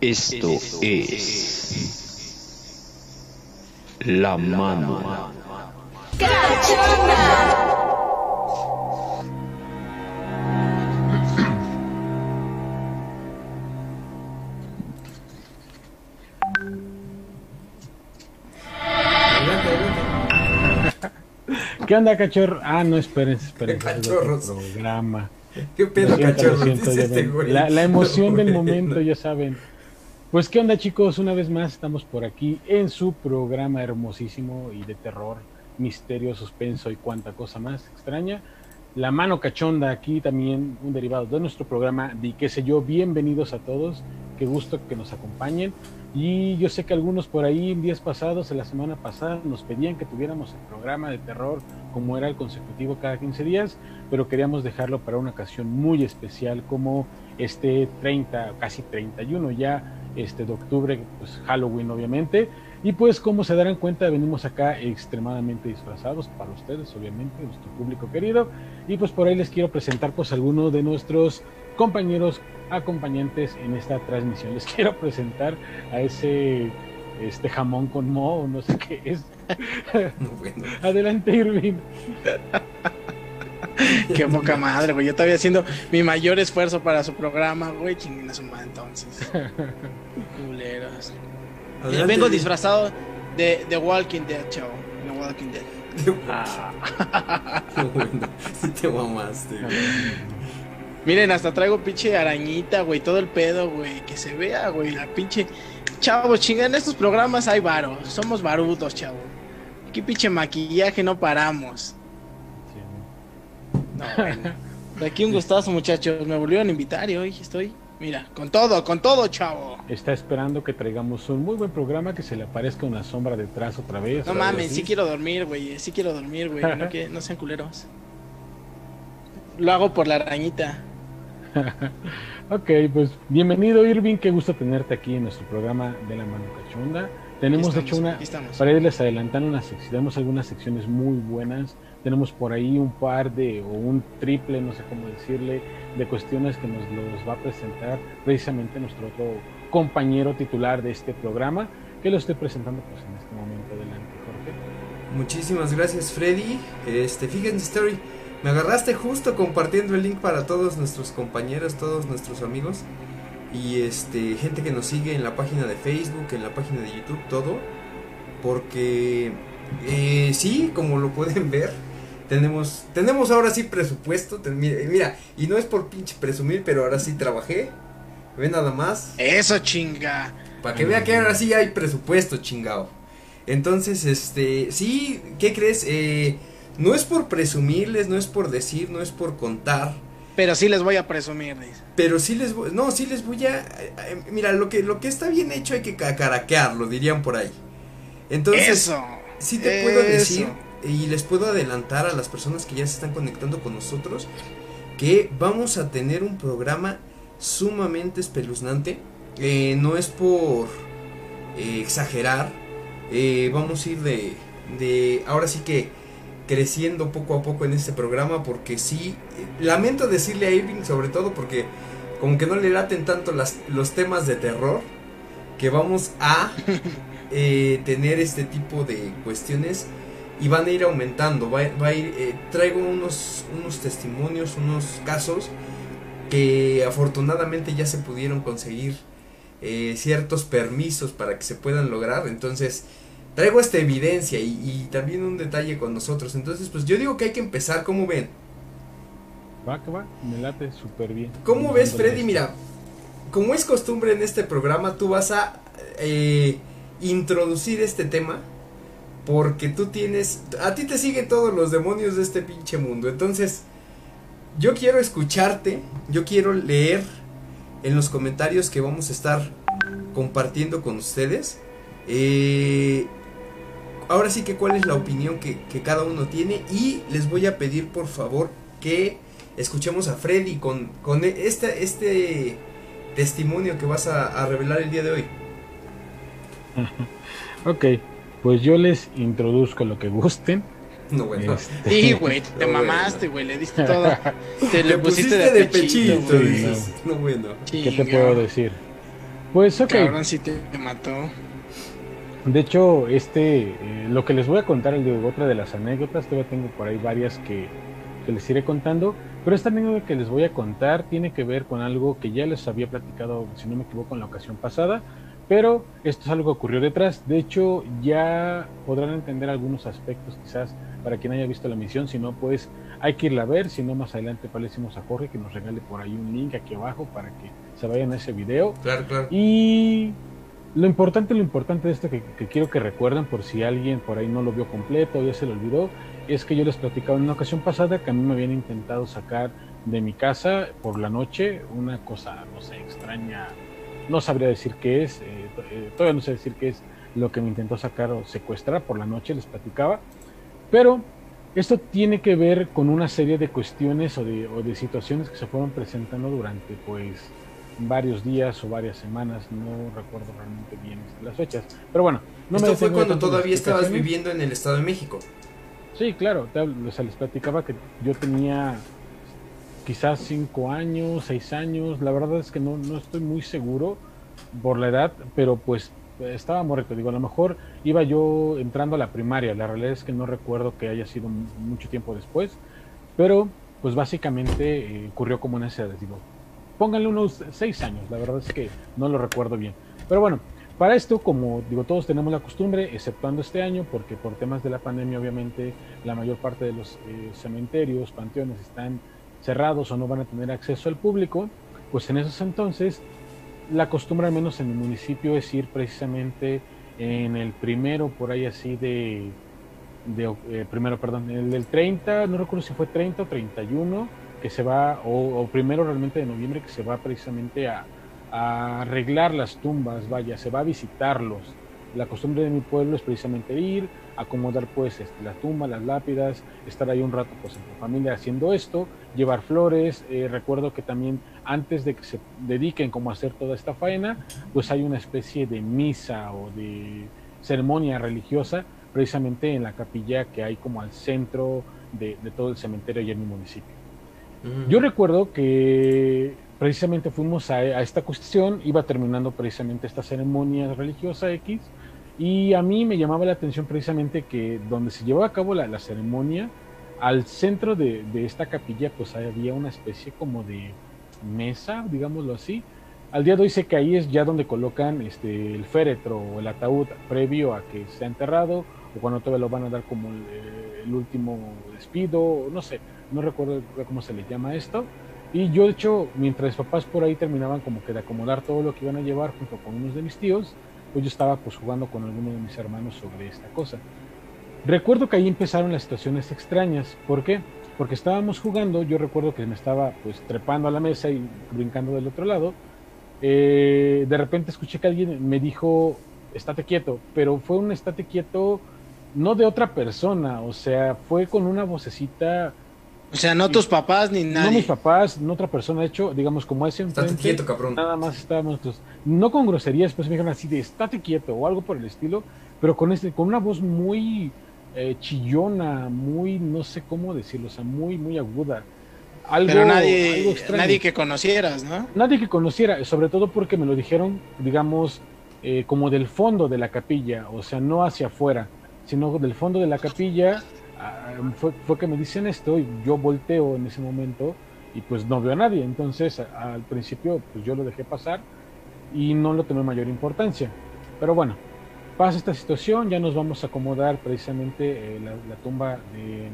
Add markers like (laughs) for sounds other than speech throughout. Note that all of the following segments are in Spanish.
Esto es La Mano ¡Cachonda! ¿Qué onda, cachorro? Ah, no, esperen, esperen. ¿Qué ese es otro cachorros? programa. ¿Qué pedo, cachorro? este la, la emoción del (laughs) momento, ya saben. Pues, ¿qué onda, chicos? Una vez más estamos por aquí en su programa hermosísimo y de terror, misterio, suspenso y cuanta cosa más extraña. La mano cachonda, aquí también un derivado de nuestro programa de qué sé yo. Bienvenidos a todos. Qué gusto que nos acompañen. Y yo sé que algunos por ahí en días pasados, en la semana pasada, nos pedían que tuviéramos el programa de terror como era el consecutivo cada 15 días, pero queríamos dejarlo para una ocasión muy especial como este 30, casi 31 ya este de octubre, pues Halloween obviamente. Y pues como se darán cuenta, venimos acá extremadamente disfrazados para ustedes, obviamente, nuestro público querido. Y pues por ahí les quiero presentar pues algunos de nuestros compañeros acompañantes en esta transmisión. Les (laughs) quiero presentar a ese este jamón con mo, no sé qué es. (laughs) Bueno, Adelante, Irving. (laughs) (laughs) Qué poca madre, güey. Yo estaba haciendo mi mayor esfuerzo para su programa, güey. Chinguen a su madre entonces. (laughs) Culeros. adelante. Vengo disfrazado de, de Walking Dead, chavo. De Walking Dead. (laughs) Bueno, sí te mamaste. Miren, hasta traigo pinche arañita, güey. Todo el pedo, güey. Que se vea, güey. La pinche. Chavos, chinga, en estos programas hay varos. Somos barudos, chavo. Aquí pinche maquillaje no paramos. No, (laughs) bueno. De aquí un gustazo, muchachos. Me volvieron a invitar y hoy estoy, mira, con todo, con todo, chavo. Está esperando que traigamos un muy buen programa que se le aparezca una sombra detrás otra vez. No mames, sí quiero dormir, güey. Sí quiero dormir, güey. No, que, no sean culeros. Lo hago por la arañita. (laughs) Ok, pues bienvenido Irving, qué gusto tenerte aquí en nuestro programa de la mano cachonda. Tenemos hecho una, para irles adelantando una sección, tenemos algunas secciones muy buenas. Tenemos por ahí un par de, o un triple, no sé cómo decirle, de cuestiones que nos los va a presentar precisamente nuestro otro compañero titular de este programa, que lo estoy presentando pues en este momento. Adelante, Jorge. Muchísimas gracias, Freddy. Este, fíjense, Story. Me agarraste justo compartiendo el link para todos nuestros compañeros, todos nuestros amigos. Y este, gente que nos sigue en la página de Facebook, en la página de YouTube, todo. Porque eh, sí, como lo pueden ver, tenemos, tenemos ahora sí presupuesto. ten- mira, y no es por pinche presumir, pero ahora sí trabajé. Ve nada más. Eso, chinga. Para que vea que ahora sí hay presupuesto, chingado. Entonces, este, sí, ¿qué crees? Eh, no es por presumirles, no es por decir, no es por contar, Pero sí les voy a presumir, dice. pero sí les voy, no, sí les voy a, eh, mira, lo que, lo que está bien hecho hay que cacaraquearlo, dirían por ahí. Entonces, Eso. sí te puedo decir y les puedo adelantar a las personas que ya se están conectando con nosotros que vamos a tener un programa sumamente espeluznante. Eh, no es por eh, exagerar, eh, vamos a ir de, de, ahora sí que creciendo poco a poco en este programa porque sí, lamento decirle a Irving sobre todo porque como que no le laten tanto las, los temas de terror que vamos a (laughs) eh, tener este tipo de cuestiones y van a ir aumentando. Va, va a ir, eh, traigo unos, unos testimonios, unos casos que afortunadamente ya se pudieron conseguir eh, ciertos permisos para que se puedan lograr. Entonces, traigo esta evidencia y, y también un detalle con nosotros. Entonces, pues yo digo que hay que empezar, ¿cómo ven? Va, que va, me late súper bien. ¿Cómo ves, Freddy? Mira, como es costumbre en este programa, tú vas a eh, introducir este tema porque tú tienes, a ti te siguen todos los demonios de este pinche mundo. Entonces, yo quiero escucharte, yo quiero leer en los comentarios que vamos a estar compartiendo con ustedes. Eh, ahora sí que cuál es la opinión que, cada uno tiene y les voy a pedir por favor que escuchemos a Freddy con, con este, este testimonio que vas a, a revelar el día de hoy. (laughs) Ok, pues yo les introduzco lo que gusten. No, bueno. Este, Sí, güey, (laughs) te No, mamaste, güey, le diste todo. (laughs) Te le Le pusiste de pechito, Sí, dices. No, bueno. ¿Qué te puedo decir? Pues ok. Cabrón, si te mató. De hecho, este, eh, lo que les voy a contar, el de otra de las anécdotas, todavía tengo por ahí varias que, que les iré contando, pero esta anécdota que les voy a contar tiene que ver con algo que ya les había platicado, si no me equivoco, en la ocasión pasada, pero esto es algo que ocurrió detrás. De hecho, ya podrán entender algunos aspectos quizás para quien haya visto la misión, si no, pues hay que irla a ver, si no, más adelante le decimos a Jorge que nos regale por ahí un link aquí abajo para que se vayan a ese video. Claro, claro. Y lo importante, lo importante de esto que, que quiero que recuerden, por si alguien por ahí no lo vio completo o ya se lo olvidó, es que yo les platicaba en una ocasión pasada que a mí me habían intentado sacar de mi casa por la noche una cosa, no sé, extraña, no sabría decir qué es, eh, eh, todavía no sé decir qué es lo que me intentó sacar o secuestrar por la noche, les platicaba, pero esto tiene que ver con una serie de cuestiones o de, o de situaciones que se fueron presentando durante pues varios días o varias semanas, no recuerdo realmente bien las fechas, pero bueno, no Esto me fue cuando todavía estabas viviendo en el Estado de México. Sí, claro, te hablo- o sea, les platicaba que yo tenía quizás cinco años, seis años, la verdad es que no, no estoy muy seguro por la edad, pero pues estaba morrito, digo, a lo mejor iba yo entrando a la primaria, la realidad es que no recuerdo que haya sido mu- mucho tiempo después, pero pues básicamente eh, ocurrió como en esa edad, digo, pónganle unos seis años, la verdad es que no lo recuerdo bien, pero bueno, para esto, como digo, todos tenemos la costumbre, exceptuando este año, porque por temas de la pandemia, obviamente, la mayor parte de los eh, cementerios, panteones están cerrados o no van a tener acceso al público, pues en esos entonces, la costumbre, al menos en mi municipio, es ir precisamente en el primero, por ahí así de, de eh, primero, perdón, el del 30, no recuerdo si fue 30 o 31, que se va, o, primero realmente de noviembre, que se va precisamente a, a arreglar las tumbas, vaya, se va a visitarlos. La costumbre de mi pueblo es precisamente ir, acomodar pues este, la tumba, las lápidas, estar ahí un rato pues en familia haciendo esto, llevar flores. eh, recuerdo que también antes de que se dediquen como a hacer toda esta faena, pues hay una especie de misa o de ceremonia religiosa precisamente en la capilla que hay como al centro de, de todo el cementerio y en mi municipio. Ujú. Yo recuerdo que precisamente fuimos a, a esta cuestión, iba terminando precisamente esta ceremonia religiosa X, y a mí me llamaba la atención precisamente que donde se llevaba a cabo la, la ceremonia, al centro de, de esta capilla, pues había una especie como de mesa, digámoslo así. Al día de hoy sé que ahí es ya donde colocan este, el féretro o el ataúd previo a que sea enterrado, o cuando todavía lo van a dar como el, el último despido, no sé, no recuerdo cómo se le llama esto. Y yo, de hecho, mientras papás por ahí terminaban como que de acomodar todo lo que iban a llevar junto con unos de mis tíos, pues yo estaba pues jugando con alguno de mis hermanos sobre esta cosa. Recuerdo que ahí empezaron las situaciones extrañas. ¿Por qué? Porque estábamos jugando, yo recuerdo que me estaba pues trepando a la mesa y brincando del otro lado. Eh, de repente escuché que alguien me dijo, estate quieto, pero fue un estate quieto no de otra persona, o sea, fue con una vocecita O sea, no tus papás ni no nadie. mis papás, no otra persona, de hecho, digamos, como ese Estate quieto, cabrón. nada más estábamos nosotros, no con groserías, pues me dijeron así de estate quieto o algo por el estilo, pero con este, con una voz muy eh, chillona, muy, no sé cómo decirlo, o sea, muy, muy aguda. Algo, Pero algo nadie, extraño. nadie que conocieras, ¿no? Nadie que conociera, sobre todo porque me lo dijeron, digamos, eh, como del fondo de la capilla, o sea, no hacia afuera, sino del fondo de la capilla. Fue, fue que me dicen esto y yo volteo en ese momento y pues no veo a nadie. Entonces, a- al principio, pues yo lo dejé pasar y no lo tomé mayor importancia. Pero bueno, pasa esta situación, ya nos vamos a acomodar precisamente eh, la, la tumba de.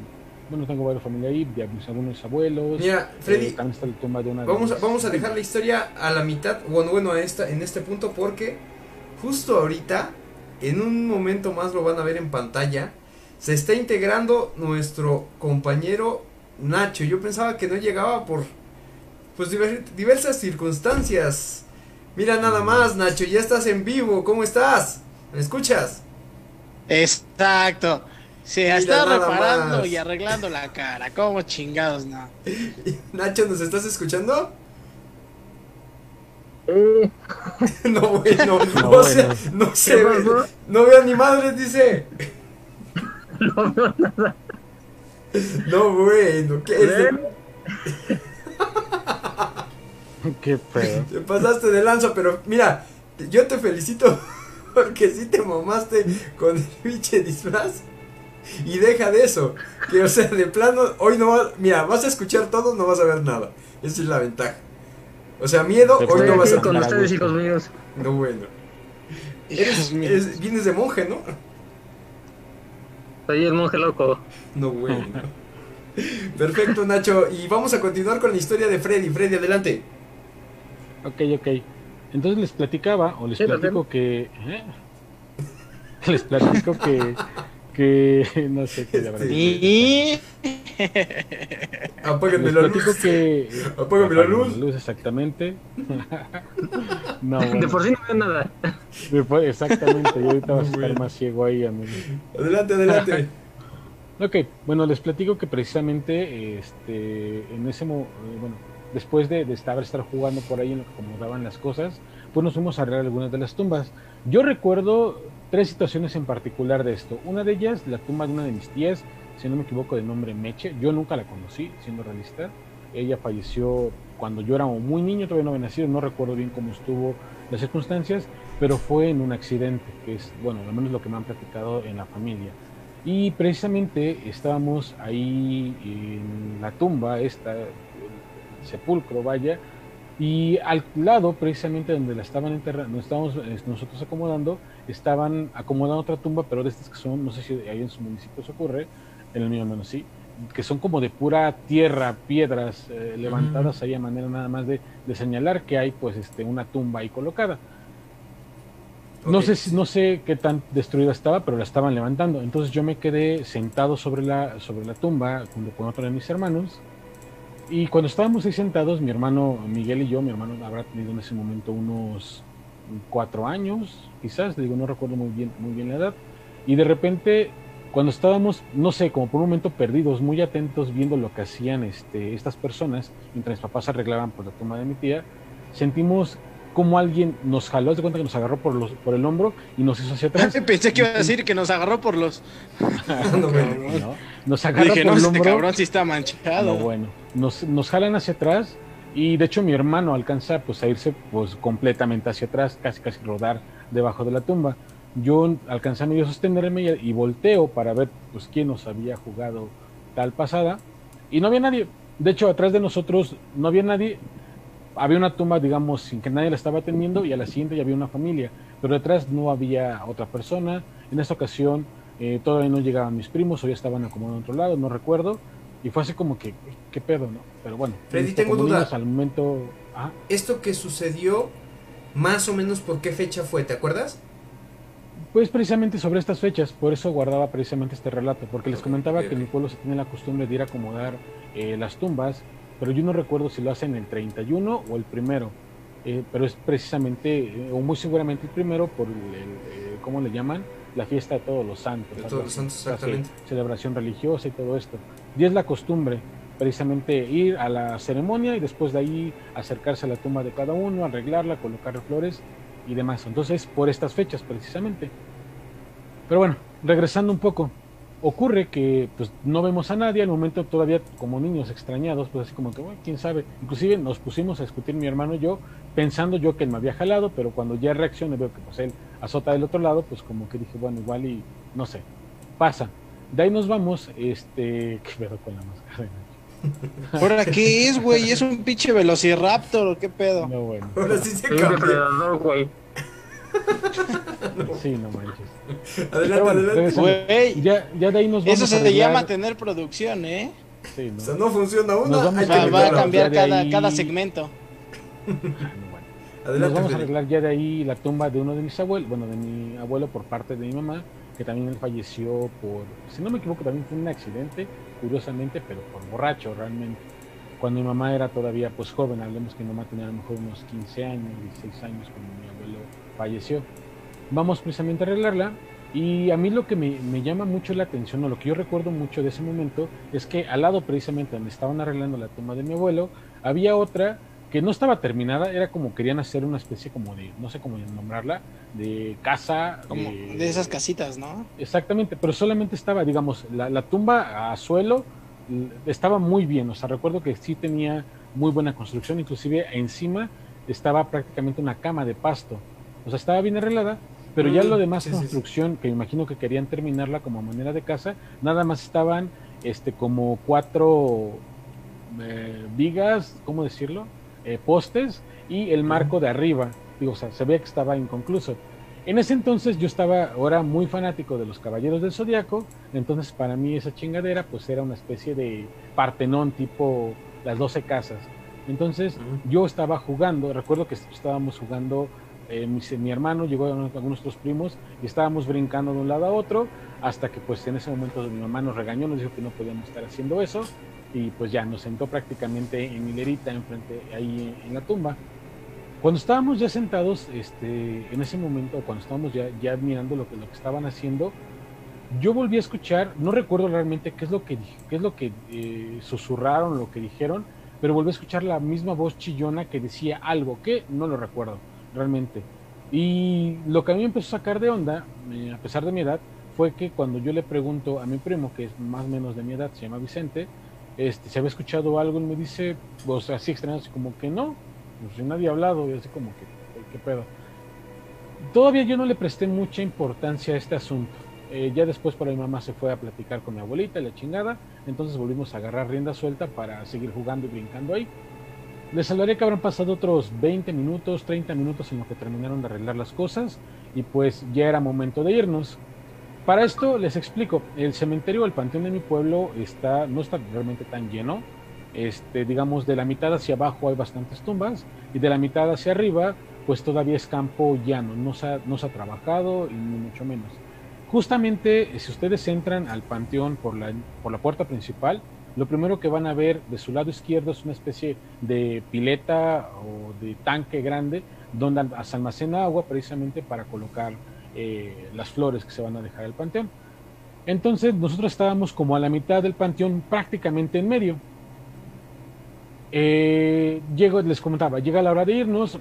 Bueno, tengo varios familia ahí, de mis algunos abuelos. Mira, Freddy, eh, también está la tumba de una de Vamos a, mis- vamos a dejar la historia a la mitad, bueno, bueno, a esta, en este punto, porque justo ahorita, en un momento más lo van a ver en pantalla, se está integrando nuestro compañero Nacho. Yo pensaba que no llegaba por pues diver- diversas circunstancias. Mira nada más, Nacho, ya estás en vivo, ¿cómo estás? ¿Me escuchas? Exacto. Se Mira, está nada reparando más. y arreglando la cara. ¿Cómo chingados, no? (laughs) Nacho, ¿nos estás escuchando? (laughs) no, bueno, (laughs) No, o sea, no se ve, no veo ni madres, dice. No, bueno, ¿qué es? ¿Ven? (laughs) Qué feo. Te pasaste de lanza, pero mira, yo te felicito (laughs) porque sí te mamaste con el pinche disfraz. Y deja de eso. Que, o sea, de plano, hoy no vas. Mira, vas a escuchar todo, no vas a ver nada. Esa es la ventaja. O sea, miedo, hoy no vas a con ustedes, hijos míos. No, bueno. Eres- vienes de monje, ¿no? Soy el monje loco. No, bueno. Perfecto, Nacho. Y vamos a continuar con la historia de Freddy. Freddy, adelante. Ok, ok. Entonces les platicaba, o les Sí, platico que. ¿eh? (laughs) Les platico que. Que. (laughs) No sé qué (laughs) la verdad. Este, Y... Apágame la luz. que. Apágame la luz. exactamente. (laughs) no, De por sí no veo nada. Después- exactamente. Y ahorita vas a estar más ciego ahí, amigo. Adelante, adelante. Ok, bueno, les platico que precisamente este, en ese mo- eh, bueno, después de, de estar, estar jugando por ahí en lo que acomodaban las cosas, pues nos fuimos a arreglar algunas de las tumbas. Yo recuerdo tres situaciones en particular de esto. Una de ellas, la tumba de una de mis tías, si no me equivoco, de nombre Meche. Yo nunca la conocí, siendo realista. Ella falleció cuando yo era muy niño, todavía no había nacido, no recuerdo bien cómo estuvo las circunstancias, pero fue en un accidente, que es, bueno, al menos lo que me han platicado en la familia. Y precisamente estábamos ahí en la tumba, esta, el sepulcro, vaya, y al lado, precisamente donde la estaban enterrando, estábamos eh, nosotros acomodando, estaban acomodando otra tumba, pero de estas que son, no sé si ahí en su municipio se ocurre, en el mío menos sí, que son como de pura tierra, piedras eh, levantadas ahí a manera nada más de, de señalar que hay pues este una tumba ahí colocada. No sé no sé qué tan destruida estaba, pero la estaban levantando. Entonces yo me quedé sentado sobre la, sobre la tumba junto con otro de mis hermanos. Y cuando estábamos ahí sentados, mi hermano Miguel y yo, mi hermano habrá tenido en ese momento unos cuatro años, quizás, digo, no recuerdo muy bien, muy bien la edad. Y de repente, cuando estábamos, no sé, como por un momento perdidos, muy atentos viendo lo que hacían este, estas personas, mientras mis papás arreglaban pues, la tumba de mi tía, sentimos como alguien nos jaló, de cuenta que nos agarró por, los, por el hombro y nos hizo hacia atrás. (laughs) Pensé que iba a decir que nos agarró por los... (laughs) No. (laughs) ¿no? Nos agarra Dije, por no, el este hombro. cabrón sí está manchado. No, bueno, nos, nos jalan hacia atrás y de hecho mi hermano alcanza pues a irse pues completamente hacia atrás, casi casi rodar debajo de la tumba. Yo alcancé a sostenerme y, y volteo para ver pues quién nos había jugado tal pasada y no había nadie. De hecho, atrás de nosotros no había nadie. Había una tumba, digamos, sin que nadie la estaba atendiendo y a la siguiente ya había una familia, pero detrás no había otra persona. En esta ocasión eh, todavía no llegaban mis primos o ya estaban acomodados en otro lado, no recuerdo. Y fue así como que, ¿qué pedo, no? Pero bueno. Freddy, tengo duda. Al momento. Ah, Esto que sucedió, más o menos por qué fecha fue, ¿te acuerdas? pues precisamente sobre estas fechas, por eso guardaba precisamente este relato, porque les comentaba que en mi pueblo se tiene la costumbre de ir a acomodar eh, las tumbas, pero yo no recuerdo si lo hacen el 31 o el primero, eh, pero es precisamente, eh, o muy seguramente el primero, por el, el, eh, ¿cómo le llaman? La fiesta de todos los santos. De todos los santos, exactamente. ce- celebración religiosa y todo esto. Y es la costumbre, precisamente ir a la ceremonia y después de ahí acercarse a la tumba de cada uno, arreglarla, colocarle flores y demás. Entonces, por estas fechas precisamente. Pero bueno, regresando un poco, ocurre que pues no vemos a nadie, al momento todavía como niños extrañados, pues así como que, bueno, quién sabe. Inclusive nos pusimos a discutir mi hermano y yo, pensando yo que él me había jalado, pero cuando ya reaccioné veo que pues él azota del otro lado, pues como que dije, bueno, igual y no sé, pasa. De ahí nos vamos, este, (laughs) qué pedo con la máscara. (laughs) ¿Ahora qué es, güey? ¿Es un pinche velociraptor o qué pedo? No, bueno, Ahora sí se depredador, güey. (laughs) sí, no manches. Adelante, bueno, adelante. Güey, Ya, ya de ahí nos vamos eso a se arreglar. llama tener producción, ¿eh? Sí, O ¿no? sea, no funciona una, Nos vamos Va, va a cambiar cada, ahí- cada segmento. (laughs) No, bueno. Nos Adelante, vamos a arreglar ya de ahí la tumba de uno de mis abuelos, bueno, de mi abuelo por parte de mi mamá, que también él falleció por, si no me equivoco, también fue un accidente, curiosamente, pero por borracho realmente. Cuando mi mamá era todavía pues joven, hablemos que mi mamá tenía a lo mejor unos 15 años, 16 años cuando mi abuelo falleció. Vamos precisamente a arreglarla y a mí lo que me, llama mucho la atención, o lo que yo recuerdo mucho de ese momento, es que al lado precisamente donde estaban arreglando la tumba de mi abuelo, había otra que no estaba terminada, era como querían hacer una especie como de, no sé cómo nombrarla, de casa. Como de- de esas casitas, ¿no? Exactamente, pero solamente estaba, digamos, la, la tumba a suelo estaba muy bien, o sea, recuerdo que sí tenía muy buena construcción, inclusive encima estaba prácticamente una cama de pasto. O sea, estaba bien arreglada, pero ya Mm, lo demás sí, sí, sí. construcción, que me imagino que querían terminarla como manera de casa, nada más estaban este como cuatro eh, vigas, ¿cómo decirlo? Eh, postes y el marco de arriba. Digo, o sea, se veía que estaba inconcluso. En ese entonces yo estaba ahora muy fanático de los Caballeros del Zodiaco, entonces para mí esa chingadera pues era una especie de Partenón tipo las 12 casas. Entonces Ujú. yo estaba jugando, recuerdo que estábamos jugando, eh, mi, mi hermano llegó con algunos otros primos y estábamos brincando de un lado a otro hasta que pues en ese momento mi mamá nos regañó, nos dijo que no podíamos estar haciendo eso y pues ya nos sentó prácticamente en hilerita enfrente ahí en la tumba. Cuando estábamos ya sentados, este, en ese momento, cuando estábamos ya, ya mirando lo que, lo que estaban haciendo, yo volví a escuchar, no recuerdo realmente qué es lo que, qué es lo que eh, susurraron, lo que dijeron, pero volví a escuchar la misma voz chillona que decía algo, que no lo recuerdo realmente. Y lo que a mí me empezó a sacar de onda, eh, a pesar de mi edad, fue que cuando yo le pregunto a mi primo, que es más o menos de mi edad, se llama Vicente, este, si había escuchado algo, él me dice, pues así extraño, así como que no, pues nadie ha hablado, y así como que, ¿qué pedo? Todavía yo no le presté mucha importancia a este asunto. Eh, ya después para mi mamá se fue a platicar con mi abuelita y la chingada, entonces volvimos a agarrar rienda suelta para seguir jugando y brincando ahí. Les hablaré que habrán pasado otros 20 minutos, 30 minutos en lo que terminaron de arreglar las cosas y pues ya era momento de irnos. Para esto les explico, el cementerio, el panteón de mi pueblo está, no está realmente tan lleno. Este, digamos, de la mitad hacia abajo hay bastantes tumbas y de la mitad hacia arriba, pues todavía es campo llano, no se ha, no se ha trabajado y ni mucho menos. Justamente, eh, si ustedes entran al panteón por la, por la puerta principal, lo primero que van a ver de su lado izquierdo es una especie de pileta o de tanque grande donde se almacena agua precisamente para colocar eh, las flores que se van a dejar al panteón. Entonces nosotros estábamos como a la mitad del panteón, prácticamente en medio. Eh, llego, les comentaba, llega la hora de irnos,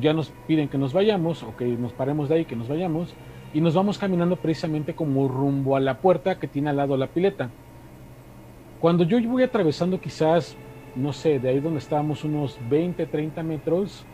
ya nos piden que nos vayamos o que nos paremos de ahí, que nos vayamos, y nos vamos caminando precisamente como rumbo a la puerta que tiene al lado la pileta. Cuando yo voy atravesando quizás, no sé, de ahí donde estábamos unos 20, 30 metros,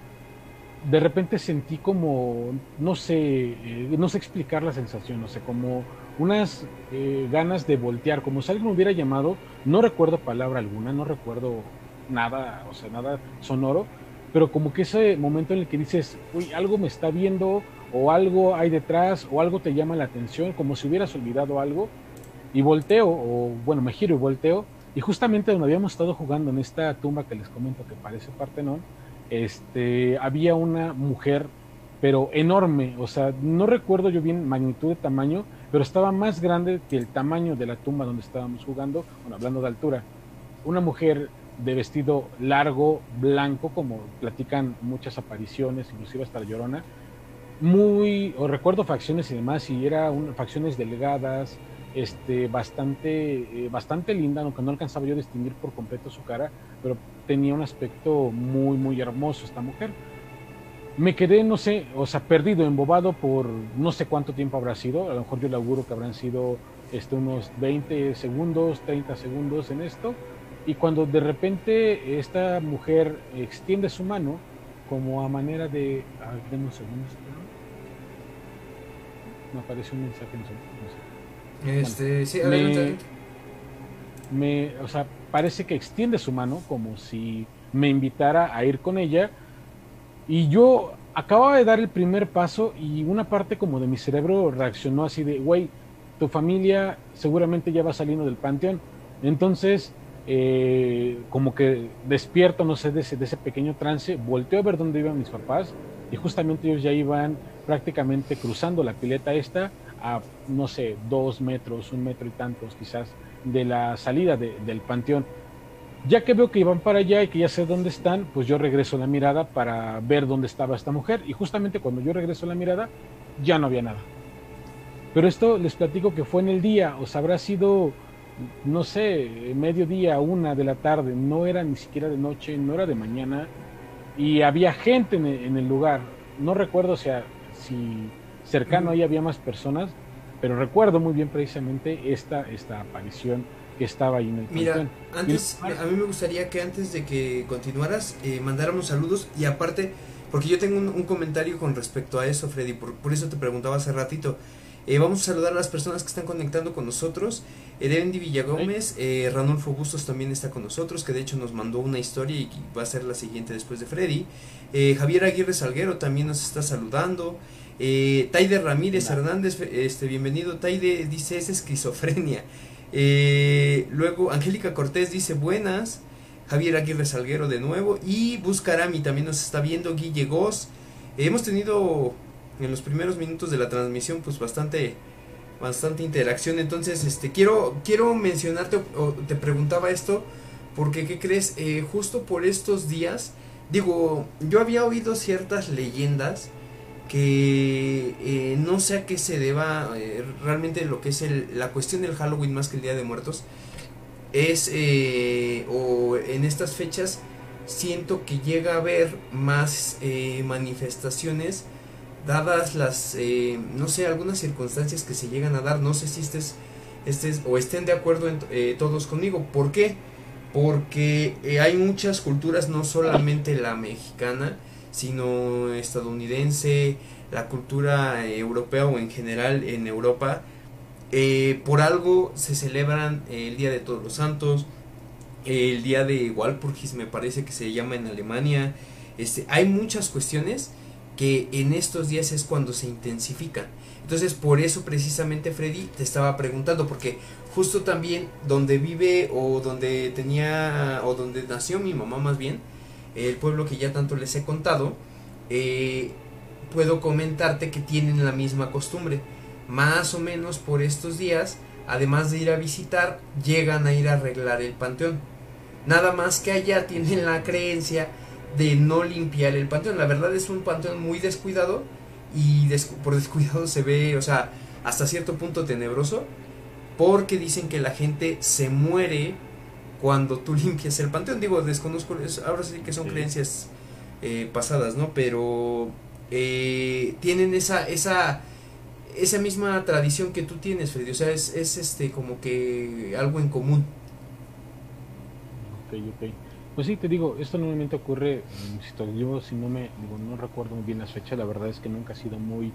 de repente sentí como, no sé, eh, no sé explicar la sensación, no sé, como unas eh, ganas de voltear, como si alguien me hubiera llamado, no recuerdo palabra alguna, no recuerdo nada, o sea, nada sonoro, pero como que ese momento en el que dices, uy, algo me está viendo, o algo hay detrás, o algo te llama la atención, como si hubieras olvidado algo, y volteo, o bueno, me giro y volteo, y justamente donde habíamos estado jugando en esta tumba que les comento que parece Partenón, este, había una mujer, pero enorme, o sea, no recuerdo yo bien magnitud de tamaño, pero estaba más grande que el tamaño de la tumba donde estábamos jugando, bueno, hablando de altura. Una mujer de vestido largo, blanco, como platican muchas apariciones, inclusive hasta la llorona, muy, o recuerdo facciones y demás, y era facciones delgadas, este, bastante, eh, bastante linda, aunque no alcanzaba yo a distinguir por completo su cara, pero tenía un aspecto muy, muy hermoso esta mujer. Me quedé, no sé, o sea, perdido, embobado por no sé cuánto tiempo habrá sido, a lo mejor yo le auguro que habrán sido este, unos 20 segundos, 30 segundos en esto, y cuando de repente esta mujer extiende su mano, como a manera de... A ver, denme un segundo, espera. Me apareció un mensaje, no sé. No sé Este, sí, me- adelante, me, o sea, parece que extiende su mano como si me invitara a ir con ella. Y yo acababa de dar el primer paso y una parte como de mi cerebro reaccionó así de, güey, tu familia seguramente ya va saliendo del panteón. Entonces, eh, como que despierto, no sé, de ese, de ese pequeño trance, volteo a ver dónde iban mis papás y justamente ellos ya iban prácticamente cruzando la pileta esta a, no sé, dos metros, un metro y tantos quizás de la salida de- del panteón. Ya que veo que iban para allá y que ya sé dónde están, pues yo regreso la mirada para ver dónde estaba esta mujer y justamente cuando yo regreso la mirada ya no había nada. Pero esto les platico que fue en el día, o sea, habrá sido, no sé, mediodía, una de la tarde, no era ni siquiera de noche, no era de mañana y había gente en el, lugar. No recuerdo si, a- si cercano ahí había más personas, pero recuerdo muy bien precisamente esta, esta aparición que estaba ahí en el Mira, antes, a mí me gustaría que antes de que continuaras, eh, mandáramos saludos y aparte porque yo tengo un, un comentario con respecto a eso, Freddy, por, por eso te preguntaba hace ratito. Eh, vamos a saludar a las personas que están conectando con nosotros. Erendi Villagómez, eh, Ranulfo Bustos también está con nosotros, que de hecho nos mandó una historia y va a ser la siguiente después de Freddy. Eh, Javier Aguirre Salguero también nos está saludando. Eh, Taide Ramírez Hernández, este, bienvenido. Taide dice es esquizofrenia. Eh, luego Angélica Cortés dice buenas. Javier Aguirre Salguero de nuevo. Y Buscarami también nos está viendo. Guille Goss. hemos tenido en los primeros minutos de la transmisión pues bastante bastante interacción entonces este quiero quiero mencionarte o te preguntaba esto porque qué crees Eh, justo por estos días digo yo había oído ciertas leyendas que eh, no sé a qué se deba eh, realmente lo que es el, la cuestión del Halloween más que el Día de Muertos es eh, o en estas fechas siento que llega a haber más eh, manifestaciones dadas las eh, no sé algunas circunstancias que se llegan a dar no sé si estés estés o estén de acuerdo en, eh, todos conmigo ¿por qué? porque hay muchas culturas no solamente la mexicana sino estadounidense la cultura eh, europea o en general en Europa eh, por algo se celebran el Día de Todos los Santos el Día de Walpurgis me parece que se llama en Alemania este, hay muchas cuestiones que en estos días es cuando se intensifican. Entonces, por eso precisamente Freddy te estaba preguntando, porque justo también donde vive o donde tenía o donde nació mi mamá más bien, el pueblo que ya tanto les he contado, eh, puedo comentarte que tienen la misma costumbre. Más o menos por estos días, además de ir a visitar, llegan a ir a arreglar el panteón. Nada más que allá tienen la creencia de no limpiar el panteón. La verdad es un panteón muy descuidado y por descuidado se ve, o sea, hasta cierto punto tenebroso, porque dicen que la gente se muere cuando tú (laughs) limpias el panteón. Digo, desconozco, es- ahora sí que son Sí. creencias eh, pasadas, ¿no? Pero eh, tienen esa, esa, esa misma tradición que tú tienes, Freddy. O sea, es, es este como que algo en común. Ok, ok. Pues sí, te digo, esto normalmente ocurre, yo si no me, digo, no recuerdo muy bien las fechas, la verdad es que nunca he sido muy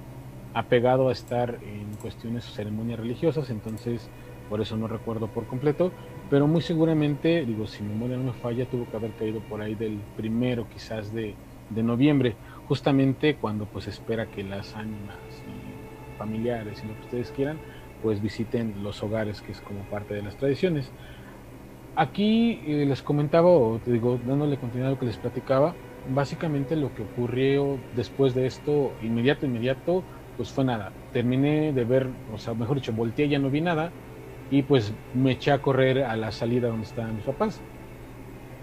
apegado a estar en cuestiones o ceremonias religiosas, entonces por eso no recuerdo por completo, pero muy seguramente, digo, si mi memoria no me falla, tuvo que haber caído por ahí del primero quizás de, de noviembre, justamente cuando pues espera que las ánimas y familiares y lo que ustedes quieran, pues visiten los hogares, que es como parte de las tradiciones. Aquí eh, les comentaba, o te digo, dándole continuidad a lo que les platicaba, básicamente lo que ocurrió después de esto, inmediato, inmediato, pues fue nada. Terminé de ver, o sea, mejor dicho, volteé, ya no vi nada, y pues me eché a correr a la salida donde estaban mis papás.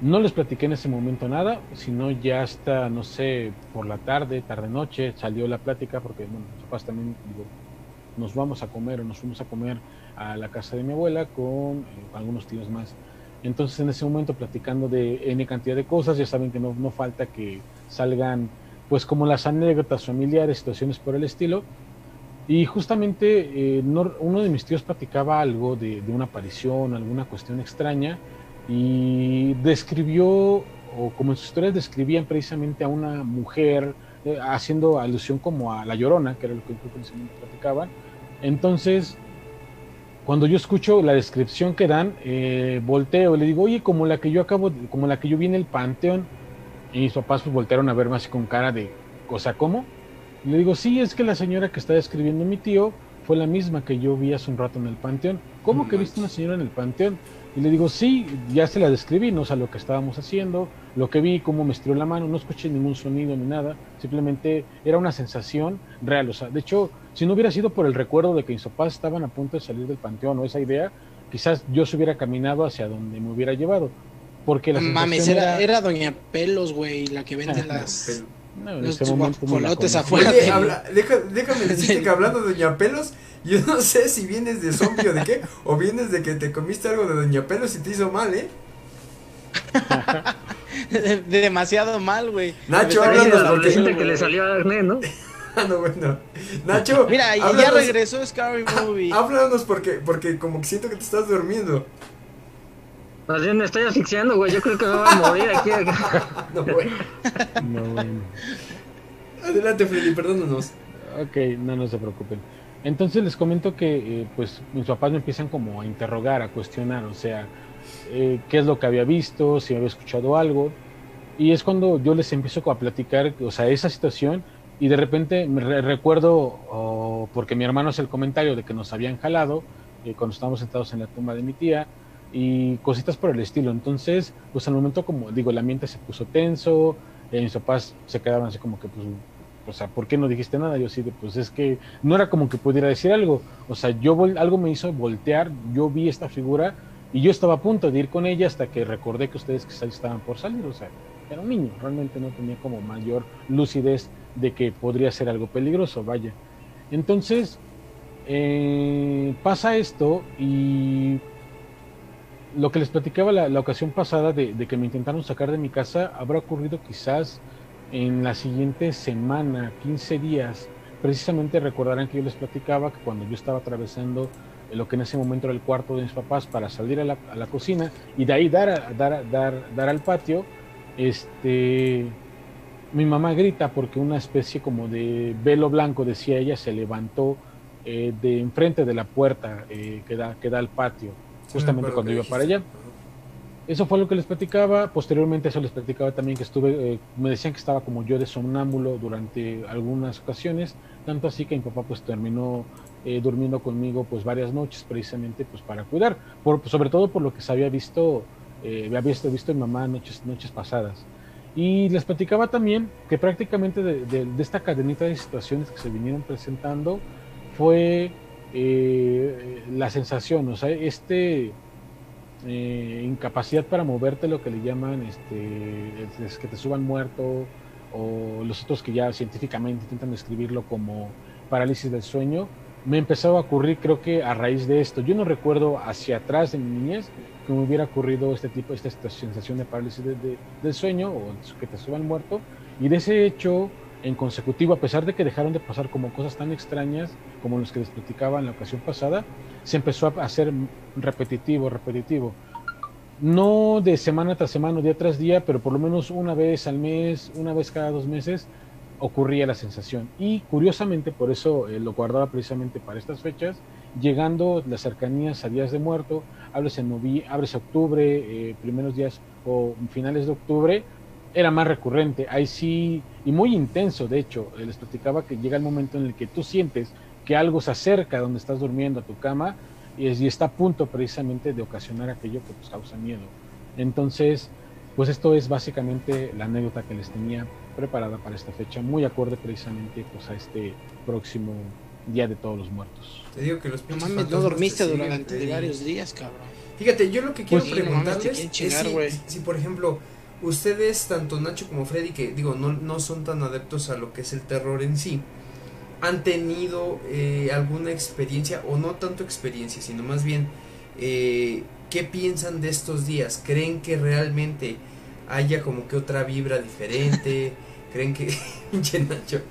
No les platiqué en ese momento nada, sino ya hasta, no sé, por la tarde, tarde-noche, salió la plática, porque, bueno, mis papás también, digo, nos vamos a comer o nos fuimos a comer a la casa de mi abuela con eh, algunos tíos más. Entonces en ese momento platicando de N cantidad de cosas, ya saben que no, no falta que salgan pues como las anécdotas familiares, situaciones por el estilo. Y justamente eh, no- uno de mis tíos platicaba algo de, una aparición, alguna cuestión extraña, y describió, o como en sus historias describían precisamente a una mujer, eh, haciendo alusión como a la llorona, que era lo que momento platicaban. Entonces, cuando yo escucho la descripción que dan, eh, volteo le digo, oye, como la que yo acabo, como la que yo vi en el panteón, y mis papás pues voltearon a verme así con cara de, cosa, ¿cómo? Le digo, sí, es que la señora que está describiendo mi tío fue la misma que yo vi hace un rato en el panteón. ¿Cómo No que viste una señora en el panteón? Y le digo, sí, ya se la describí, no sé lo que estábamos haciendo, lo que vi, cómo me estiró la mano, no escuché ningún sonido ni nada, simplemente era una sensación real. O sea, de hecho, si no hubiera sido por el recuerdo de que mis papás estaban a punto de salir del panteón o esa idea, quizás yo se hubiera caminado hacia donde me hubiera llevado. Porque la Mames, sensación era, era Doña Pelos, güey, la que vende las. No, en los ese momento no la guajolotes afuera. Oye, de- habla- deja- déjame decirte que hablando de Doña Pelos, yo no sé si vienes de zombie o de qué, o vienes de que te comiste algo de Doña Pelos y te hizo mal, ¿eh? de, (laughs) de demasiado mal, güey. Nacho, háblanos porque- adolescente que le (laughs) salió a acné, ¿no? Ah, no, bueno. Nacho, Mira, y ya háblanos- regresó Scary (laughs) Movie. Háblanos porque, porque como que siento que te estás durmiendo. Más bien me estoy asfixiando, güey. Yo creo que me voy a morir aquí. (laughs) No, bueno. No, bueno. Adelante, Freddy, perdónanos. Ok, no, no se preocupen. Entonces les comento que eh, pues mis papás me empiezan como a interrogar, a cuestionar, o sea, eh, qué es lo que había visto, si había escuchado algo. Y es cuando yo les empiezo a platicar, o sea, esa situación y de repente me re- recuerdo, oh, porque mi hermano hace el comentario de que nos habían jalado eh, cuando estábamos sentados en la tumba de mi tía y cositas por el estilo. Entonces, pues al momento como digo, el ambiente se puso tenso, eh, mis papás se quedaban así como que pues o sea, ¿por qué no dijiste nada? Yo sí, pues es que no era como que pudiera decir algo. O sea, yo algo me hizo voltear, yo vi esta figura y yo estaba a punto de ir con ella hasta que recordé que ustedes quizás estaban por salir. O sea, era un niño, realmente no tenía como mayor lucidez de que podría ser algo peligroso, vaya. Entonces, eh, pasa esto y lo que les platicaba la, ocasión pasada de, que me intentaron sacar de mi casa habrá ocurrido quizás en la siguiente semana, 15 días. Precisamente recordarán que yo les platicaba que cuando yo estaba atravesando lo que en ese momento era el cuarto de mis papás para salir a la, cocina y de ahí dar, al patio, este, mi mamá grita porque una especie como de velo blanco, decía ella, se levantó eh, de enfrente de la puerta eh, que da al patio, justamente cuando iba para allá. Eso fue lo que les platicaba. Posteriormente, eso les platicaba también que estuve, eh, me decían que estaba como yo de somnámbulo durante algunas ocasiones, tanto así que mi papá pues terminó eh, durmiendo conmigo pues varias noches precisamente pues para cuidar, por, sobre todo por lo que se había visto, eh, había visto, visto mi mamá noches, noches pasadas. Y les platicaba también que prácticamente de, de- de esta cadenita de situaciones que se vinieron presentando fue eh, la sensación, o sea, este eh, incapacidad para moverte, lo que le llaman este, es- es que te suban muerto, o los otros que ya científicamente intentan describirlo como parálisis del sueño, me empezaba a ocurrir creo que a raíz de esto. Yo no recuerdo hacia atrás en mi niñez que me hubiera ocurrido este tipo, esta, sensación de parálisis de- de- del sueño o que te suban muerto. Y de ese hecho, en consecutivo, a pesar de que dejaron de pasar como cosas tan extrañas como los que les platicaba en la ocasión pasada, se empezó a hacer repetitivo, repetitivo. No de semana tras semana, día tras día, pero por lo menos una vez al mes, una vez cada dos meses, ocurría la sensación. Y curiosamente, por eso eh, lo guardaba precisamente para estas fechas, llegando las cercanías a días de muerto, háblese, novi háblese octubre, eh, primeros días o finales de octubre, era más recurrente. Ahí sí, y muy intenso, de hecho, eh, les platicaba que llega el momento en el que tú sientes que algo se acerca a donde estás durmiendo, a tu cama, y, es- y está a punto precisamente de ocasionar aquello que pues, causa miedo. Entonces, pues esto es básicamente la anécdota que les tenía preparada para esta fecha, muy acorde precisamente pues, a este próximo Día de Todos los Muertos. Te digo que los No mames, no dormiste durante varios días, cabrón. Fíjate, yo lo que quiero Pues, sí, no mames, te preguntarles es si, por ejemplo, ustedes, tanto Nacho como Freddy, que digo, no, no son tan adeptos a lo que es el terror en sí, han tenido eh, alguna experiencia, o no tanto experiencia, sino más bien, eh, ¿qué piensan de estos días? ¿Creen que realmente haya como que otra vibra diferente? (laughs) ¿Creen que... (laughs) Nacho.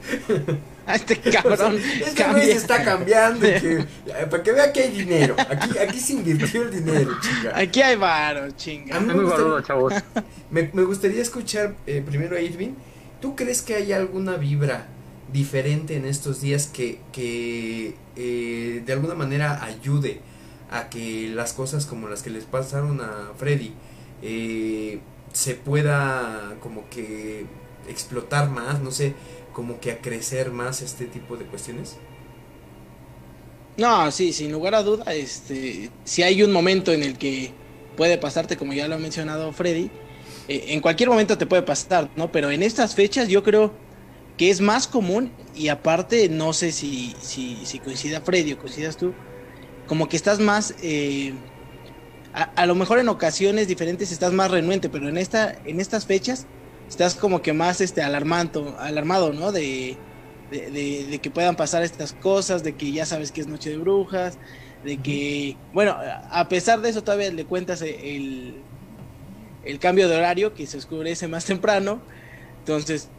(laughs) Este O sea, cabrón. (laughs) este cambia. está cambiando y que, (laughs) para que vea que hay dinero. Aquí, aquí se invirtió el dinero, chica. Aquí hay varo, chinga. A mí me muy gustaría- chavos. Me, me gustaría escuchar eh, primero a Irving. ¿Tú crees que hay alguna vibra diferente en estos días que, que eh, de alguna manera ayude a que las cosas como las que les pasaron a Freddy eh, se pueda como que explotar más, no sé, como que a crecer más este tipo de cuestiones? No, sí, sin lugar a duda, este, si hay un momento en el que puede pasarte, como ya lo ha mencionado Freddy, eh, en cualquier momento te puede pasar, ¿no? Pero en estas fechas yo creo que es más común y aparte no sé si, si, coincida Freddy o coincidas tú, como que estás más, eh, a, a lo mejor en ocasiones diferentes estás más renuente, pero en, esta, en estas fechas estás como que más este, alarmado, alarmado, ¿no? De, de, de- de que puedan pasar estas cosas, de que ya sabes que es noche de brujas, de que, bueno, a pesar de eso todavía le cuentas el, el cambio de horario que se oscurece más temprano, entonces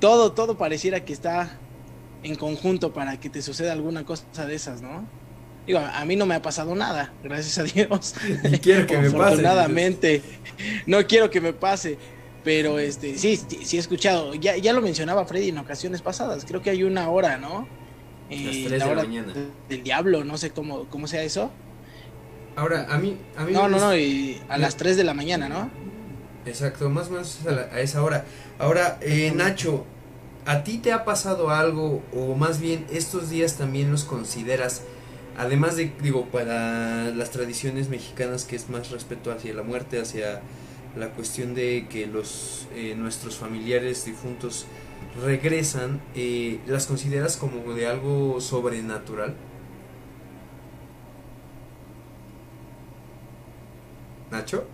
todo, todo pareciera que está en conjunto para que te suceda alguna cosa de esas, ¿no? Digo, a a mí no me ha pasado nada, gracias a Dios. (laughs) Y quiero que me pase. Afortunadamente, no quiero que me pase. Pero este, sí, sí, sí he escuchado. Ya, ya lo mencionaba Freddy en ocasiones pasadas. Creo que hay una hora, ¿no? Eh, Las tres de la mañana. de- del diablo, no sé cómo, cómo sea eso. Ahora, a mí, a mí No, no, no, y a las 3 de la mañana, ¿no? Exacto, más o menos a, la- a esa hora. Ahora, eh, Nacho, ¿a ti te ha pasado algo, o más bien estos días también los consideras, además de, digo, para las tradiciones mexicanas, que es más respeto hacia la muerte, hacia la cuestión de que los eh, nuestros familiares difuntos regresan, eh, ¿las consideras como de algo sobrenatural? Nacho?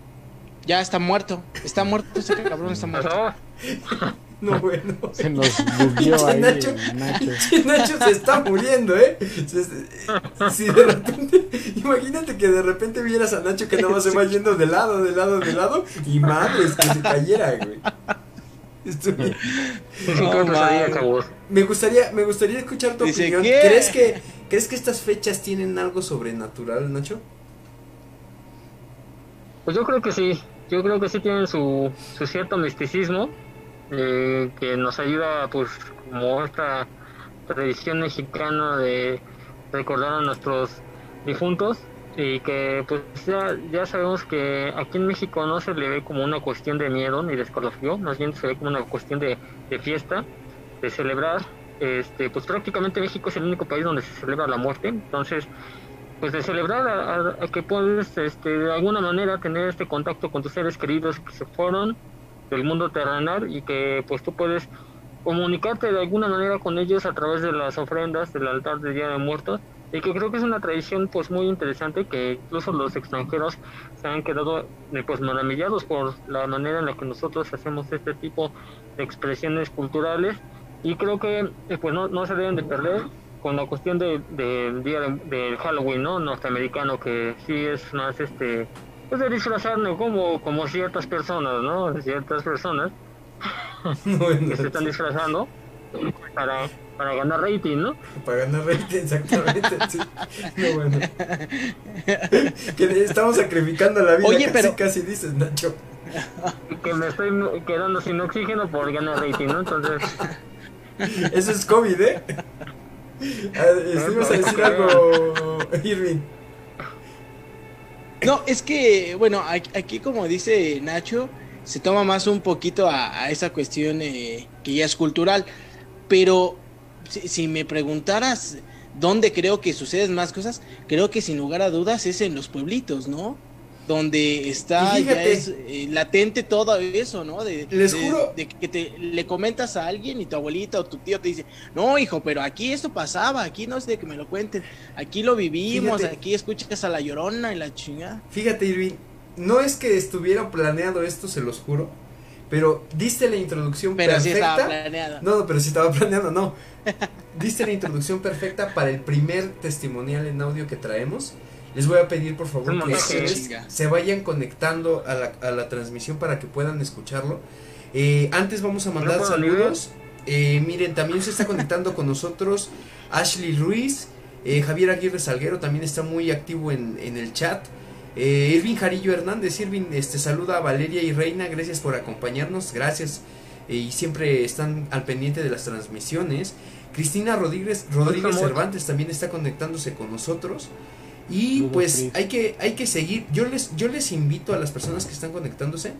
Ya está muerto. Está muerto ese cabrón, está (laughs) muerto. (laughs) No, bueno. (laughs) Se nos bugueó ahí Nacho. Nacho. Nacho se está muriendo, ¿eh? Si de repente, imagínate que de repente vieras a Nacho que nada más se va yendo de lado, de lado, de lado, y madres, que se cayera, güey. Estoy- No, chavos. Me gustaría, me gustaría escuchar tu Dice, opinión. ¿qué? ¿Crees que, ¿Crees que estas fechas tienen algo sobrenatural, Nacho? Pues yo creo que sí, yo creo que sí tienen su, su cierto misticismo eh, que nos ayuda pues como esta tradición mexicana de recordar a nuestros difuntos y que pues ya, ya sabemos que aquí en México no se le ve como una cuestión de miedo ni de escalofrío, más bien se ve como una cuestión de, de fiesta, de celebrar, este pues prácticamente México es el único país donde se celebra la muerte, entonces pues de celebrar a, que puedes este, de alguna manera tener este contacto con tus seres queridos que se fueron del mundo terrenal y que pues tú puedes comunicarte de alguna manera con ellos a través de las ofrendas del altar del Día de Muertos y que creo que es una tradición pues muy interesante que incluso los extranjeros se han quedado eh, pues maravillados por la manera en la que nosotros hacemos este tipo de expresiones culturales y creo que eh, pues no, no se deben de perder con la cuestión de- del día de- del Halloween no norteamericano que sí es más este de disfrazarnos como como ciertas personas no ciertas personas (laughs) Bueno, que se están disfrazando para para ganar rating no para ganar rating, exactamente. sí. No, bueno. (laughs) Que estamos sacrificando la vida, Oye, casi, pero- casi dices, Nacho. Y que me estoy quedando sin oxígeno por ganar rating no entonces Eso es COVID, ¿eh? Ah, ibas a decir algo, Irving. No, es que, bueno, aquí, como dice Nacho, se toma más un poquito a, esa cuestión eh, que ya es cultural. Pero si me preguntaras dónde creo que suceden más cosas, creo que sin lugar a dudas es en los pueblitos, ¿no? Donde está ya es eh, latente todo eso, ¿no? De, Les de- juro. de que te le comentas a alguien y tu abuelita o tu tío te dice, no, hijo, pero aquí esto pasaba, aquí no sé de que me lo cuenten, aquí lo vivimos, Fíjate. aquí escuchas a la llorona y la chingada. Fíjate, Irving, no es que estuviera planeado esto, se los juro, pero diste la introducción Pero perfecta. estaba planeada. No, no, pero sí estaba planeando, no. (laughs) Diste la introducción perfecta para el primer testimonial en audio que traemos. Les voy a pedir por favor que ustedes se vayan conectando a la, a la transmisión para que puedan escucharlo. Eh, antes vamos a mandar saludos. Eh, miren, también se está conectando con nosotros Ashley Ruiz, eh, Javier Aguirre Salguero también está muy activo en, en el chat. Eh, Irving Jarillo Hernández, Irving, este, saluda a Valeria y Reina, gracias por acompañarnos, gracias eh, y siempre están al pendiente de las transmisiones. Cristina Rodríguez, Rodríguez. Cervantes también está conectándose con nosotros. Y pues hay que, hay que seguir. Yo les, yo les invito a las personas que están conectándose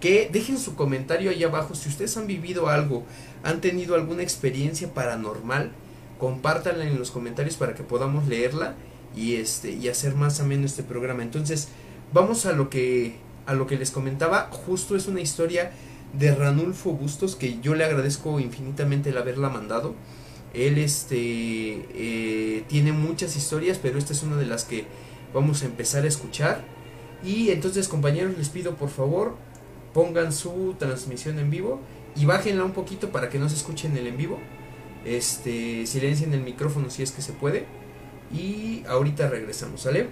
que dejen su comentario ahí abajo. Si ustedes han vivido algo, han tenido alguna experiencia paranormal, compártanla en los comentarios para que podamos leerla y este y hacer más ameno este programa. Entonces, vamos a lo que a lo que les comentaba, justo es una historia de Ranulfo Bustos que yo le agradezco infinitamente el haberla mandado. Él este eh, tiene muchas historias, pero esta es una de las que vamos a empezar a escuchar. Y entonces, compañeros, les pido por favor pongan su transmisión en vivo y bájenla un poquito para que no se escuchen el en vivo. Este, silencien el micrófono si es que se puede. Y ahorita regresamos, ¿sale?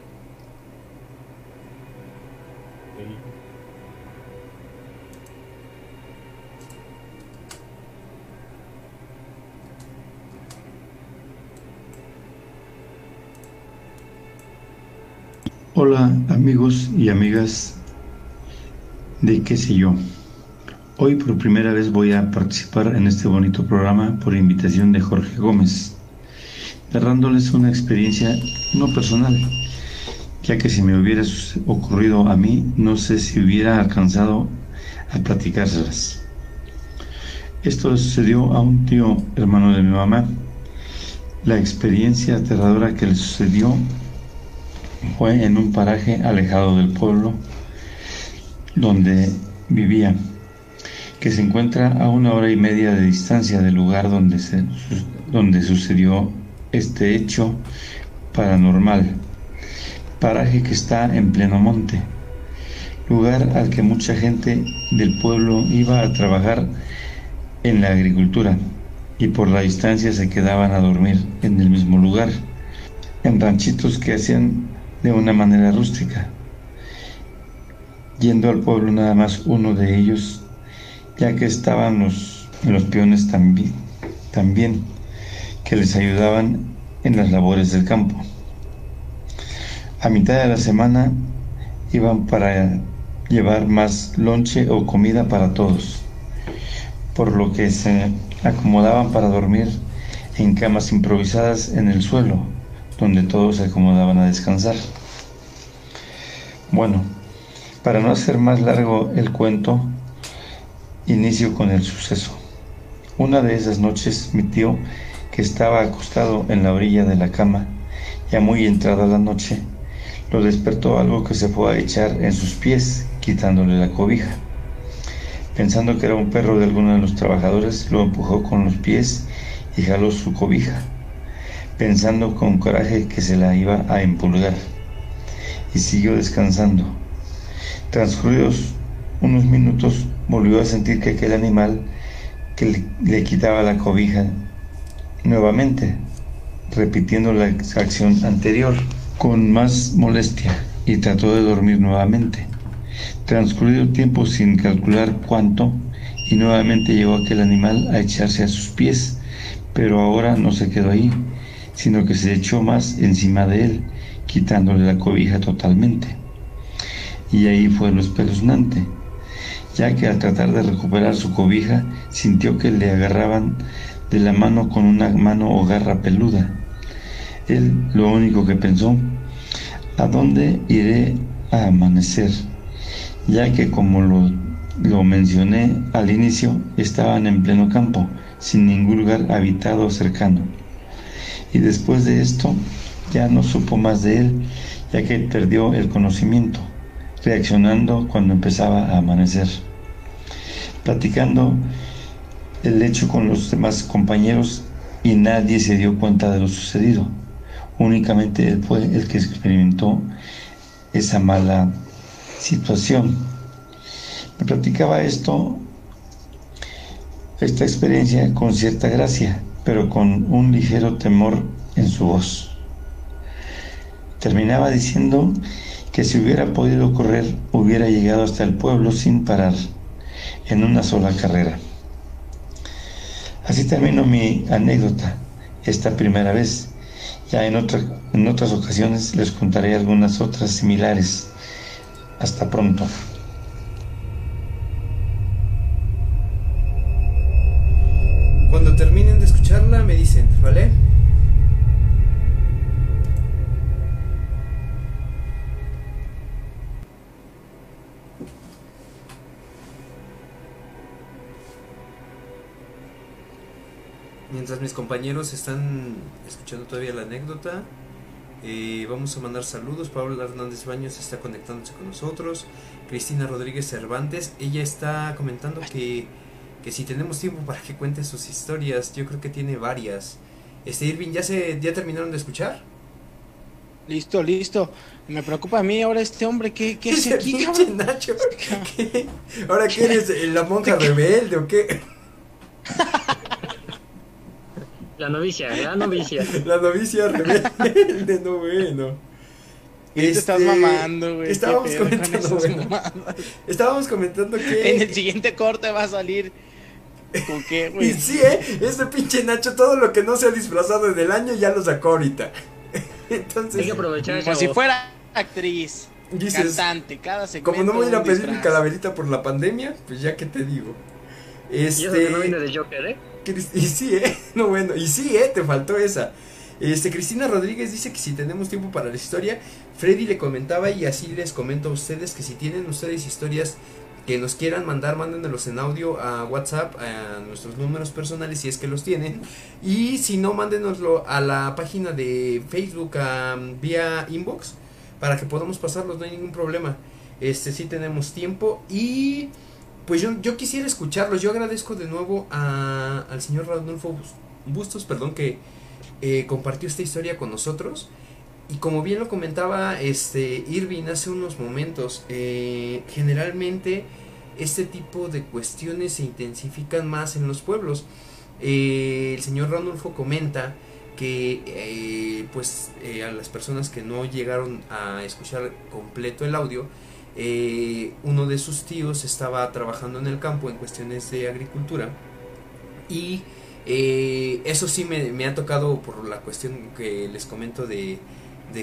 Hola amigos y amigas de qué sé yo. Hoy por primera vez voy a participar en este bonito programa por invitación de Jorge Gómez, narrándoles una experiencia no personal, ya que si me hubiera ocurrido a mí, no sé si hubiera alcanzado a platicárselas. Esto sucedió a un tío hermano de mi mamá. La experiencia aterradora que le sucedió fue en un paraje alejado del pueblo donde vivía, que se encuentra a una hora y media de distancia del lugar donde, se, donde sucedió este hecho paranormal. Paraje que está en pleno monte, lugar al que mucha gente del pueblo iba a trabajar en la agricultura y por la distancia se quedaban a dormir en el mismo lugar, en ranchitos que hacían de una manera rústica, yendo al pueblo nada más uno de ellos, ya que estaban los, los peones también, también, que les ayudaban en las labores del campo. A mitad de la semana iban para llevar más lonche o comida para todos, por lo que se acomodaban para dormir en camas improvisadas en el suelo, donde todos se acomodaban a descansar. Bueno, para no hacer más largo el cuento, inicio con el suceso. Una de esas noches mi tío, que estaba acostado en la orilla de la cama, ya muy entrada la noche, lo despertó algo que se fue a echar en sus pies, quitándole la cobija. Pensando que era un perro de alguno de los trabajadores, lo empujó con los pies y jaló su cobija, pensando con coraje que se la iba a empulgar, y siguió descansando. Transcurridos unos minutos, volvió a sentir que aquel animal que le, quitaba la cobija nuevamente, repitiendo la acción anterior con más molestia, y trató de dormir nuevamente. Transcurrido el tiempo sin calcular cuánto, y nuevamente llegó aquel animal a echarse a sus pies, pero ahora no se quedó ahí, sino que se echó más encima de él, quitándole la cobija totalmente. Y ahí fue lo espeluznante, ya que al tratar de recuperar su cobija, sintió que le agarraban de la mano con una mano o garra peluda. Él lo único que pensó, ¿a dónde iré a amanecer? Ya que como lo, lo mencioné al inicio, estaban en pleno campo, sin ningún lugar habitado cercano. Y después de esto, ya no supo más de él, ya que perdió el conocimiento, reaccionando cuando empezaba a amanecer. Platicando el hecho con los demás compañeros y nadie se dio cuenta de lo sucedido. Únicamente él fue el que experimentó esa mala situación. Me platicaba esto, esta experiencia con cierta gracia, pero con un ligero temor en su voz. Terminaba diciendo que si hubiera podido correr, hubiera llegado hasta el pueblo sin parar, en una sola carrera. Así termino mi anécdota esta primera vez. Ya en, otra, en otras ocasiones les contaré algunas otras similares. Hasta pronto. Compañeros están escuchando todavía la anécdota, eh, vamos a mandar saludos. Pablo Hernández Baños está conectándose con nosotros. Cristina Rodríguez Cervantes, ella está comentando que, que si tenemos tiempo para que cuente sus historias, yo creo que tiene varias. Este Irving, ¿ya, se, ¿ya terminaron de escuchar? Listo, listo. Me preocupa a mí ahora este hombre. ¿Qué, qué Ese (laughs) aquí, cabrón? Nacho. ¿Qué? ¿Ahora qué eres? ¿La monja (laughs) rebelde o qué? (laughs) La novicia, la novicia. (laughs) La novicia rebelde, (laughs) no bueno. ¿Qué te estás Este, mamando, güey? ¿Qué Estábamos comentando, bueno, estábamos comentando que... En el siguiente corte va a salir. ¿Con qué, (laughs) Y güey? sí, ¿eh? Este pinche Nacho, todo lo que no se ha disfrazado en el año ya lo sacó ahorita. Entonces, Hay que aprovechar Como si fuera actriz, dices, cantante, cada segmento. como no me voy a ir a pedir mi disfraz. calaverita por la pandemia, pues ya que te digo. Y eso Este, que no viene de Joker, ¿eh? Y sí, ¿eh? (laughs) No, bueno, y sí, ¿eh? Te faltó esa. Este, Cristina Rodríguez dice que si tenemos tiempo para la historia, Freddy le comentaba y así les comento a ustedes que si tienen ustedes historias que nos quieran mandar, mándenlos en audio a WhatsApp, a nuestros números personales si es que los tienen. Y si no, mándenoslo a la página de Facebook am, vía inbox para que podamos pasarlos, no hay ningún problema. Este, sí tenemos tiempo y pues yo, yo quisiera escucharlos. Yo agradezco de nuevo a, al señor Radolfo Bus- Bustos, perdón, que eh, compartió esta historia con nosotros. Y como bien lo comentaba este Irving hace unos momentos, eh, generalmente este tipo de cuestiones se intensifican más en los pueblos. Eh, el señor Ranulfo comenta que pues eh, a las personas que no llegaron a escuchar completo el audio, eh, uno de sus tíos estaba trabajando en el campo en cuestiones de agricultura y eh, eso sí me, ha tocado por la cuestión que les comento de,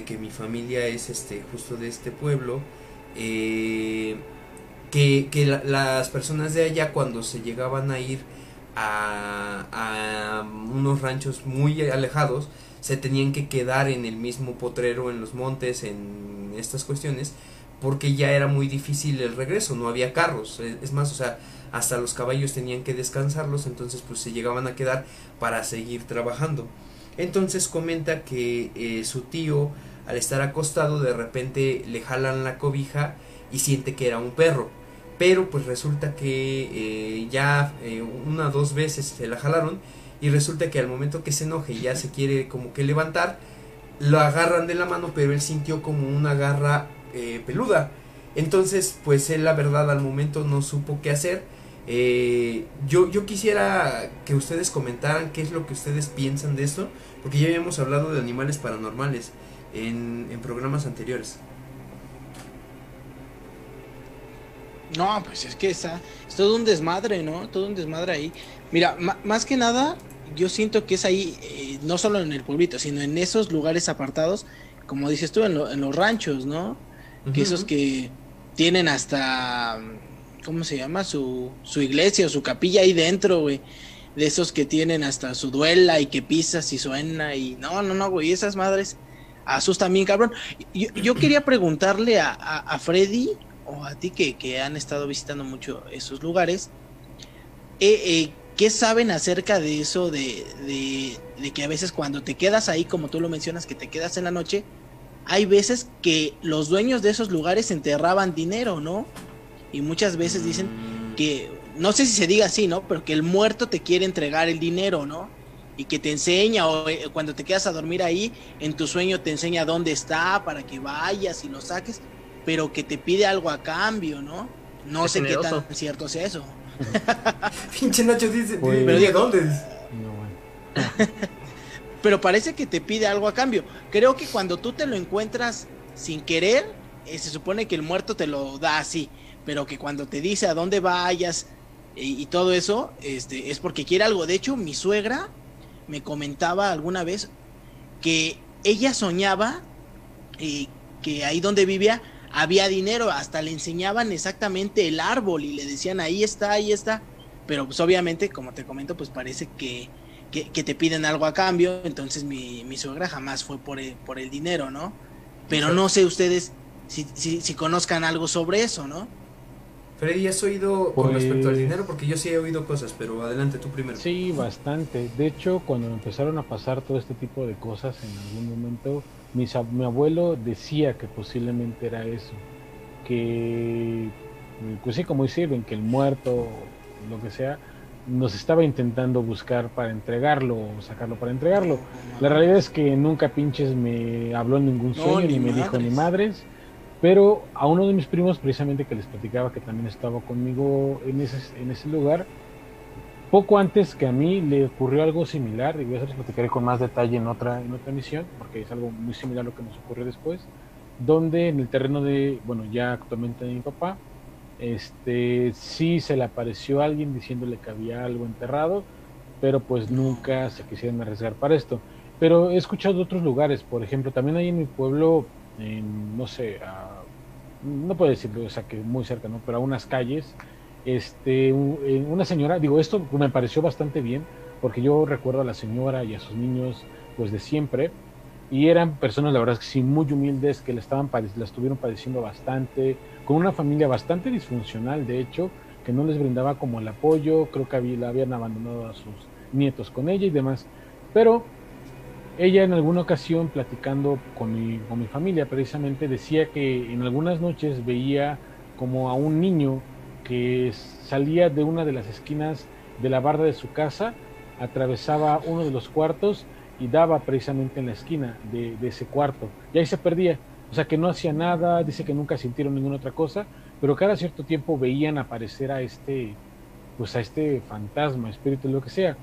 que mi familia es este justo de este pueblo eh, que, que la- las personas de allá cuando se llegaban a ir a, a unos ranchos muy alejados se tenían que quedar en el mismo potrero en los montes en estas cuestiones porque ya era muy difícil el regreso no había carros es, es más o sea hasta los caballos tenían que descansarlos entonces pues se llegaban a quedar para seguir trabajando. Entonces comenta que eh, su tío al estar acostado de repente le jalan la cobija y siente que era un perro. Pero pues resulta que eh, ya eh, una o dos veces se la jalaron y resulta que al momento que se enoje ya se quiere como que levantar lo agarran de la mano pero él sintió como una garra eh, peluda entonces pues él la verdad al momento no supo qué hacer eh, yo, yo quisiera que ustedes comentaran qué es lo que ustedes piensan de esto porque ya habíamos hablado de animales paranormales en, en programas anteriores No, pues es que está, es todo un desmadre, ¿no? Todo un desmadre ahí. Mira, más que nada, yo siento que es ahí, eh, no solo en el pueblito, sino en esos lugares apartados, como dices tú, en, lo- en los ranchos, ¿no? Que esos que tienen hasta, ¿cómo se llama? Su, su iglesia o su capilla ahí dentro, güey. De esos que tienen hasta su duela y que pisas y suena y no, no, no, güey, esas madres asustan bien, cabrón. Yo, yo quería preguntarle a, a, a Freddy o a ti que, que han estado visitando mucho esos lugares, eh, eh, ¿qué saben acerca de eso de, de, de que a veces cuando te quedas ahí, como tú lo mencionas, que te quedas en la noche, hay veces que los dueños de esos lugares enterraban dinero, ¿no? Y muchas veces dicen que, no sé si se diga así, ¿no? Pero que el muerto te quiere entregar el dinero, ¿no? Y que te enseña, o eh, cuando te quedas a dormir ahí, en tu sueño te enseña dónde está para que vayas y lo saques, pero que te pide algo a cambio, ¿no? No Es sé qué tan cierto sea eso. (laughs) pinche Nacho dice Pues- ¿de- de dónde? No, bueno. (laughs) pero parece que te pide algo a cambio. Creo que cuando tú te lo encuentras sin querer, eh, se supone que el muerto te lo da así, pero que cuando te dice a dónde vayas y, todo eso, este, es porque quiere algo. De hecho, mi suegra me comentaba alguna vez que ella soñaba eh, que ahí donde vivía había dinero, hasta le enseñaban exactamente el árbol y le decían ahí está, ahí está, pero pues obviamente, como te comento, pues parece que que, que te piden algo a cambio, entonces mi, mi suegra jamás fue por el, por el dinero, ¿no? Pero no sé ustedes si, si, si conozcan algo sobre eso, ¿no? Freddy, ¿has oído con Pues- respecto al dinero? Porque yo sí he oído cosas, pero adelante tú primero. Sí, bastante. De hecho, cuando empezaron a pasar todo este tipo de cosas en algún momento, mis ab- mi abuelo decía que posiblemente era eso. Que, pues sí, como sirven, que el muerto, lo que sea, nos estaba intentando buscar para entregarlo o sacarlo para entregarlo. La realidad es que nunca pinches me habló en ningún No, sueño, ni ni, me dijo ni madres. Pero a uno de mis primos, precisamente que les platicaba que también estaba conmigo en ese, en ese lugar, poco antes que a mí le ocurrió algo similar, y voy a les platicaré con más detalle en otra, en otra emisión, porque es algo muy similar a lo que nos ocurrió después, donde en el terreno de, bueno, ya actualmente de mi papá, este, sí se le apareció alguien diciéndole que había algo enterrado, pero pues nunca se quisieron arriesgar para esto. Pero he escuchado de otros lugares, por ejemplo, también ahí en mi pueblo, en, no sé, no puedo decirlo, o sea, que muy cerca, ¿no? Pero a unas calles, este, eh, una señora, digo, esto me pareció bastante bien, porque yo recuerdo a la señora y a sus niños, pues de siempre, y eran personas, la verdad que sí, muy humildes, que la, estaban, la estuvieron padeciendo bastante, con una familia bastante disfuncional, de hecho, que no les brindaba como el apoyo, creo que habían abandonado a sus nietos con ella y demás, pero ella en alguna ocasión platicando con mi, familia precisamente decía que en algunas noches veía como a un niño que salía de una de las esquinas de la barda de su casa, atravesaba uno de los cuartos y daba precisamente en la esquina de ese cuarto. Y ahí se perdía. O sea que no hacía nada, dice que nunca sintieron ninguna otra cosa, pero cada cierto tiempo veían aparecer a este, pues a este fantasma, espíritu, lo que sea.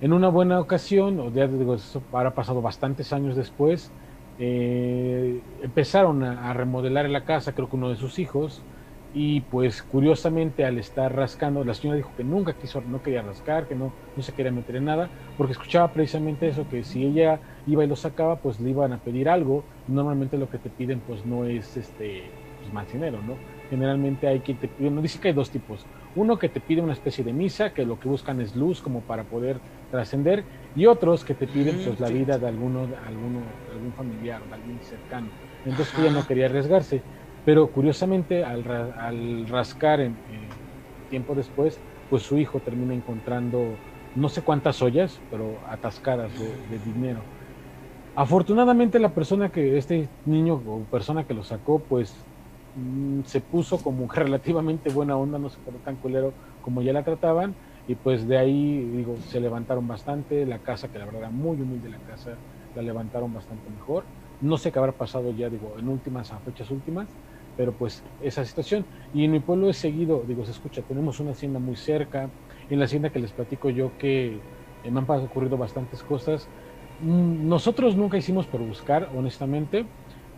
En una buena ocasión, o ya digo, eso pasado bastantes años después, eh, empezaron a, a remodelar la casa, creo que uno de sus hijos, y pues curiosamente al estar rascando, la señora dijo que nunca quiso, no quería rascar, que no, no se quería meter en nada, porque escuchaba precisamente eso, que si ella iba y lo sacaba, pues le iban a pedir algo, normalmente lo que te piden pues no es este pues, más dinero, ¿no? Generalmente hay que te piden, no dice que hay dos tipos, uno que te pide una especie de misa, que lo que buscan es luz como para poder trascender, y otros que te piden pues la vida de alguno, de alguno, de algún familiar, de alguien cercano. Entonces ella no quería arriesgarse. Pero curiosamente, al, al rascar en, eh, tiempo después, pues su hijo termina encontrando no sé cuántas ollas, pero atascadas de, de dinero. Afortunadamente la persona que, este niño o persona que lo sacó, pues mm, se puso como (laughs) relativamente buena onda, no se quedó tan culero como ya la trataban, y pues de ahí, digo, se levantaron bastante, la casa, que la verdad era muy humilde la casa, la levantaron bastante mejor. No sé qué habrá pasado ya, digo, en últimas, a fechas últimas, pero pues esa situación. Y en mi pueblo he seguido, digo, se escucha, tenemos una hacienda muy cerca, en la hacienda que les platico yo que eh, me han ocurrido bastantes cosas. Mm, Nosotros nunca hicimos por buscar, honestamente,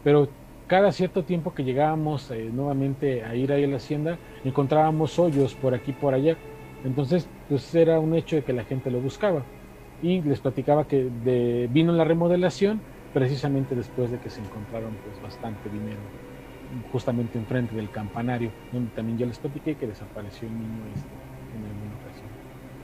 pero cada cierto tiempo que llegábamos eh, nuevamente a ir ahí a la hacienda, encontrábamos hoyos por aquí por allá. Entonces, pues era un hecho de que la gente lo buscaba. Y les platicaba que de, vino la remodelación precisamente después de que se encontraron pues bastante dinero justamente enfrente del campanario, donde también yo les platiqué que desapareció un niño este, en alguna ocasión.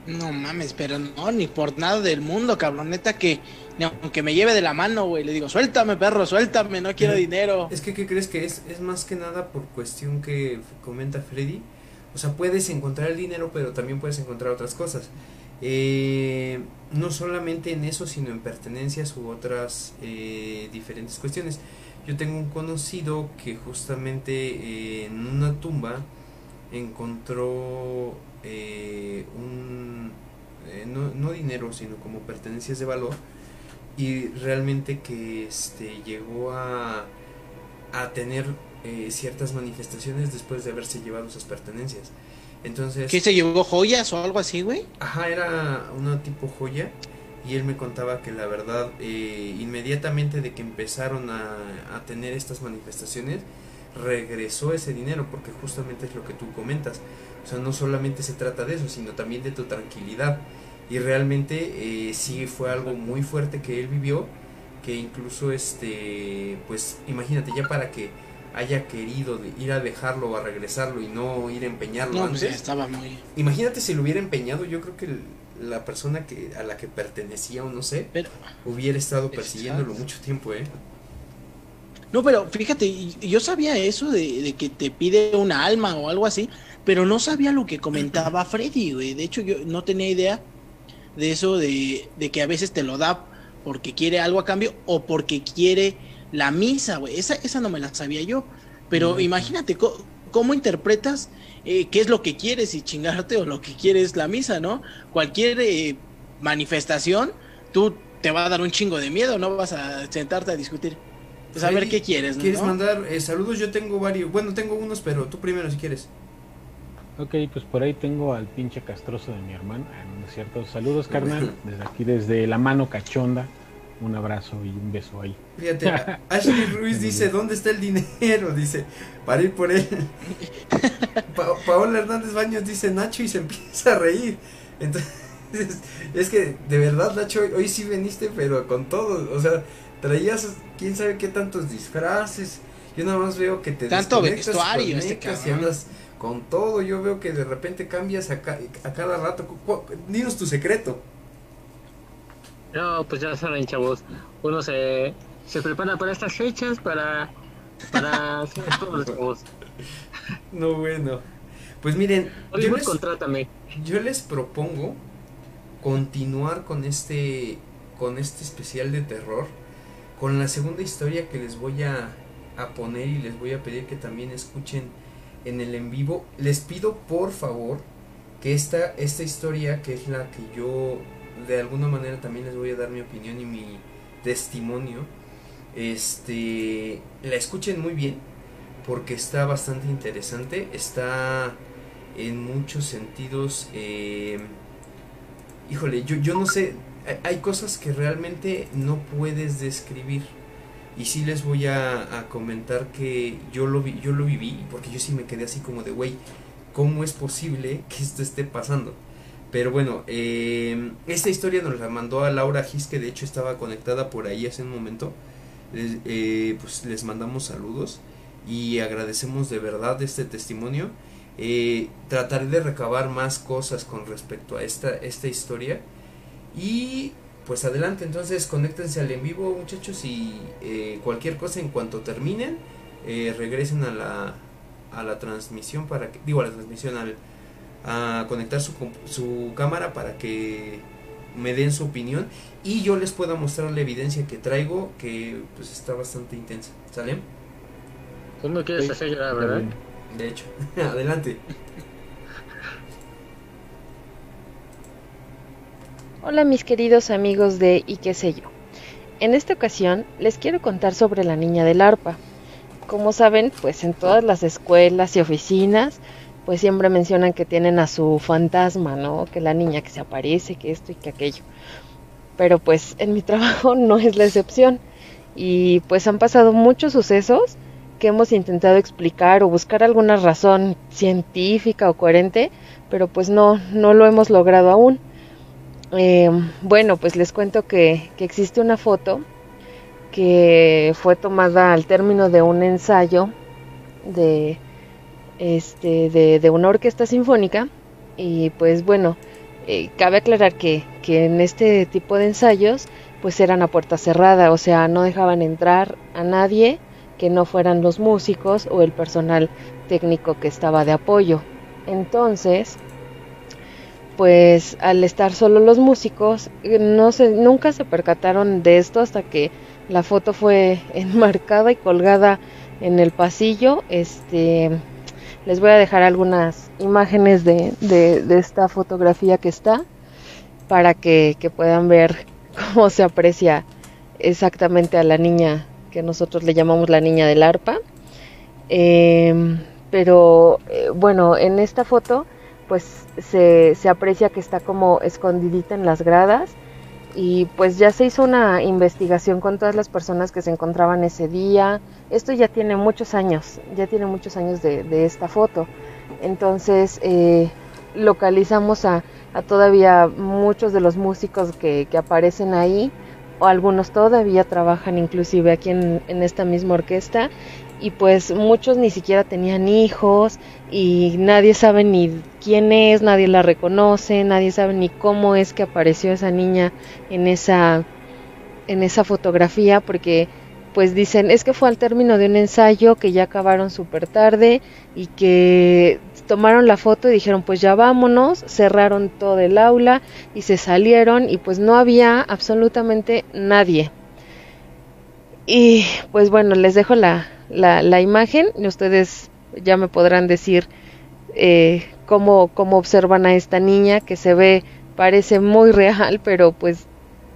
No mames, pero no, ni por nada del mundo, cabrón. Neta que, ni aunque me lleve de la mano, güey, le digo, suéltame, perro, suéltame, no quiero dinero. Es que, ¿qué crees que es? Es más que nada por cuestión que comenta Freddy. O sea, puedes encontrar el dinero, pero también puedes encontrar otras cosas. Eh, no solamente en eso, sino en pertenencias u otras eh, diferentes cuestiones. Yo tengo un conocido que justamente eh, en una tumba encontró eh, un... eh, no, no dinero, sino como pertenencias de valor. Y realmente que este, llegó a, a tener eh, ciertas manifestaciones después de haberse llevado esas pertenencias. Entonces... ¿Qué se llevó joyas o algo así, güey? Ajá, era una tipo joya y él me contaba que la verdad eh, inmediatamente de que empezaron a, a tener estas manifestaciones regresó ese dinero porque justamente es lo que tú comentas. O sea, no solamente se trata de eso, sino también de tu tranquilidad. Y realmente eh, sí fue algo muy fuerte que él vivió, que incluso este, pues imagínate ya para que haya querido de ir a dejarlo o a regresarlo y no ir a empeñarlo No, antes. pues ya estaba muy. Imagínate si lo hubiera empeñado, yo creo que el- la persona que a la que pertenecía o no sé, Pero, hubiera estado persiguiéndolo Exacto. mucho tiempo, ¿eh? no, pero fíjate, yo sabía eso de, de que te pide una alma o algo así, pero no sabía lo que comentaba Freddy, güey. De hecho, yo no tenía idea de eso de, de que a veces te lo da porque quiere algo a cambio o porque quiere la misa, güey. Esa, esa no me la sabía yo. Pero imagínate cómo interpretas eh, qué es lo que quieres y chingarte o lo que quieres la misa, ¿no? Cualquier eh, manifestación, tú te va a dar un chingo de miedo, no vas a sentarte a discutir. Pues a ver qué quieres, ¿Quieres ¿no? mandar eh, saludos? Yo tengo varios, bueno, tengo unos, pero tú primero si quieres. Ok, pues por ahí tengo al pinche castroso de mi hermano. Ah, no es cierto. Saludos, carnal. Desde aquí, desde la mano cachonda. Un abrazo y un beso ahí. Fíjate, a- (laughs) Ashley Ruiz dice, ¿dónde está el dinero? (laughs) Dice, para ir por él. (laughs) Pa- Paola Hernández Baños dice, Nacho y se empieza a reír. Entonces, es que de verdad, Nacho, hoy, hoy sí veniste, pero con todo. O sea, traías quién sabe qué tantos disfraces. Yo nada más veo que te Tanto vestuario, este conectas y cabrón. andas Con todo, yo veo que de repente cambias a, ca- a cada rato. Dinos tu secreto. No, pues ya saben, chavos. Uno se, se prepara para estas fechas, para, para hacer todos los chavos. (laughs) No, bueno. Pues miren, yo les, contrátame. yo les propongo continuar con este con este especial de terror con la segunda historia que les voy a, a poner y les voy a pedir que también escuchen en el en vivo les pido por favor que esta esta historia que es la que yo de alguna manera también les voy a dar mi opinión y mi testimonio. Este la escuchen muy bien porque está bastante interesante está en muchos sentidos eh, híjole yo, yo no sé hay- cosas que realmente no puedes describir. Y sí les voy a, a comentar que yo lo vi, yo lo viví porque yo sí me quedé así como de güey cómo es posible que esto esté pasando pero bueno eh, esta historia nos la mandó a Laura Gis que de hecho estaba conectada por ahí hace un momento. Les, eh, pues les mandamos saludos y agradecemos de verdad este testimonio. Eh, trataré de recabar más cosas con respecto a esta, esta historia. Y pues adelante entonces conéctense al en vivo muchachos y eh, cualquier cosa en cuanto terminen eh, regresen a la a la transmisión para que digo a la transmisión al a conectar su, comp- su cámara para que me den su opinión y yo les pueda mostrar la evidencia que traigo que pues está bastante intensa ¿sale? Tú me quieres Sí, hacer llorar, ¿verdad? de hecho (laughs) adelante Hola mis queridos amigos de y qué sé yo. En esta ocasión les quiero contar sobre la niña del arpa. Como saben, pues en todas las escuelas y oficinas, pues siempre mencionan que tienen a su fantasma, ¿no? Que la niña que se aparece, que esto y que aquello. Pero pues en mi (laughs) trabajo no es la excepción. Y pues han pasado muchos sucesos que hemos intentado explicar o buscar alguna razón científica o coherente, pero pues no, no lo hemos logrado aún. Eh, bueno, pues les cuento que existe una foto que fue tomada al término de un ensayo de, este, de, de una orquesta sinfónica y pues bueno, eh, cabe aclarar que, que en este tipo de ensayos pues eran a puerta cerrada, o sea, no dejaban entrar a nadie que no fueran los músicos o el personal técnico que estaba de apoyo. Entonces, pues al estar solo los músicos, eh, no se, nunca se percataron de esto hasta que la foto fue (laughs) enmarcada y colgada en el pasillo. Este, les voy a dejar algunas imágenes de, de, esta fotografía que está para que, que puedan ver (laughs) cómo se aprecia exactamente a la niña que nosotros le llamamos la niña del arpa. Eh, pero eh, bueno, en esta foto pues se, se aprecia que está como escondidita en las gradas y pues ya se hizo una investigación con todas las personas que se encontraban ese día. Esto ya tiene muchos años, ya tiene muchos años de, esta foto. Entonces eh, localizamos a, todavía muchos de los músicos que, que, aparecen ahí, o algunos todavía trabajan inclusive aquí en, en esta misma orquesta y pues muchos ni siquiera tenían hijos y nadie sabe ni quién es, nadie la reconoce, nadie sabe ni cómo es que apareció esa niña en esa en esa fotografía porque pues dicen es que fue al término de un ensayo que ya acabaron súper tarde y que tomaron la foto y dijeron pues ya vámonos, cerraron todo el aula y se salieron y pues no había absolutamente nadie. Y pues bueno, les dejo la, la, la imagen y ustedes ya me podrán decir eh, cómo, cómo observan a esta niña que se ve, parece muy real, pero pues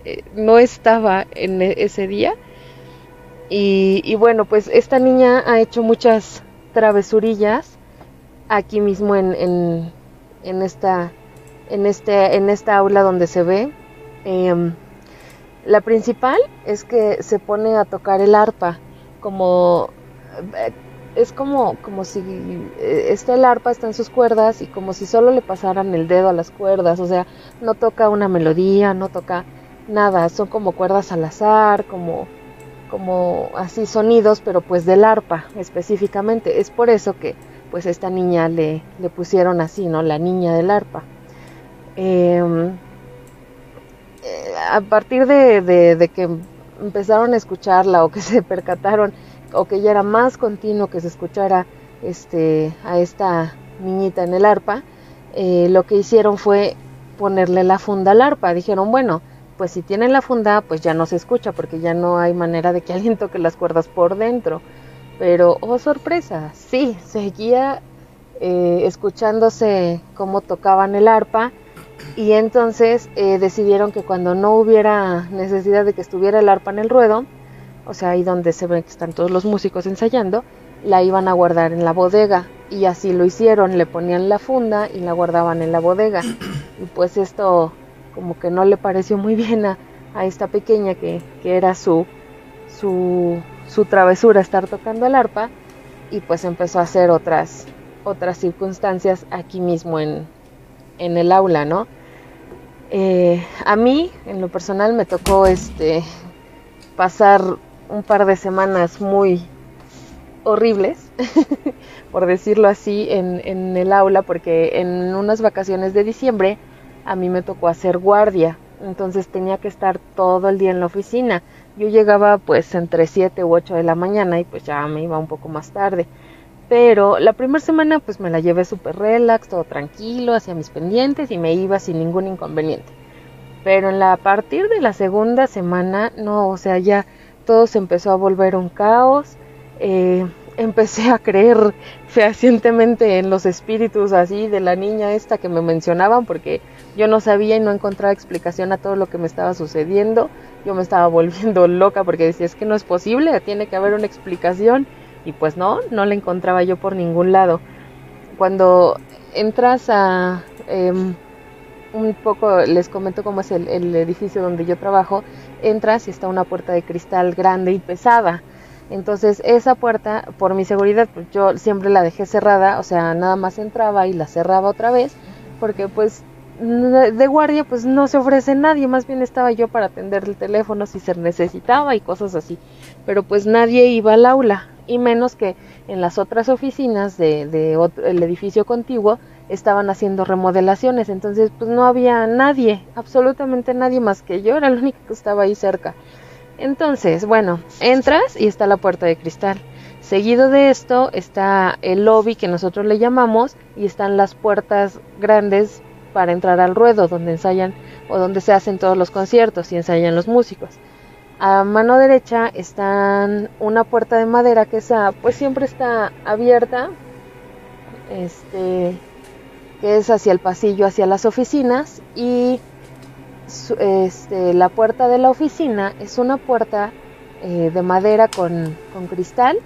eh, no estaba en ese día. Y, y, bueno, pues esta niña ha hecho muchas travesurillas aquí mismo en, en, esta, en, este, en esta aula donde se ve. Eh, la principal es que se pone a tocar el arpa, como es como, como si está el arpa, está en sus cuerdas y como si solo le pasaran el dedo a las cuerdas, o sea, no toca una melodía, no toca nada, son como cuerdas al azar, como, como así sonidos, pero pues del arpa específicamente. Es por eso que pues esta niña le, le pusieron así, ¿no? La niña del arpa. Em, eh, a partir de, de, de, que empezaron a escucharla o que se (laughs) percataron o que ya era más continuo que se escuchara este, a esta niñita en el arpa, eh, lo que hicieron fue ponerle la funda al arpa. Dijeron, bueno, pues si tienen la funda, pues ya no se escucha porque ya no hay manera de que (laughs) alguien toque las cuerdas por dentro. Pero, oh sorpresa, sí, seguía eh, escuchándose cómo tocaban el arpa y entonces eh, decidieron que cuando no hubiera necesidad de que estuviera el arpa en el ruedo, o sea, ahí donde se ven que están todos los músicos ensayando, la iban a guardar en la bodega y así lo hicieron, le ponían la funda y la guardaban en la bodega. Y pues esto como que no le pareció muy bien a, a esta pequeña que, que era su, su, su travesura estar tocando el arpa y pues empezó a hacer otras, otras circunstancias aquí mismo en, en el aula, ¿no? Eh, a mí, en lo personal, me tocó este pasar un par de semanas muy horribles, (laughs) por decirlo así, en, en, el aula, porque en unas vacaciones de diciembre a mí me tocó hacer guardia, entonces tenía que estar todo el día en la oficina. Yo llegaba pues entre 7 u 8 de la mañana y pues ya me iba un poco más tarde. Pero la primera semana pues me la llevé súper relax, todo tranquilo, hacia mis pendientes y me iba sin ningún inconveniente. Pero en la a partir de la segunda semana, no, o sea, ya todo se empezó a volver un caos. Eh, empecé a creer fehacientemente en los espíritus así de la niña esta que me mencionaban porque yo no sabía y no encontraba explicación a todo lo que me estaba sucediendo. Yo me estaba (laughs) volviendo loca porque decía, es que no es posible, tiene que haber una explicación. Y pues no, no la encontraba yo por ningún lado. Cuando entras a... Eh, un poco, les comento cómo es el, el edificio donde yo trabajo, entras y está una puerta de cristal grande y pesada. Entonces esa puerta, por mi seguridad, pues yo siempre la dejé cerrada, o sea, nada más entraba y la cerraba otra vez, porque pues de guardia pues no se ofrece nadie, más bien estaba yo para atender el teléfono si se necesitaba y cosas así, pero pues nadie iba al aula, y menos que en las otras oficinas de, de edificio contiguo estaban haciendo remodelaciones, entonces pues no había nadie, absolutamente nadie más que yo, era el único que estaba ahí cerca. Entonces, bueno, entras y está la puerta de cristal. Seguido de esto está el lobby que nosotros le llamamos y están las puertas grandes para entrar al ruedo donde ensayan o donde se hacen todos los conciertos y ensayan los músicos. A mano derecha están una puerta de madera que esa pues siempre está abierta. Este que es hacia el pasillo hacia las oficinas y este, la puerta de la oficina es una puerta eh, de madera con, con, cristal,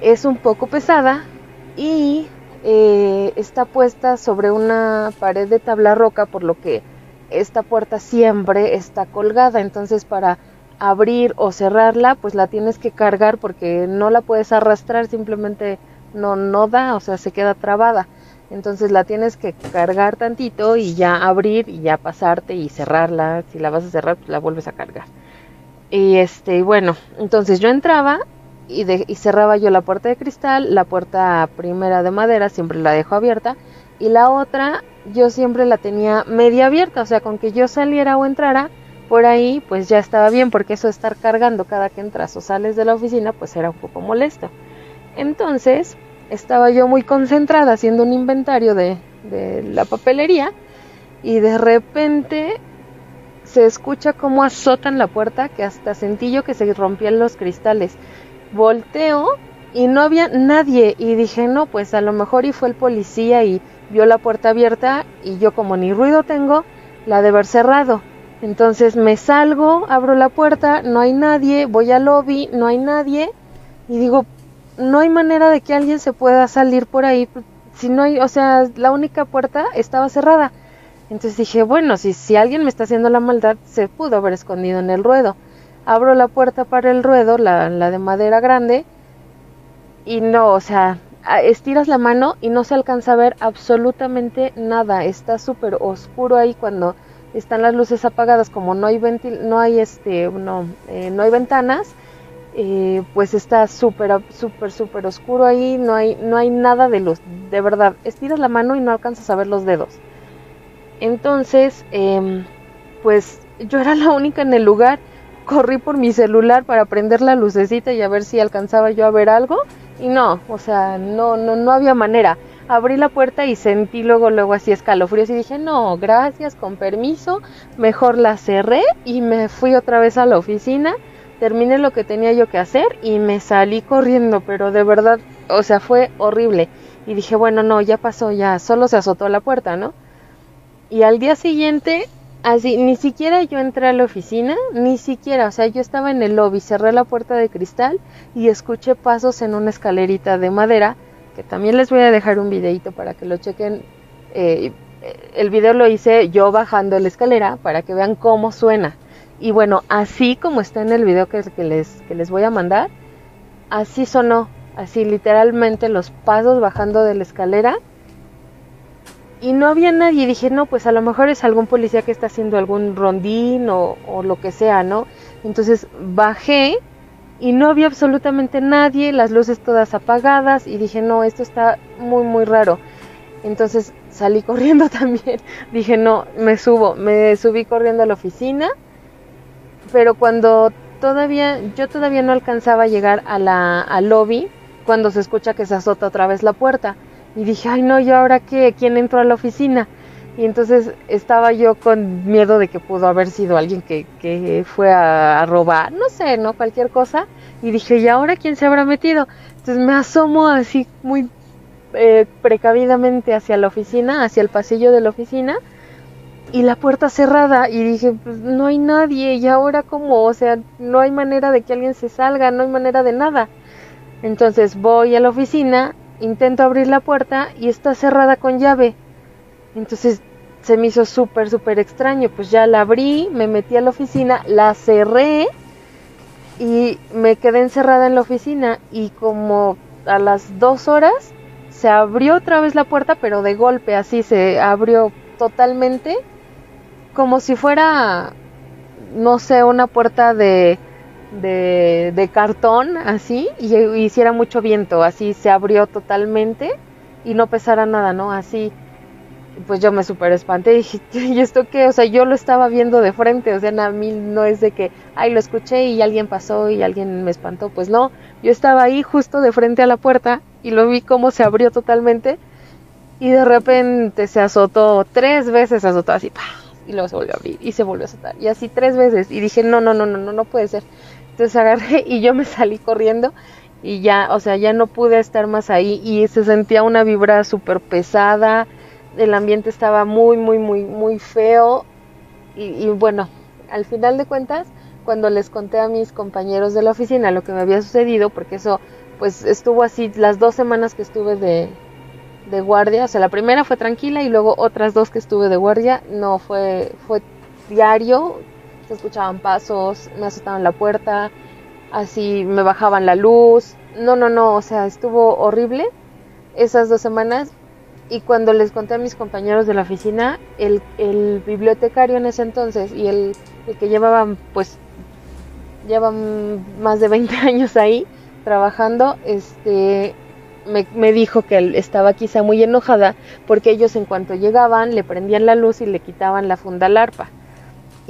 es un poco pesada y eh, está puesta sobre una pared de tabla roca, por lo que esta puerta siempre está colgada, entonces para abrir o cerrarla, pues la tienes que cargar porque no la puedes arrastrar, simplemente no, no da, o sea, se queda trabada. Entonces la tienes que cargar tantito y ya abrir y ya pasarte y cerrarla. Si la vas a cerrar, pues la vuelves a cargar. Y este, bueno, entonces yo entraba y, cerraba yo la puerta de cristal, la puerta primera de madera siempre la dejo abierta y la otra yo siempre la tenía media abierta, o sea, con que yo saliera o entrara por ahí, pues ya estaba bien, porque eso de estar cargando cada que entras o sales de la oficina, pues era un poco molesto. Entonces, estaba yo muy concentrada haciendo un inventario de, la papelería y de repente se escucha como azotan la puerta que hasta sentí yo que se rompían los cristales. Volteo y no había nadie y dije, no, pues a lo mejor y fue el policía y vio la puerta abierta y yo como ni ruido tengo, la de haber cerrado. Entonces me salgo, abro la puerta, no hay nadie, voy al lobby, no hay nadie y digo, no hay manera de que alguien se pueda salir por ahí. Si no hay, o sea, la única puerta estaba cerrada. Entonces dije, bueno, si, si alguien me está haciendo la maldad, se pudo haber escondido en el ruedo. Abro la puerta para el ruedo, la, la de madera grande, y no, o sea, estiras la mano y no se alcanza a ver absolutamente nada. Está súper oscuro ahí cuando están las luces apagadas, como no hay ventil no hay este, no, eh, no hay ventanas eh, pues está súper, súper, súper oscuro ahí, no hay, no hay nada de luz, de verdad, estiras la mano y no alcanzas a ver los dedos. Entonces, em, pues yo era la única en el lugar, corrí por mi celular para prender la lucecita y a ver si alcanzaba yo a ver algo, y no, o sea, no, no, no había manera. Abrí la puerta y sentí luego, luego así escalofríos y dije, no, gracias, con permiso, mejor la cerré y me fui otra vez a la oficina terminé lo que tenía yo que hacer y me salí corriendo, pero de verdad, o sea, fue horrible. Y dije, bueno, no, ya pasó, ya, solo se azotó la puerta, ¿no? Y al día siguiente, así, ni siquiera yo entré a la oficina, ni siquiera, o sea, yo estaba en el lobby, cerré la puerta de cristal y escuché pasos en una escalerita de madera, que también les voy a dejar un videito para que lo chequen. Eh, el video lo hice yo bajando la escalera para que vean cómo suena. Y bueno, así como está en el video que, les, que les voy a mandar, así sonó, así literalmente los pasos bajando de la escalera. Y no había nadie. dije, no, pues a lo mejor es algún policía que está haciendo algún rondín o, o lo que sea, ¿no? Entonces bajé y no había absolutamente nadie, las luces todas apagadas y dije, no, esto está muy, muy raro. Entonces salí (laughs) corriendo también. Dije, no, me subo, me subí corriendo a la oficina pero cuando todavía, yo todavía no alcanzaba a llegar a la, al lobby, cuando se escucha que se azota otra vez la puerta. Y dije, ay no, ¿y ahora qué? ¿Quién entró a la oficina? Y entonces estaba yo con miedo de que pudo haber sido alguien que, que fue a, robar, no sé, ¿no? Cualquier cosa. Y dije, ¿y ahora quién se habrá metido? Entonces me asomo así muy eh, precavidamente hacia la oficina, hacia el pasillo de la oficina y la puerta cerrada y dije, pues no hay nadie y ahora cómo, o sea, no hay manera de que alguien se salga, no hay manera de nada. Entonces voy a la oficina, intento abrir la puerta y está cerrada con llave. Entonces se me hizo súper, súper extraño, pues ya la abrí, me metí a la oficina, la cerré y me quedé encerrada en la oficina y como a las dos horas se abrió otra vez la puerta, pero de golpe así se abrió totalmente como si fuera, no sé, una puerta de, de, cartón así y, hiciera mucho viento, así se abrió totalmente y no pesara nada, ¿no? Así, pues yo me super espanté y dije, (laughs) ¿y esto qué? O sea, yo lo estaba viendo de frente, o sea, a mí no es de que, ay, lo escuché y alguien pasó y alguien me espantó, pues no, yo estaba ahí justo de frente a la puerta y lo vi como se abrió totalmente y de repente se azotó, tres veces azotó así, ¡pah! Y luego se volvió a abrir y se volvió a soltar. Y así tres veces. Y dije, no, no, no, no, no, no puede ser. Entonces agarré (laughs) y yo me salí corriendo y ya, o sea, ya no pude estar más ahí y se sentía una vibra súper pesada. El ambiente estaba muy, muy, muy, muy feo. Y, y bueno, al final de cuentas, cuando les conté a mis compañeros de la oficina lo que me había sucedido, porque eso pues estuvo así las dos semanas que estuve de, de guardia, o sea, la primera fue tranquila y luego otras dos que estuve de guardia, no fue, fue diario, se escuchaban pasos, me azotaban la puerta, así me bajaban la luz, no, no, no, o sea, estuvo horrible esas dos semanas. Y cuando les conté a mis compañeros de la oficina, el, el bibliotecario en ese entonces y el, el que llevaban, pues, llevan más de 20 (laughs) años ahí trabajando, este, me, dijo que estaba quizá muy enojada porque ellos en cuanto llegaban le prendían la luz y le quitaban la funda al arpa.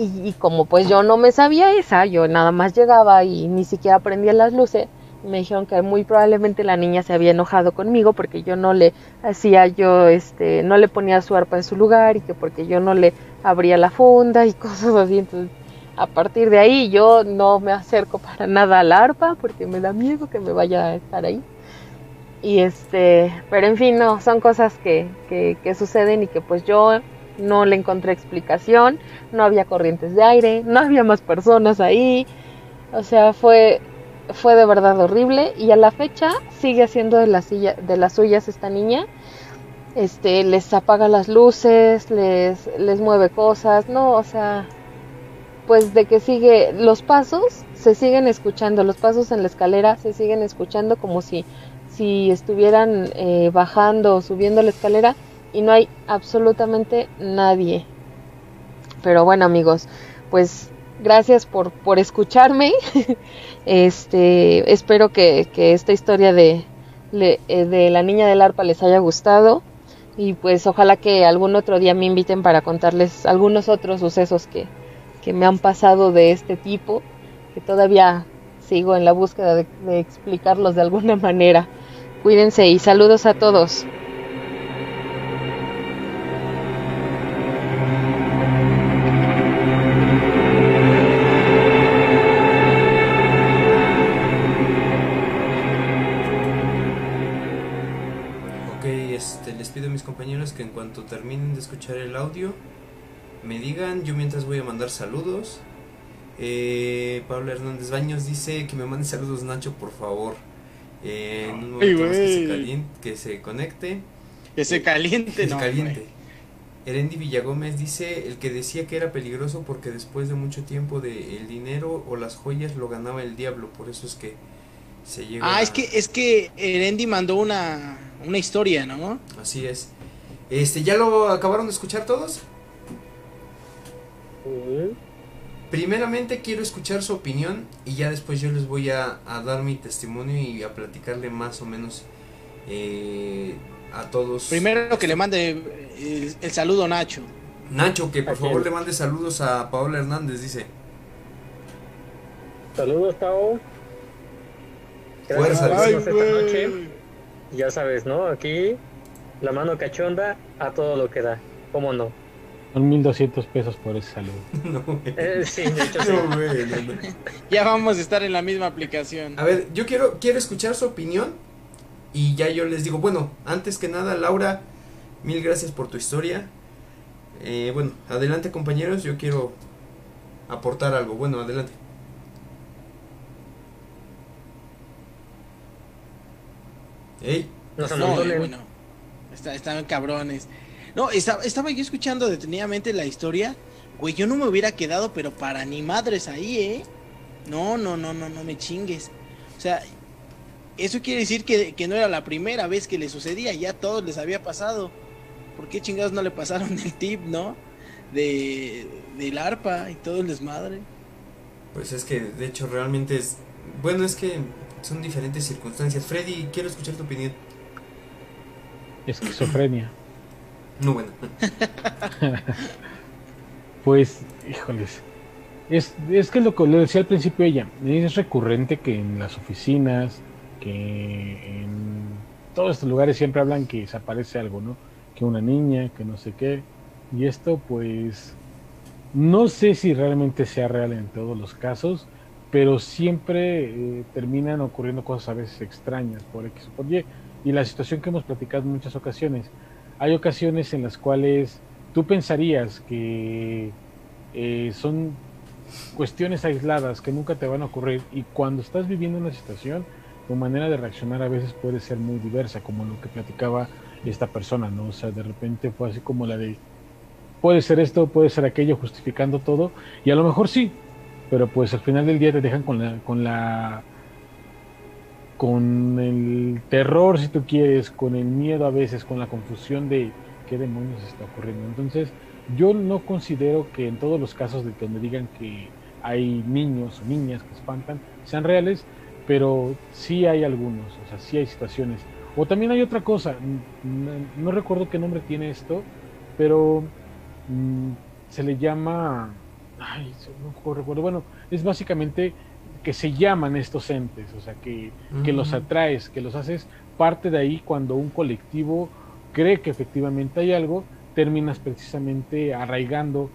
Y, como pues yo no me sabía esa, yo nada más llegaba y ni siquiera prendía las luces, me dijeron que muy probablemente la niña se había enojado conmigo porque yo no le hacía yo este no le ponía su arpa en su lugar y que porque yo no le abría la funda y (laughs) cosas así entonces a partir de ahí yo no me acerco para nada al arpa porque me da miedo que me vaya a estar ahí y este, pero en fin, no, son cosas que, que, suceden y que pues yo no le encontré explicación, no había corrientes de aire, no había más personas ahí, o sea, fue, fue de verdad horrible y a la fecha sigue haciendo de, la silla, de las suyas esta niña, este, les apaga las luces, les, les mueve cosas, no, o sea, pues de que sigue, los pasos se siguen escuchando, los pasos en la escalera se siguen escuchando como si si estuvieran eh, bajando o subiendo la escalera y no hay absolutamente nadie. Pero bueno amigos, pues gracias por, por escucharme. (laughs) este, espero que, que esta historia de, eh, de la niña del arpa les haya gustado. Y pues ojalá que algún otro día me inviten para contarles algunos otros sucesos que, que me han pasado de este tipo, que todavía sigo en la búsqueda de explicarlos de alguna (laughs) manera. Cuídense y saludos a todos. Ok, este, les pido a mis compañeros que en cuanto terminen de escuchar el audio, me digan, yo mientras voy a mandar saludos. Eh, Pablo Hernández Baños dice que me mande saludos Nacho, por favor. Eh, en un momento que se, güey. calien- que se conecte. Que se caliente, Que se no. caliente. güey. Erendi Villagómez dice, el que decía que era peligroso porque después de mucho tiempo de el dinero o las joyas lo ganaba el diablo, por eso es que se llega Ah, a- es que, es que Erendi mandó una, una historia, ¿no? Así es. Este, ¿ya lo acabaron de escuchar todos? Primeramente quiero escuchar su opinión y ya después yo les voy a, a dar mi testimonio y a platicarle más o menos eh, a todos. Primero que le mande el, el saludo Nacho. Nacho, que por ¿A favor le mande saludos a Paola Hernández, dice. Saludos, Pau. Fuerza, Ay, esta noche. Ya sabes, ¿no? Aquí la mano cachonda a todo lo que da. ¿Cómo no? Son 1200 pesos por ese saludo. (laughs) No. Eh, sí, de hecho (laughs) sí. No, güey, no, no. (laughs) Ya vamos a estar en la misma aplicación. A ver, yo quiero, quiero escuchar su opinión y ya yo les digo, bueno, antes que nada, Laura, mil gracias por tu historia. Eh, bueno, adelante compañeros, yo quiero aportar algo. Bueno, adelante. Ey, No bueno, está, están cabrones. No, estaba, estaba yo escuchando detenidamente la historia. Güey, yo no me hubiera quedado, pero para ni madres ahí, ¿eh? No, no, no, no, no me chingues. O sea, eso quiere decir que, que no era la primera vez que le sucedía, ya a todos les había pasado. ¿Por qué chingados no le pasaron el tip, no? De, del arpa y todo el desmadre. pues es que de hecho realmente es... Bueno, es que son diferentes circunstancias. Freddy, quiero escuchar tu opinión. Esquizofrenia. No, bueno. (laughs) Pues, híjoles. Es, es que lo que le decía al principio ella, es recurrente que en las oficinas, que en todos estos lugares siempre hablan que se aparece algo, ¿no? Que una niña, que no sé qué. Y esto pues no sé si realmente sea real en todos los casos, pero siempre eh, terminan ocurriendo cosas a veces extrañas por X o por Y. Y la situación que hemos platicado en muchas ocasiones, hay ocasiones en las cuales tú pensarías que eh, son cuestiones aisladas que nunca te van a ocurrir y cuando estás viviendo una situación, tu manera de reaccionar a veces puede ser muy diversa, como lo que platicaba esta persona, ¿no? O sea, de repente fue así como la de, puede ser esto, puede ser aquello, justificando todo, y a lo mejor sí, pero pues al final del día te dejan con la, con la, con el terror, si tú quieres, con el miedo a veces, con la confusión de qué demonios está ocurriendo. Entonces, yo no considero que en todos los casos de donde digan que hay niños o niñas que espantan sean reales, pero sí hay algunos, o sea, sí hay situaciones. O también hay otra cosa, no, recuerdo qué nombre tiene esto, pero mm, se le llama, ay, no recuerdo, bueno, es básicamente que se llaman estos entes, o sea, que, que los atraes, que los haces parte de ahí cuando un colectivo cree que efectivamente hay algo, terminas precisamente arraigando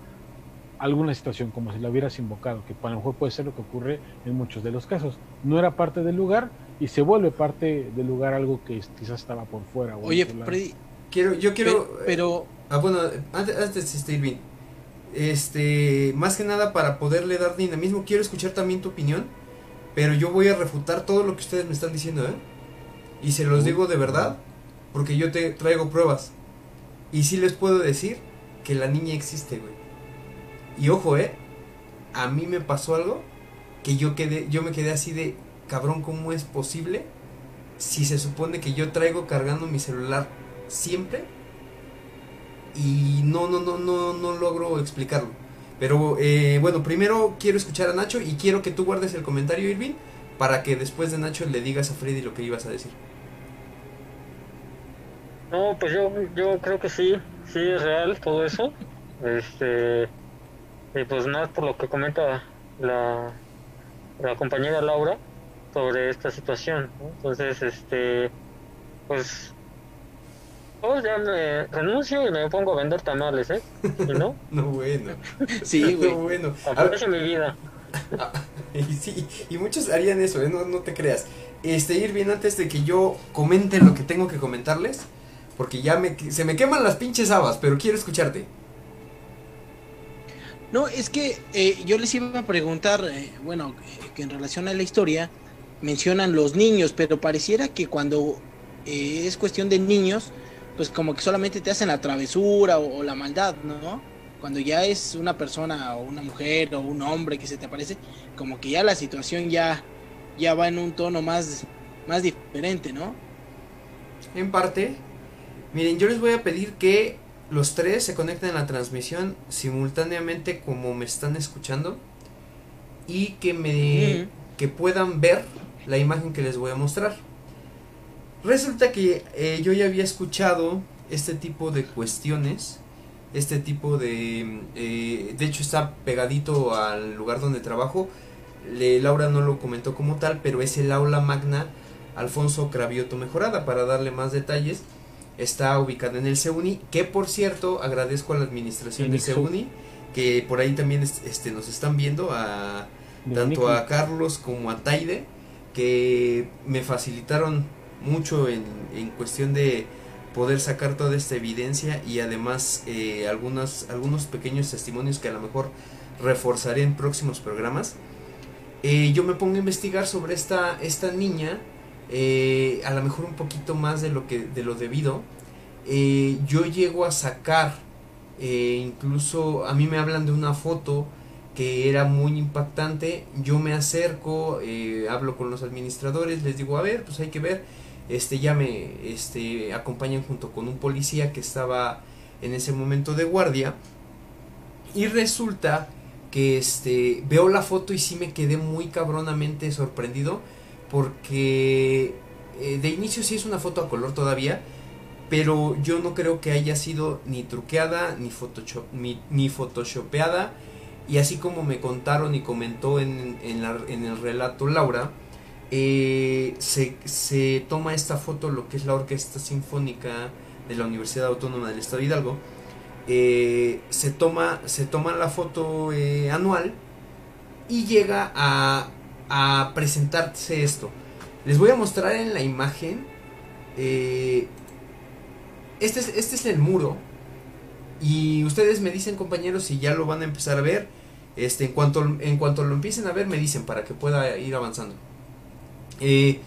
alguna situación como si la hubieras invocado, que a lo mejor puede ser lo que ocurre en muchos de los casos. No era parte del lugar y se vuelve parte del lugar algo que quizás estaba por fuera. o Oye. Freddy, Quiero, yo quiero... pe- pero Ah, bueno, antes, antes este, Irving, este, más que nada para poderle dar dinamismo, quiero escuchar también tu opinión, pero yo voy a refutar todo lo que ustedes me están diciendo, ¿eh? Y se los digo de verdad, porque yo te traigo pruebas. Y sí les puedo decir que la niña existe, güey. Y ojo, ¿eh? A mí me pasó algo que yo quedé, yo me quedé así de, cabrón, ¿cómo es posible? Si se supone que yo traigo cargando mi celular siempre y no, no, no, no, no logro explicarlo. Pero eh, bueno, primero quiero escuchar a Nacho y quiero que tú guardes el comentario, Irving, para que después de Nacho le digas a Freddy lo que ibas a decir. No, pues yo, yo creo que sí, sí es real todo eso. Este, y pues más por lo que comenta la, la compañera Laura sobre esta situación. Entonces, este, pues, pues ya me renuncio y me pongo a vender tamales, ¿eh? ¿Y no? (laughs) No, bueno. Sí, (laughs) güey. No, bueno. Aprovecho mi vida. (laughs) y sí, y muchos harían eso, ¿eh? no, no te creas. Este, Irving, antes de que yo comente lo que tengo que comentarles, porque ya me, se me queman las pinches habas, pero quiero escucharte. No, es que eh, yo les iba a preguntar, eh, bueno, eh, que en relación a la historia mencionan los niños, pero pareciera que cuando eh, es cuestión de niños, pues como que solamente te hacen la travesura o, o la maldad, ¿no? Cuando ya es una persona o una mujer o un hombre que se te aparece, como que ya la situación ya, ya va en un tono más, más diferente, ¿no? En parte, miren, yo les voy a pedir que los tres se conecten a la transmisión simultáneamente como me están escuchando y que me que puedan ver la imagen que les voy a mostrar. Resulta que eh, yo ya había escuchado este tipo de cuestiones, este tipo de... eh, de hecho está pegadito al lugar donde trabajo. Le- Laura no lo comentó como tal, pero es el aula magna Alfonso Cravioto Mejorada. Para darle más detalles, está ubicada en el CEUNI, que por cierto agradezco a la administración del CEUNI, que por ahí también es- este, nos están viendo a tanto a Carlos como a Taide, que me facilitaron mucho en, en cuestión de poder sacar toda esta evidencia y además eh, algunos, algunos pequeños testimonios que a lo mejor reforzaré en próximos programas. Eh, yo me pongo a investigar sobre esta, esta niña, eh, a lo mejor un poquito más de lo, que, de lo debido. Yo llego a sacar, incluso a mí me hablan de una foto que era muy impactante. Yo me acerco, hablo con los administradores, les digo, a ver, pues hay que ver. Este, ya me este, acompañan junto con un policía que estaba en ese momento de guardia. Y resulta que este, veo la foto y sí me quedé muy cabronamente sorprendido. Porque eh, de inicio sí es una foto a color todavía. Pero yo no creo que haya sido ni truqueada, ni, photoshop, ni, ni photoshopeada. Y así como me contaron y comentó en, en, el relato Laura, eh, se, se toma esta foto, lo que es la Orquesta Sinfónica de la Universidad Autónoma del Estado de Hidalgo, eh, se, toma, se toma la foto eh, anual y llega a, a presentarse esto. Les voy a mostrar en la imagen, este, es, este es el muro, y ustedes me dicen, compañeros, si ya lo van a empezar a ver. Este, en cuanto, en cuanto lo empiecen a ver, me dicen para que pueda ir avanzando. Eh,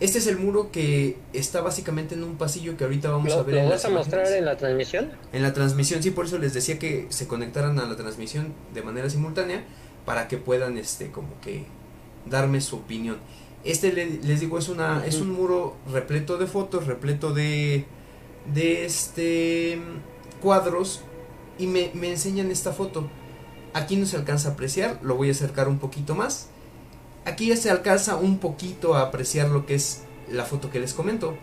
este es el muro que está básicamente en un pasillo que ahorita vamos a ¿Lo, ver. lo en vas las a mostrar en la transmisión? En la transmisión, sí, por eso les decía que se conectaran a la transmisión de manera simultánea para que puedan, este, como que darme su opinión. Este, le- les digo, es una, es un muro repleto de fotos, repleto de, de este, cuadros y me, me enseñan esta foto. Aquí no se alcanza a apreciar, lo voy a acercar un poquito más. Aquí ya se alcanza un poquito a apreciar lo que es la foto que les comento.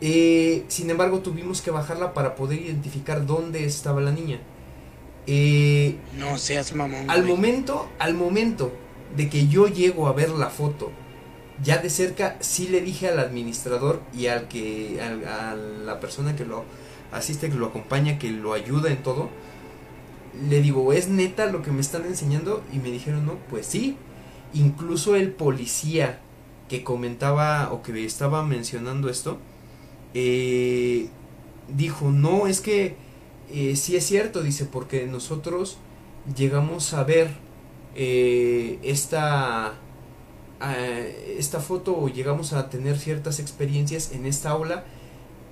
Eh, sin embargo, tuvimos que bajarla para poder identificar dónde estaba la niña. Eh, No seas mamón. al momento, al momento de que yo llego a ver la foto, ya de cerca, sí le dije al administrador y al que, al- a la persona que lo asiste, que lo acompaña, que lo ayuda en todo, le digo, ¿es neta lo que me están enseñando? Y me dijeron, no, pues sí. Incluso el policía que comentaba o que estaba mencionando esto, eh, dijo, no, es que eh, sí es cierto, dice, porque nosotros llegamos a ver eh, esta, esta foto o llegamos a tener ciertas experiencias en esta aula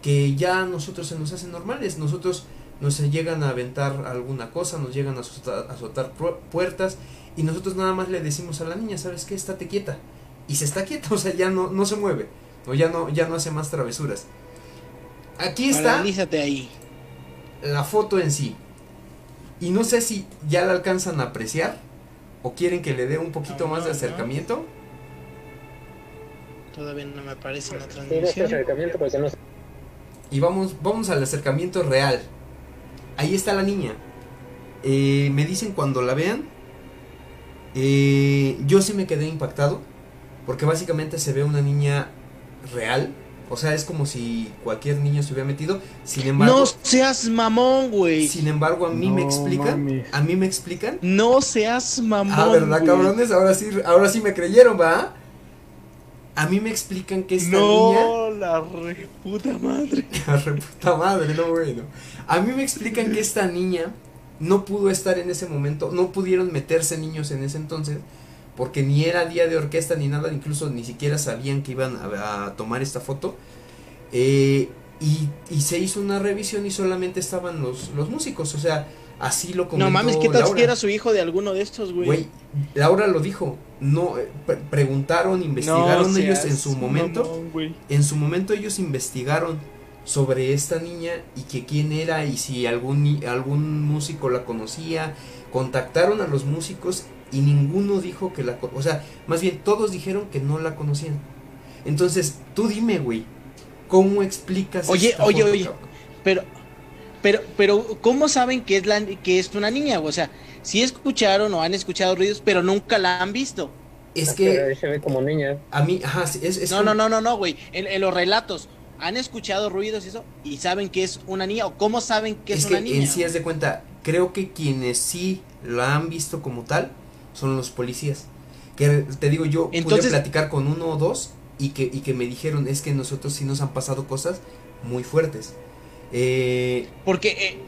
que ya a nosotros se nos hacen normales. Nosotros nos llegan a aventar alguna cosa, nos llegan a azotar, a azotar pu- puertas y nosotros nada más le decimos a la niña, ¿sabes qué? Estate quieta. Y se está quieta, (laughs) o sea, ya no, no se mueve, o ya no, ya no hace más travesuras. Aquí está Paralízate ahí. la foto en sí. Y no sé si ya la alcanzan a apreciar o quieren que le dé un poquito No, más de no. acercamiento. Todavía no me aparece en la Sí, este transmisión. acercamiento porque no sé. Y vamos, vamos al acercamiento real. Ahí está la niña. Eh, me dicen cuando la vean. Eh, yo sí me quedé impactado. Porque básicamente se ve una niña real. O sea, es como si cualquier niño se hubiera metido. Sin embargo, No seas mamón, güey. sin embargo a mí me explican. A mí me explican. No seas mamón. Ah, ¿verdad, cabrones? Ahora sí, ahora sí me creyeron, ¿va? A mí me explican que esta niña. No, la re puta madre. (laughs) La re puta madre, no bueno. A mí me explican que esta niña no pudo estar en ese momento, no pudieron meterse niños en ese entonces, porque ni era día de orquesta ni nada, incluso ni siquiera sabían que iban a, a tomar esta foto. Eh, y, y se hizo una revisión y solamente estaban los, los músicos, o sea, así lo comentó No mames, ¿qué tal si era su hijo de alguno de estos, güey? Güey, Laura lo dijo, no, eh, pre- preguntaron, investigaron No ellos en su momento mamón, en su momento ellos investigaron sobre esta niña y que quién era y si algún, algún músico la conocía. Contactaron a los músicos y ninguno dijo que la... O sea, más bien todos dijeron que no la conocían. Entonces, tú dime, güey, ¿cómo explicas Oye, esta oye, foto, oye. cabrón? Pero, pero, pero, ¿cómo saben que es la que es una niña? O sea, si escucharon o han escuchado ruidos, pero nunca la han visto. Es que se ve como niña. a mí, ajá, es, es no, como- no, no, no, no, güey. En, en los relatos, ¿han escuchado ruidos y eso? ¿Y saben que es una niña? ¿O cómo saben que es, es que una niña? en sí haz de cuenta, creo que quienes sí la han visto como tal son los policías. Que te digo, yo Entonces- pude platicar con uno o dos y que, y que me dijeron es que nosotros sí nos han pasado cosas muy fuertes. Eh, Porque eh,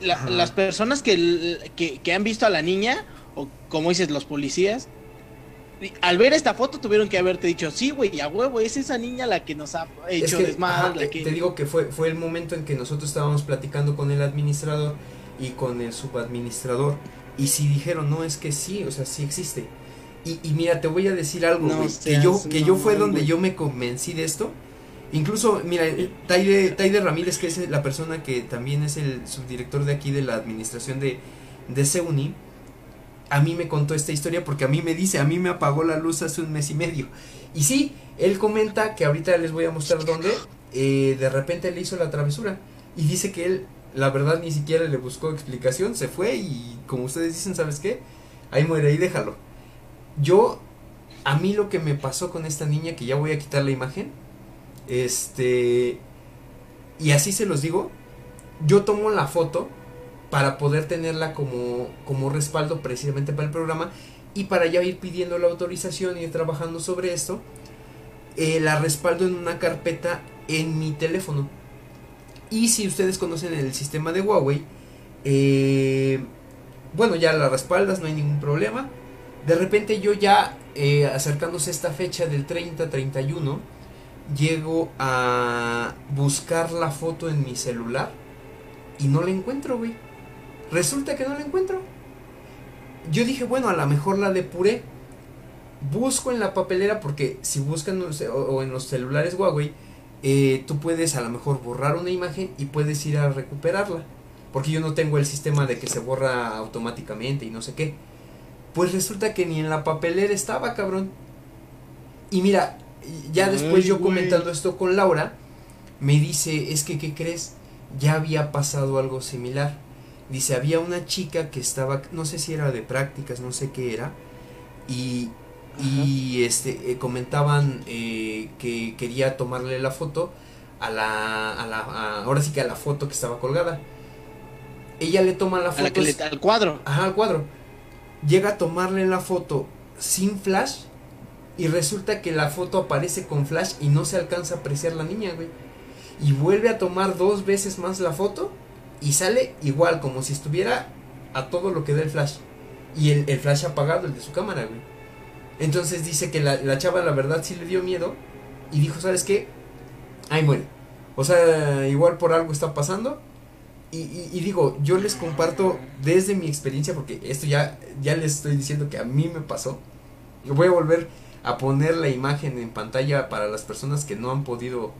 la- las personas que, que, que han visto a la niña, o como dices, los policías, al ver esta foto tuvieron que haberte dicho, sí, güey, a huevo, es esa niña la que nos ha es hecho que, desmadre. ajá, la te, que... te digo que fue, fue el momento en que nosotros estábamos platicando con el administrador y con el subadministrador. Y si dijeron, no, es que sí, o sea, sí existe. Y, y mira, te voy a decir algo, No que yo, que yo fue donde yo me convencí de esto. Incluso, mira, Taide, Taide Ramírez, que es la persona que también es el subdirector de aquí de la administración de, de CEUNI, a mí me contó esta historia porque a mí me dice, a mí me apagó la luz hace un mes y medio. Y sí, él comenta que ahorita les voy a mostrar dónde, eh, de repente le hizo la travesura. Y dice que él, la verdad, ni siquiera le buscó explicación, se fue y como ustedes dicen, ¿sabes qué? Ahí muere, ahí déjalo. Yo, a mí lo que me pasó con esta niña, que ya voy a quitar la imagen, este, y así se los digo, yo tomo la foto para poder tenerla como, como respaldo precisamente para el programa y para ya ir pidiendo la autorización y ir trabajando sobre esto, eh, la respaldo en una carpeta en mi teléfono. Y si ustedes conocen el sistema de Huawei, eh, bueno, ya la respaldas, no hay ningún problema. De repente yo ya, eh, acercándose esta fecha del 30-31, llego a buscar la foto en mi celular y no la encuentro, güey. Resulta que no la encuentro. Yo dije, bueno, a lo mejor la depuré. Busco en la papelera porque si buscan o, en los celulares Huawei, eh, tú puedes a lo mejor borrar una imagen y puedes ir a recuperarla. Porque yo no tengo el sistema de que se borra automáticamente y no sé qué. Pues resulta que ni en la papelera estaba, cabrón. Y mira, ya después yo comentando esto con Laura, me dice, es que, ¿qué crees? Ya había pasado algo similar. Dice, había una chica que estaba, no sé si era de prácticas, no sé qué era, y, y este, eh, comentaban eh, que quería tomarle la foto a la, a la, a- ahora sí que a la foto que estaba colgada. Ella le toma la A la foto, le, al cuadro. ajá, al cuadro, llega a tomarle la foto sin flash, y resulta que la foto aparece con flash y no se alcanza a apreciar la niña, güey. Y vuelve a tomar dos veces más la foto y sale igual, como si estuviera a todo lo que da el flash. Y el, el flash apagado, el de su cámara, güey. Entonces dice que la, la chava, la verdad, sí le dio miedo. Y dijo, ¿sabes qué? Ahí muere. O sea, igual por algo está pasando. Y, y- y digo, yo les comparto desde mi experiencia, porque esto ya, ya les estoy diciendo que a mí me pasó. Yo voy a volver a poner la imagen en pantalla para las personas que no han podido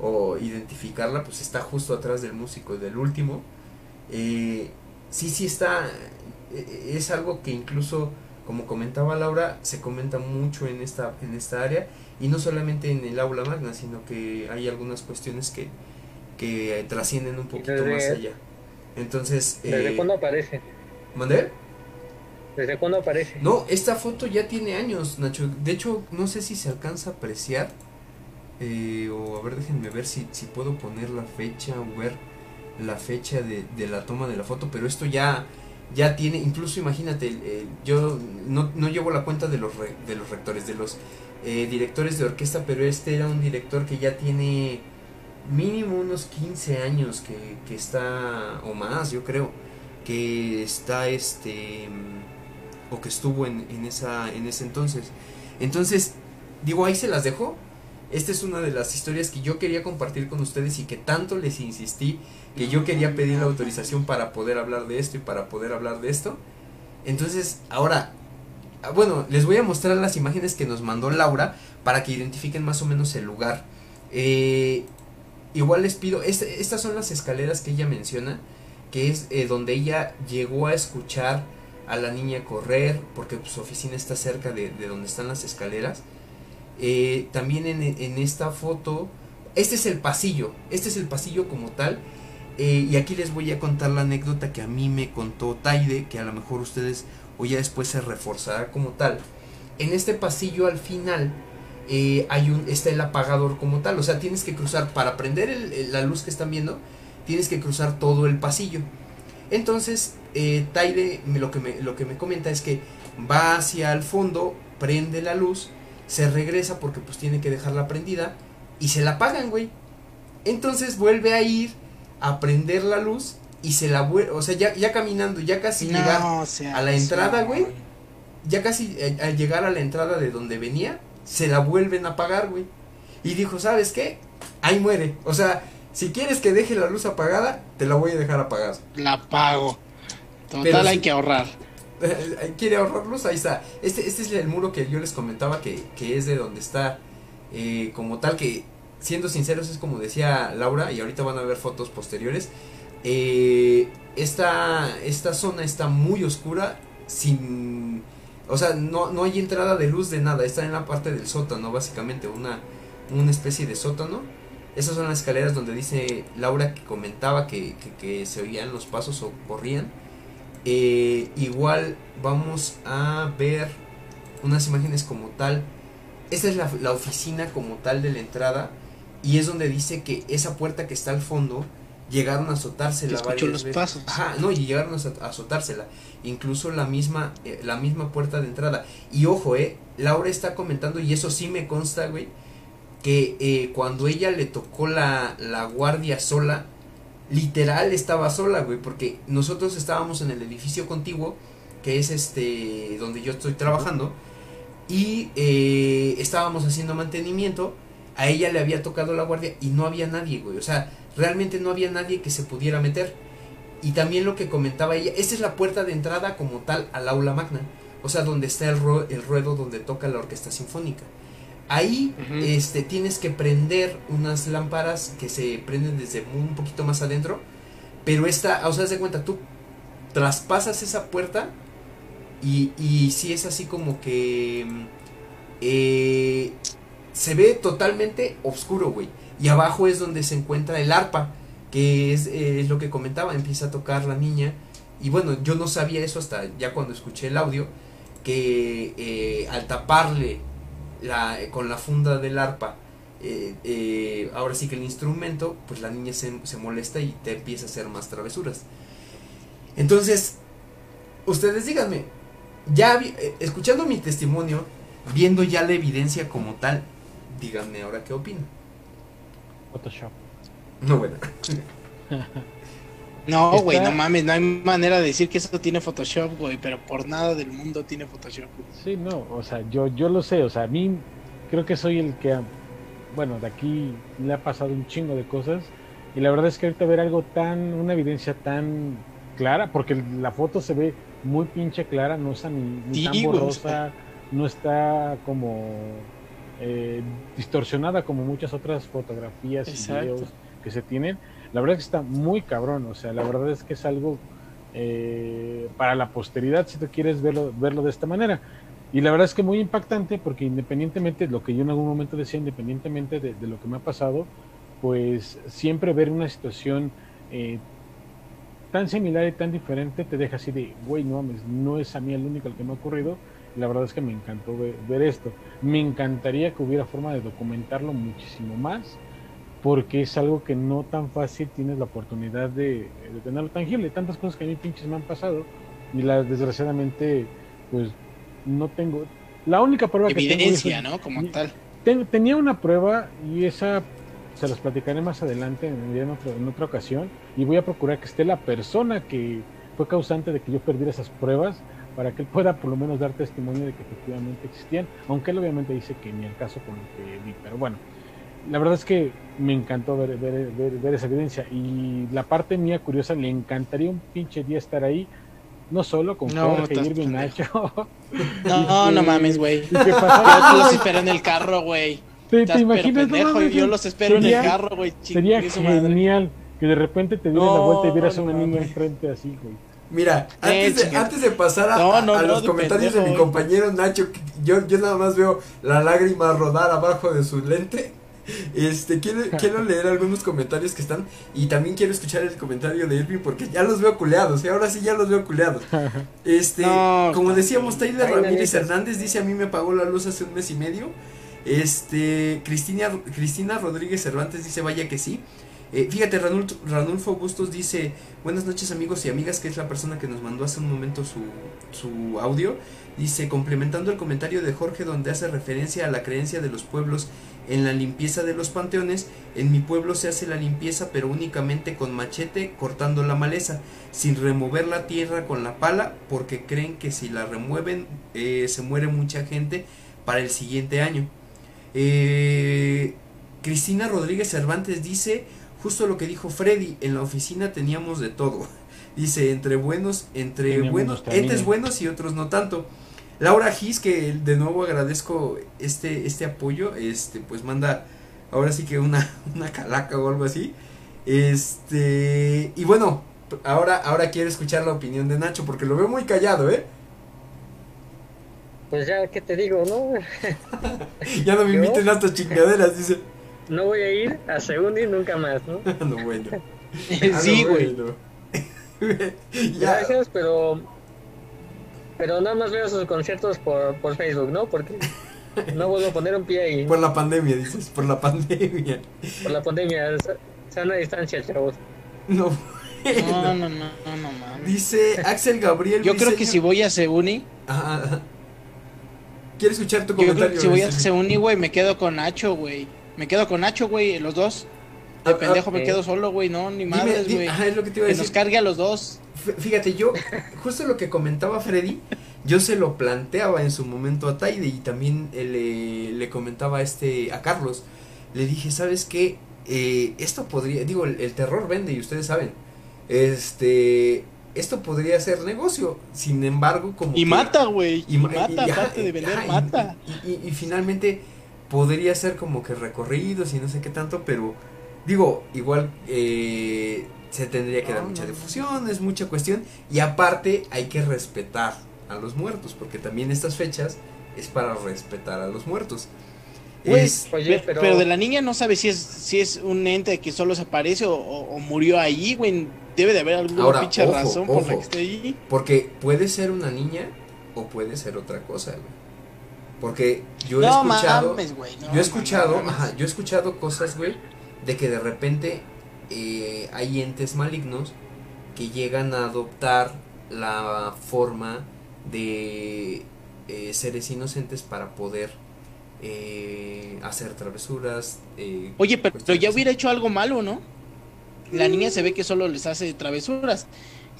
o identificarla, pues está justo atrás del músico del último. Eh, sí, sí está, eh, es algo que incluso, como comentaba Laura, se comenta mucho en esta, en esta área, y no solamente en el aula magna, sino que hay algunas cuestiones que, que trascienden un poquito Desde- más allá. Entonces, ¿Desde eh, cuándo aparece? ¿mandé? ¿Desde cuándo aparece? No, esta foto ya tiene años, Nacho. De hecho, no sé si se alcanza a apreciar. Eh, o a ver, déjenme ver si, si puedo poner la fecha o ver la fecha de, de la toma de la foto. Pero esto ya, ya tiene, incluso imagínate, yo no, no llevo la cuenta de los, re- de los rectores, de los eh, directores de orquesta, pero este era un director que ya tiene mínimo unos 15 años que, que está, o más, yo creo, que está este o que estuvo en, en esa en ese entonces. Entonces, digo, ahí se las dejo. Esta es una de las historias que yo quería compartir con ustedes y que tanto les insistí que yo quería pedir la autorización para poder hablar de esto y para poder hablar de esto. Entonces, ahora, ah, bueno, les voy a mostrar las imágenes que nos mandó Laura para que identifiquen más o menos el lugar. Eh, igual les pido, este- estas son las escaleras que ella menciona, que es eh, donde ella llegó a escuchar a la niña correr, porque su oficina está cerca de, de donde están las escaleras. Eh, también en, esta foto, este es el pasillo, este es el pasillo como tal. eh, y aquí les voy a contar la anécdota que a mí me contó Taide, que a lo mejor ustedes o ya después se reforzará como tal. En este pasillo al final eh, hay un, está el apagador como tal, o sea, tienes que cruzar para prender la luz que están viendo, tienes que cruzar todo el pasillo. Entonces, Taide lo, que me, lo que me comenta es que va hacia el fondo, prende la luz, se regresa porque pues tiene que dejarla prendida y se la apagan, güey. Entonces vuelve a ir a prender la luz y se la vuelve, o sea, ya, ya caminando, ya casi llegar, No, o sea, a la entrada, güey. ya casi eh, al llegar a la entrada de donde venía, se la vuelven a apagar, güey. Y dijo, ¿sabes qué? Ahí muere. O sea, si quieres que deje la luz apagada, te la voy a dejar apagada. La pago. Total, Pero hay que ahorrar. (laughs) ¿Quiere ahorrar luz? Ahí está. Este, este es el muro que yo les comentaba que, que es de donde está eh, como tal que, siendo sinceros, es como decía Laura, y ahorita van a ver fotos posteriores. eh, esta, esta zona está muy oscura, sin... O sea, no, no hay entrada de luz de nada, está en la parte del sótano, básicamente, una, una especie de sótano. Esas son las escaleras donde dice Laura que comentaba que, que, que se oían los pasos o corrían. Eh, igual vamos a ver unas imágenes como tal. Esta es la, la oficina como tal de la entrada. Y es donde dice que esa puerta que está al fondo llegaron a azotársela varias los veces. pasos. Ajá, no, y llegaron a azotársela. Incluso la misma, eh, la misma puerta de entrada. Y ojo, eh, Laura está comentando, y eso sí me consta, güey, que eh, cuando ella le tocó la, la guardia sola, literal estaba sola, güey, porque nosotros estábamos en el edificio contiguo, que es este, donde yo estoy trabajando, y eh, estábamos haciendo mantenimiento, a ella le había tocado la guardia y no había nadie, güey, o sea, realmente no había nadie que se pudiera meter. Y también lo que comentaba ella, esta es la puerta de entrada como tal al aula magna, o sea, donde está el, ru- el ruedo donde toca la orquesta sinfónica. Ahí este, tienes que prender unas lámparas que se prenden desde un poquito más adentro, pero esta, o sea, haz de cuenta, tú traspasas esa puerta y, y sí es así como que mm, eh, se ve totalmente oscuro, güey. Y abajo es donde se encuentra el arpa, que es, eh, es lo que comentaba, empieza a tocar la niña. Y bueno, yo no sabía eso hasta ya cuando escuché el audio, que eh, al taparle la, con la funda del arpa, eh, eh, ahora sí que el instrumento, pues la niña se, se molesta y te empieza a hacer más travesuras. Entonces, ustedes díganme, ya vi- eh, escuchando mi testimonio, viendo ya la evidencia como tal, díganme ahora qué opinan. Photoshop. No, bueno. (laughs) No, Está- güey, no mames, no hay manera de decir que eso tiene Photoshop, güey, pero por nada del mundo tiene Photoshop. Sí, no, o sea, yo, yo lo sé, o sea, a mí creo que soy el que, bueno, de aquí le ha pasado un chingo de cosas y la verdad es que ahorita ver algo tan, una evidencia tan clara, porque la foto se ve muy pinche clara, no está ni, ni Sí, tan borrosa, no está como eh, distorsionada como muchas otras fotografías y videos que se tienen. La verdad es que está muy cabrón, o sea, la verdad es que es algo eh, para la posteridad, si tú quieres verlo, verlo de esta manera. Y la verdad es que muy impactante porque independientemente de lo que yo en algún momento decía, independientemente de, lo que me ha pasado, pues siempre ver una situación eh, tan similar y tan diferente te deja así de, güey, no mames, no es a mí el único el que me ha ocurrido. La verdad es que me encantó ver esto. Me encantaría que hubiera forma de documentarlo muchísimo más, porque es algo que no tan fácil tienes la oportunidad de, de tenerlo tangible. Tantas cosas que a mí pinches me han pasado y las desgraciadamente, pues no tengo. La única prueba que tengo Evidencia, ¿no? Como tal. Ten- tenía una prueba y esa se las platicaré más adelante en, en otra, en otra ocasión y voy a procurar que esté la persona que fue causante de que yo perdiera esas pruebas para que él pueda por lo menos dar testimonio de que efectivamente existían, aunque él obviamente dice que ni el caso con lo que vi, pero bueno, la verdad es que me encantó ver, ver, ver, ver esa evidencia y la parte mía curiosa, le encantaría un pinche día estar ahí, no solo con No, Jorge, Irving. Nacho, No, (laughs) Y no que- mames, güey. Yo los espero en el carro, güey. ¿Te, Estás te pero imaginas? No pendejo, mames, yo los espero en sería- el carro, güey. Sería madre. genial que de repente te dieras la No, vuelta y vieras a una no niña enfrente así, güey. Mira, antes de, antes de pasar a, No, no, a no, los comentarios de mi compañero Nacho, yo, yo nada más veo la lágrima rodar abajo de su lente. (laughs) Este, quiero, quiero leer algunos comentarios que están y también quiero escuchar el comentario de Irving porque ya los veo culeados, y ahora sí ya los veo culeados. (laughs) Este, No, como decíamos, Taylor Ay, Ramírez. Hernández dice a mí me pagó la luz hace un mes y medio. Este, Cristina, Cristina Rodríguez Cervantes dice vaya que sí. Eh, fíjate, Ranulfo, Ranulfo Bustos dice, buenas noches amigos y amigas, que es la persona que nos mandó hace un momento su, su audio. Dice, complementando el comentario de Jorge donde hace referencia a la creencia de los pueblos en la limpieza de los panteones, en mi pueblo se hace la limpieza pero únicamente con machete cortando la maleza, sin remover la tierra con la pala, porque creen que si la remueven eh, se muere mucha gente para el siguiente año. Eh, Cristina Rodríguez Cervantes dice justo lo que dijo Freddy, en la oficina teníamos de todo. (laughs) Dice, entre buenos, entre Teníamos buenos, entes buenos y otros no tanto. Laura Gis, que de nuevo agradezco este, este apoyo, este, pues manda ahora sí que una, (laughs) una calaca o algo así. Este, y bueno, ahora, ahora quiero escuchar la opinión de Nacho, porque lo veo muy callado, ¿eh? Pues ya, ¿qué te digo, no? (laughs) Ya no me ¿Yo? inviten a estas chingaderas, dice. No voy a ir a Segundi nunca más, ¿no? (laughs) no, bueno. Ah, sí, no, güey. bueno. ya, Gracias, pero pero nada más veo sus conciertos por, por Facebook, ¿no? Porque no vuelvo a poner un pie ahí por la pandemia, dices, por la pandemia. por la pandemia. sa- Sana distancia, chavos. No, No, no, no, no, no mames. Dice Axel Gabriel. Yo creo que si voy a Seuni. Quiero escuchar tu yo creo comentario. que si voy a. Seuni, güey, me quedo con Nacho, güey. Me quedo con Nacho, güey, los dos. Ah, De pendejo ah, me eh. quedo solo, güey, no, ni madres, güey. ajá, es lo que te iba a Que decir. nos cargue a los dos. Fíjate, yo, justo lo que comentaba Freddy, yo se lo planteaba en su momento a Taide y también eh, le, le comentaba a este, a Carlos. Le dije, ¿sabes qué? Eh, esto podría, digo, el, el terror vende y ustedes saben. Este, esto podría ser negocio. Sin embargo, como. Y que- mata, güey. Y, ma- mata, y- aparte de vender, ajá, mata. Y finalmente podría ser como que recorridos y no sé qué tanto, pero digo, igual eh, se tendría que dar No, mucha difusión, es mucha cuestión. Y aparte hay que respetar a los muertos, porque también estas fechas es para respetar a los muertos. Güey, Es- Oye, pero, pero... de la niña no sabe si es si es un ente que solo se aparece o, o- o murió ahí, güey. Debe de haber alguna Ahora, pinche ojo, razón por la que esté ahí. porque puede ser una niña o puede ser otra cosa, güey. Porque yo he no escuchado... mames, no yo he escuchado, mames. ajá, yo he escuchado cosas, güey, de que de repente eh, hay entes malignos que llegan a adoptar la forma de eh, seres inocentes para poder eh, hacer travesuras. eh, Oye, pero, pero ya hubiera hecho algo malo, ¿no? La niña se ve que solo les hace travesuras.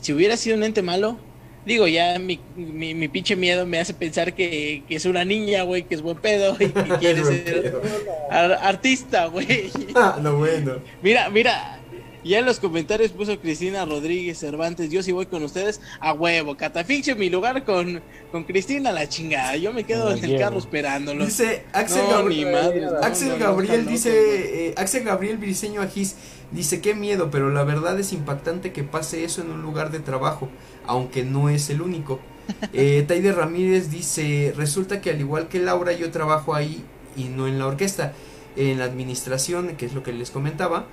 Si hubiera sido un ente malo, digo, ya mi, mi, mi pinche miedo me hace pensar que, que es una niña, güey, que es buen pedo y que (laughs) quiere ser pedo. ar- artista, güey. Ah, no, bueno. Mira, mira, Y en los comentarios puso Cristina Rodríguez Cervantes, yo sí voy con ustedes a huevo, catafixio mi lugar con, con Cristina la chingada, yo me quedo Me en el llevo. carro esperándolo. Dice Axel, No, Gabri- ni madre, no, Axel no, no, Gabriel dice, eh, Axel Gabriel Briseño Agis dice qué miedo, pero la verdad es impactante que pase eso en un lugar de trabajo, aunque no es el único. Eh, (laughs) Taide Ramírez dice, resulta que al igual que Laura yo trabajo ahí y no en la orquesta, en la administración, que es lo que les comentaba,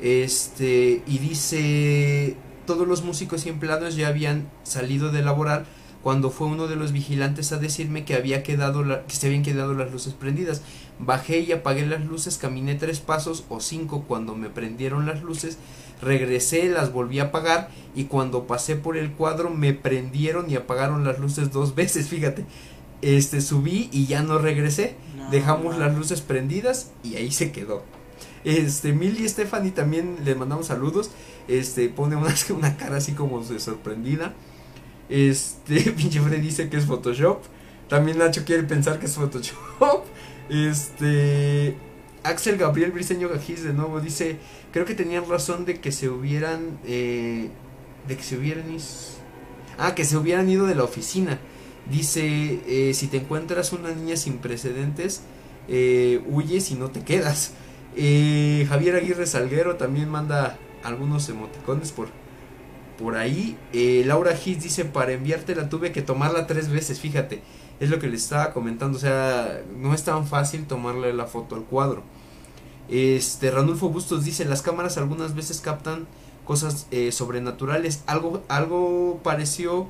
este, y dice, todos los músicos y empleados ya habían salido de laborar cuando fue uno de los vigilantes a decirme que había quedado la- que se habían quedado las luces prendidas. Bajé y apagué las luces, caminé tres pasos o cinco cuando me prendieron las luces, regresé, las volví a apagar y cuando pasé por el cuadro me prendieron y apagaron las luces dos (laughs) veces, fíjate. Este subí y ya no regresé. No, Dejamos no. las luces prendidas y ahí se quedó. Este, Milly Stephanie también le mandamos saludos. Este, pone una, (laughs) una cara así como de sorprendida. Este, (laughs) pinche dice que es Photoshop. También Nacho quiere pensar que es Photoshop. Este, Axel Gabriel Briseño Gajís de nuevo dice, creo que tenían razón de que se hubieran, eh, de que se hubieran, ah, que se hubieran ido de la oficina. Dice, eh, si te encuentras una niña sin precedentes, eh, huyes y no te quedas. Eh, Javier Aguirre Salguero también manda algunos emoticones por, por ahí. Eh, Laura Hits dice, para enviártela tuve que tomarla tres veces, fíjate. Es lo que les estaba comentando, o sea, no es tan fácil tomarle la foto al cuadro. Este, Ranulfo Bustos dice, las cámaras algunas veces captan cosas eh, sobrenaturales. Algo, algo pareció,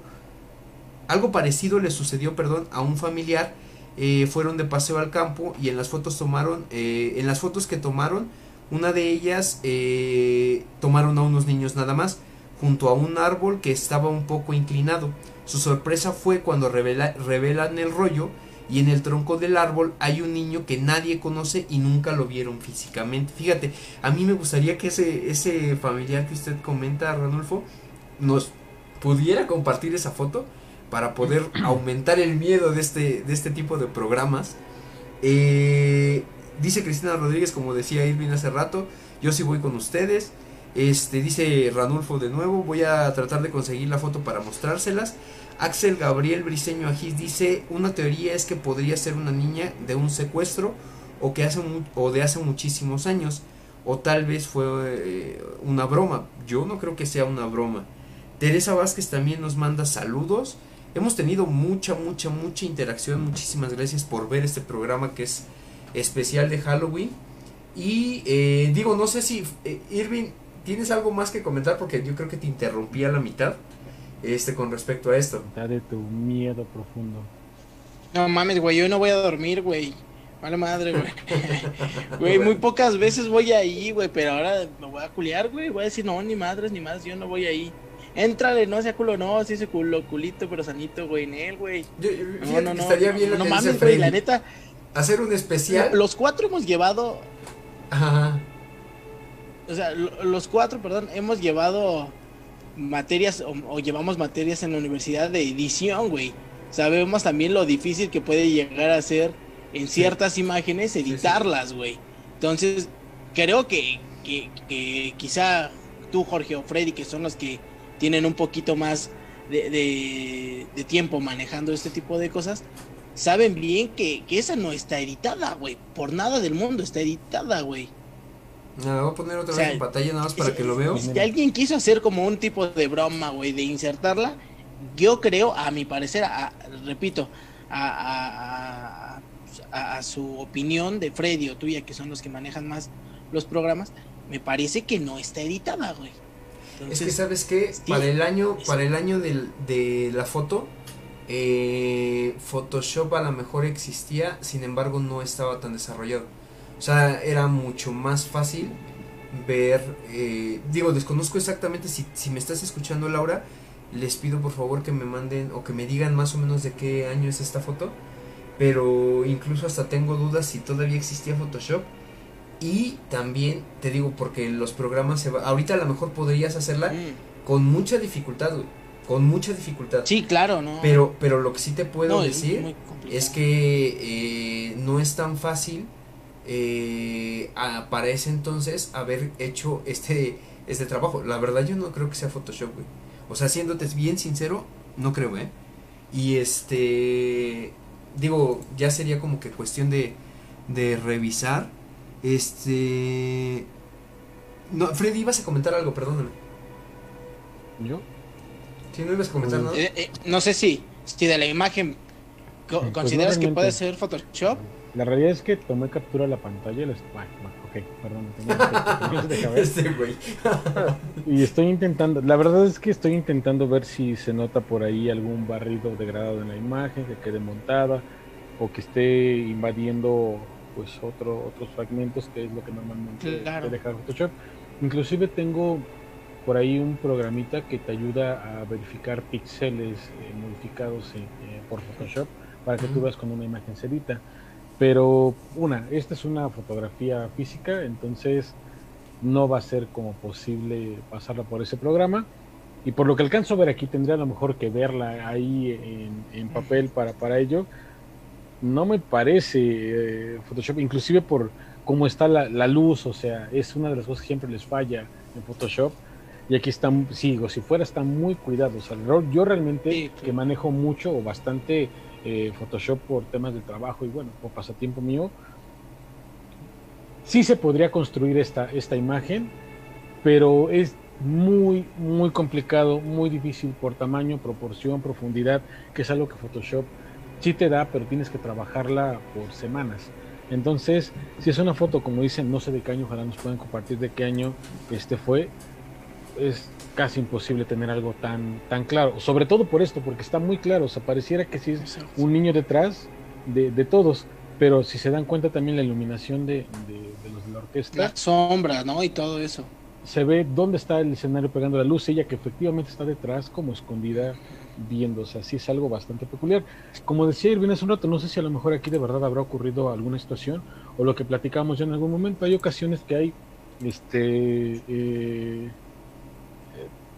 algo parecido le sucedió, perdón, a un familiar. Eh, fueron de paseo al campo y en las fotos tomaron, eh, en las fotos que tomaron, una de ellas eh, tomaron a unos niños nada más junto a un árbol que estaba un poco inclinado. Su sorpresa fue cuando revela- revelan el rollo y en el tronco del árbol hay un niño que nadie conoce y nunca lo vieron físicamente. Fíjate, a mí me gustaría que ese, ese familiar que usted comenta, Ranulfo, nos pudiera compartir esa foto para poder (clears throat) aumentar el miedo de este, de este tipo de programas. Eh, dice Cristina Rodríguez, como decía Irving hace rato, yo sí voy con ustedes. Este, dice Ranulfo de nuevo, voy a tratar de conseguir la foto para mostrárselas. Axel Gabriel Briseño Agis dice, una teoría es que podría ser una niña de un secuestro o que hace o de hace muchísimos años o tal vez fue eh, una broma. Yo no creo que sea una broma. Teresa Vázquez también nos manda saludos. Hemos tenido mucha, mucha, mucha interacción. Muchísimas gracias por ver este programa que es especial de Halloween. Y eh, digo, no sé si eh, Irving, ¿tienes algo más que comentar? Porque yo creo que te interrumpí a la mitad este, con respecto a esto. De tu miedo profundo. No mames, güey, yo no voy a dormir, güey. Vale madre, güey. (laughs) Güey, muy pocas veces voy ahí, güey, pero ahora me voy a culiar, güey. Voy a decir, no, ni madres, ni más, yo no voy ahí. Éntrale, no sea culo, no, sí ese culo, culito, pero sanito, güey, en él, güey. Yo- No, no, no, estaría no, bien lo no que mames, güey, la neta. Hacer un especial. Los cuatro hemos llevado, Ajá. O sea, lo- los cuatro, perdón, hemos llevado materias o, o llevamos materias en la universidad de edición, güey. Sabemos también lo difícil que puede llegar a ser en ciertas imágenes editarlas, güey. Entonces, creo que, que, que quizá tú, Jorge o Freddy, que son los que tienen un poquito más de, de- de tiempo manejando este tipo de cosas, saben bien que, que esa no está editada, güey. Por nada del mundo está editada, güey. Nada, voy a poner otra O sea, vez en pantalla nada más para Si- que lo veo. Si alguien quiso hacer como un tipo de broma, güey, de insertarla, yo creo, a mi parecer, a- repito, a, a- a- su opinión de Freddy o tuya, que son los que manejan más los programas, me parece que no está editada, güey. Es que sabes que para el año, para el año del- de la foto, eh, Photoshop a lo mejor existía, sin embargo no estaba tan desarrollado. O sea, era mucho más fácil ver, eh, digo, desconozco exactamente si, si me estás escuchando Laura, les pido por favor que me manden o que me digan más o menos de qué año es esta foto, pero incluso hasta tengo dudas si todavía existía Photoshop. Y también te digo, porque los programas se va, ahorita a lo mejor podrías hacerla mm, con mucha dificultad, güey, con mucha dificultad. sí, claro, ¿no? Pero, pero lo que sí te puedo No, decir es que eh, no es tan fácil eh, a- para ese entonces haber hecho este este trabajo. La verdad yo no creo que sea Photoshop, güey. O sea, siéndote bien sincero, no creo, ¿eh? Y este, digo, ya sería como que cuestión de, de revisar. Este... No, Freddy, ibas a comentar algo, perdóname. ¿Yo? Si no ibas a comentar nada. Eh, eh, no sé si, si de la imagen co- Pues consideras que puede ser Photoshop. La realidad es que tomé captura de la pantalla y les... Bueno, bueno, ok, perdón. tenía. (laughs) Este güey. Y estoy intentando, la verdad es que estoy intentando ver si se nota por ahí algún barrido degradado en la imagen, que quede montada o que esté invadiendo pues otro, otros fragmentos, que es lo que normalmente Claro. te deja Photoshop. Inclusive tengo por ahí un programita que te ayuda a verificar píxeles eh, modificados en- eh, por Photoshop para que tú veas cuando una imagen se edita. Pero una, esta es una fotografía física, entonces no va a ser como posible pasarla por ese programa. Y por lo que alcanzo a ver aquí, tendría a lo mejor que verla ahí en, en papel para, para ello. No me parece eh, Photoshop, inclusive por cómo está la, la luz, o sea, es una de las cosas que siempre les falla en Photoshop. Y aquí están, sí, digo, si fuera está muy cuidado. O sea, yo- yo realmente Sí, sí. que manejo mucho o bastante eh, Photoshop por temas de trabajo y bueno, por pasatiempo mío, sí se podría construir esta, esta imagen, pero es muy, muy complicado, muy difícil por tamaño, proporción, profundidad, que es algo que Photoshop sí te da, pero tienes que trabajarla por semanas. Entonces, si es una foto, como dicen, no sé de qué año, ojalá nos puedan compartir de qué año este fue, es casi imposible tener algo tan, tan claro. Sobre todo por esto, porque está muy claro, o sea, pareciera que sí es un niño detrás de, de todos, pero si se dan cuenta también la iluminación de, de- de los de la orquesta, La sombra, ¿no? Y todo eso. se ve dónde está el escenario pegando la luz, ella que efectivamente está detrás como escondida viendo, o sea, sí es algo bastante peculiar. Como decía Irving hace un rato, no sé si a lo mejor aquí de verdad habrá ocurrido alguna situación o lo que platicamos ya en algún momento, hay ocasiones que hay, este, eh, eh,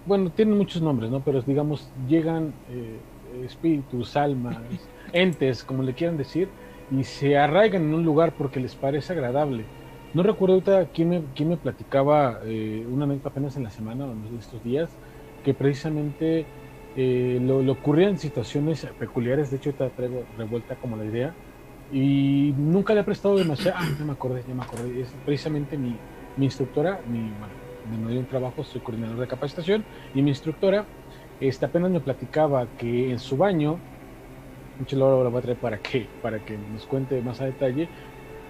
bueno, tienen muchos nombres, ¿no? Pero digamos, llegan eh, espíritus, almas, (laughs) entes, como le quieran decir, y se arraigan en un lugar porque les parece agradable. No recuerdo ahorita quién me, quién me platicaba eh, una anécdota apenas en la semana o en estos días, que precisamente eh, lo, lo ocurrían situaciones peculiares, de hecho ahorita traigo revuelta como la idea, y nunca le he prestado demasiado, ah, ya me acordé, ya me acordé, es precisamente mi, mi instructora, mi, bueno, me dio un trabajo, soy coordinador de capacitación, y mi instructora este, apenas me platicaba que en su baño, mucho lo voy a traer para que, para que nos cuente más a detalle,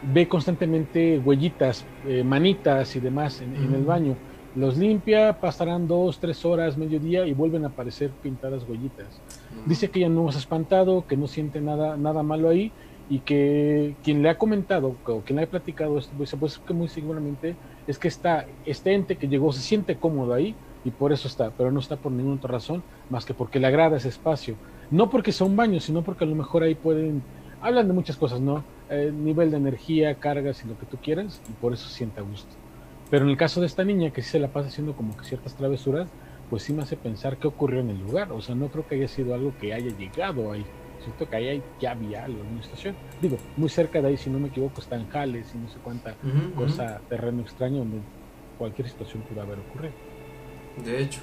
ve constantemente huellitas, eh, manitas y demás en, en el baño. Los limpia, pasarán dos, tres horas, mediodía y vuelven a aparecer pintadas huellitas. Dice que ella no se ha espantado, que no siente nada, nada malo ahí y que quien le ha comentado o quien le ha platicado esto, pues, pues que muy seguramente es que está, este ente que llegó se siente cómodo ahí y por eso está, pero no está por ninguna otra razón más que porque le agrada ese espacio. No porque sea un baño, sino porque a lo mejor ahí pueden, hablan de muchas cosas, ¿no? Eh, nivel de energía, cargas y lo que tú quieras y por eso se siente a gusto. Pero en el caso de esta niña que sí se la pasa haciendo como que ciertas travesuras, pues sí me hace pensar qué ocurrió en el lugar. O sea, no creo que haya sido algo que haya llegado ahí. Siento que ahí hay- ya había algo en una estación. Digo, muy cerca de ahí, si no me equivoco, están Jales y no sé cuánta cosa, terreno extraño donde cualquier situación pudo haber ocurrido. De hecho.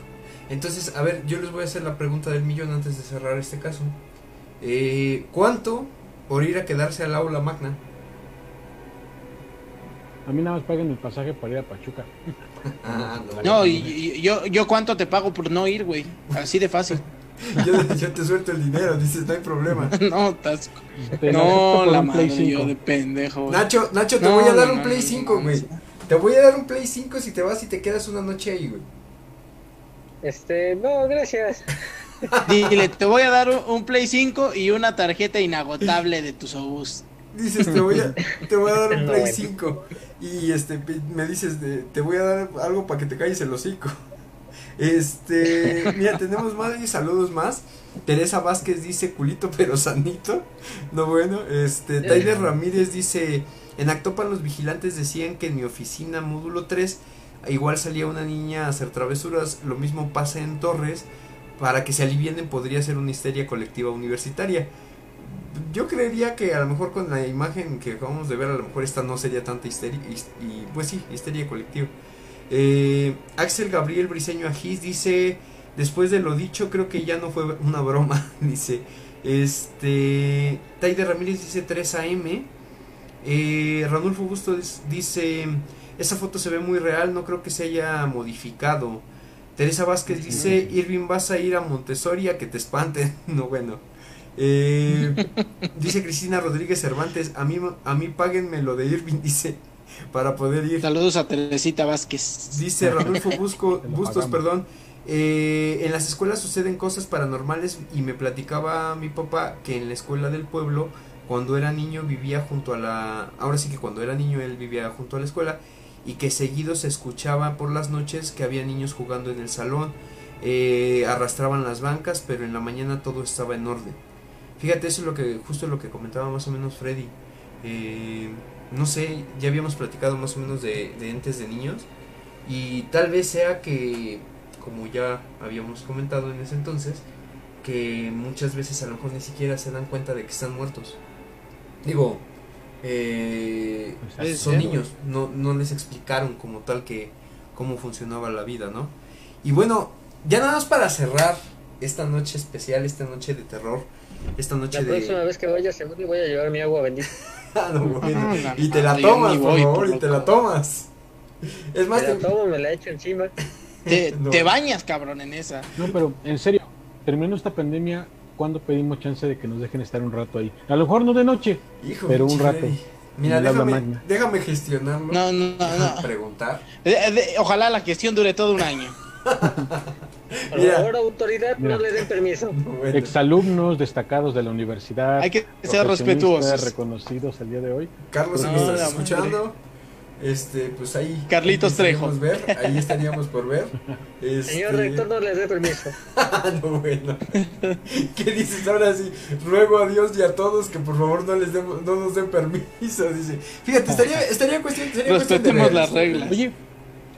Entonces, a ver, yo les voy a hacer la pregunta del millón antes de cerrar este caso. Eh, ¿Cuánto por ir a quedarse al aula magna? A mí nada más paguen el pasaje para ir a Pachuca. (laughs) Ah, No, y, y- yo, yo cuánto te pago por no ir, güey. Así de fácil. (laughs) (laughs) Yo, yo te suelto el dinero, dices, no hay problema. (laughs) no, estás... No, la madre yo 5. de pendejo. güey. Nacho, Nacho, te No, voy a dar no, un no, Play no, 5, no, güey. no. Te voy a dar un Play 5 si te vas y te quedas una noche ahí, güey. Este, no, gracias. (laughs) Dile, te voy a dar un, un Play 5 y una tarjeta inagotable de tus obús. Dices, te voy a, te voy a dar un Play bueno. 5. Y este, me dices, de, te voy a dar algo para que te calles el hocico. Este, mira, tenemos más y saludos más. Teresa Vázquez dice culito pero sanito. No bueno, este, Tyler Ramírez dice, en Actopan los vigilantes decían que en mi oficina módulo 3 igual salía una niña a hacer travesuras, lo mismo pasa en Torres, para que se alivienen podría ser una histeria colectiva universitaria. Yo creería que a lo mejor con la imagen que acabamos de ver, a lo mejor esta no sería tanta histeria, his- y pues sí, histeria colectiva. Eh, Axel Gabriel Briseño Ajís dice, después de lo dicho, creo que ya no fue una broma, (laughs) dice. Este, Taide Ramírez dice 3 AM. Eh, Ranulfo Busto dice, esa foto se ve muy real, no creo que se haya modificado. Teresa Vázquez dice, Irving, vas a ir a Montessori a que te espanten. (laughs) no, bueno. Eh, dice Cristina Rodríguez Cervantes, a mí, a mí páguenme lo de Irving, (laughs) dice, para poder ir. Saludos a Teresita Vázquez. Dice Ranulfo Busco, (laughs) Bustos, perdón. eh, en las escuelas suceden cosas paranormales y me platicaba mi papá que en la escuela del pueblo, cuando era niño, vivía junto a la. Ahora sí que cuando era niño él vivía junto a la escuela y que seguido se escuchaba por las noches que había niños jugando en el salón, eh, arrastraban las bancas, pero en la mañana todo estaba en orden. Fíjate, eso es lo que, justo lo que comentaba más o menos Freddy. Eh, no sé, ya habíamos platicado más o menos de, de entes de niños. Y tal vez sea que, como ya habíamos comentado en ese entonces, que muchas veces a lo mejor ni siquiera se dan cuenta de que están muertos. Digo, eh, Puede son ser, niños, no, no les explicaron como tal que cómo funcionaba la vida, ¿no? Y bueno, ya nada más para cerrar esta noche especial, esta noche de terror, esta noche La próxima de... vez que vaya seguro le voy a llevar mi agua bendita. (laughs) (laughs) Ah. Ah, y te la tomas, por voy, favor, por y te la tomas. Es más, la te- tomo, me la echo encima. (laughs) Te, No. te bañas, cabrón, en esa. No, pero en serio, terminando esta pandemia, ¿cuándo pedimos chance de que nos dejen estar un rato ahí? A lo mejor no de noche, Hijo, pero un rato. Freddy. Mira, déjame, déjame gestionarlo. No, no, no, no. (laughs) preguntar. Ojalá la gestión dure todo un año. Por Mira. favor, autoridad, Mira. no le den permiso. Bueno, Exalumnos destacados de la universidad. Hay que ser respetuosos. reconocidos al día de hoy. Carlos, No, estás escuchando, este, pues ahí. Carlitos Trejo. Ver, ahí estaríamos por ver. (laughs) Este... Señor rector, no le dé permiso. (laughs) no, bueno. ¿Qué dices ahora sí? Ruego a Dios y a todos que por favor no les demos, no nos den permiso. Dice. Fíjate, estaría, estaría cuestión, sería cuestión de ver. las reglas. Oye,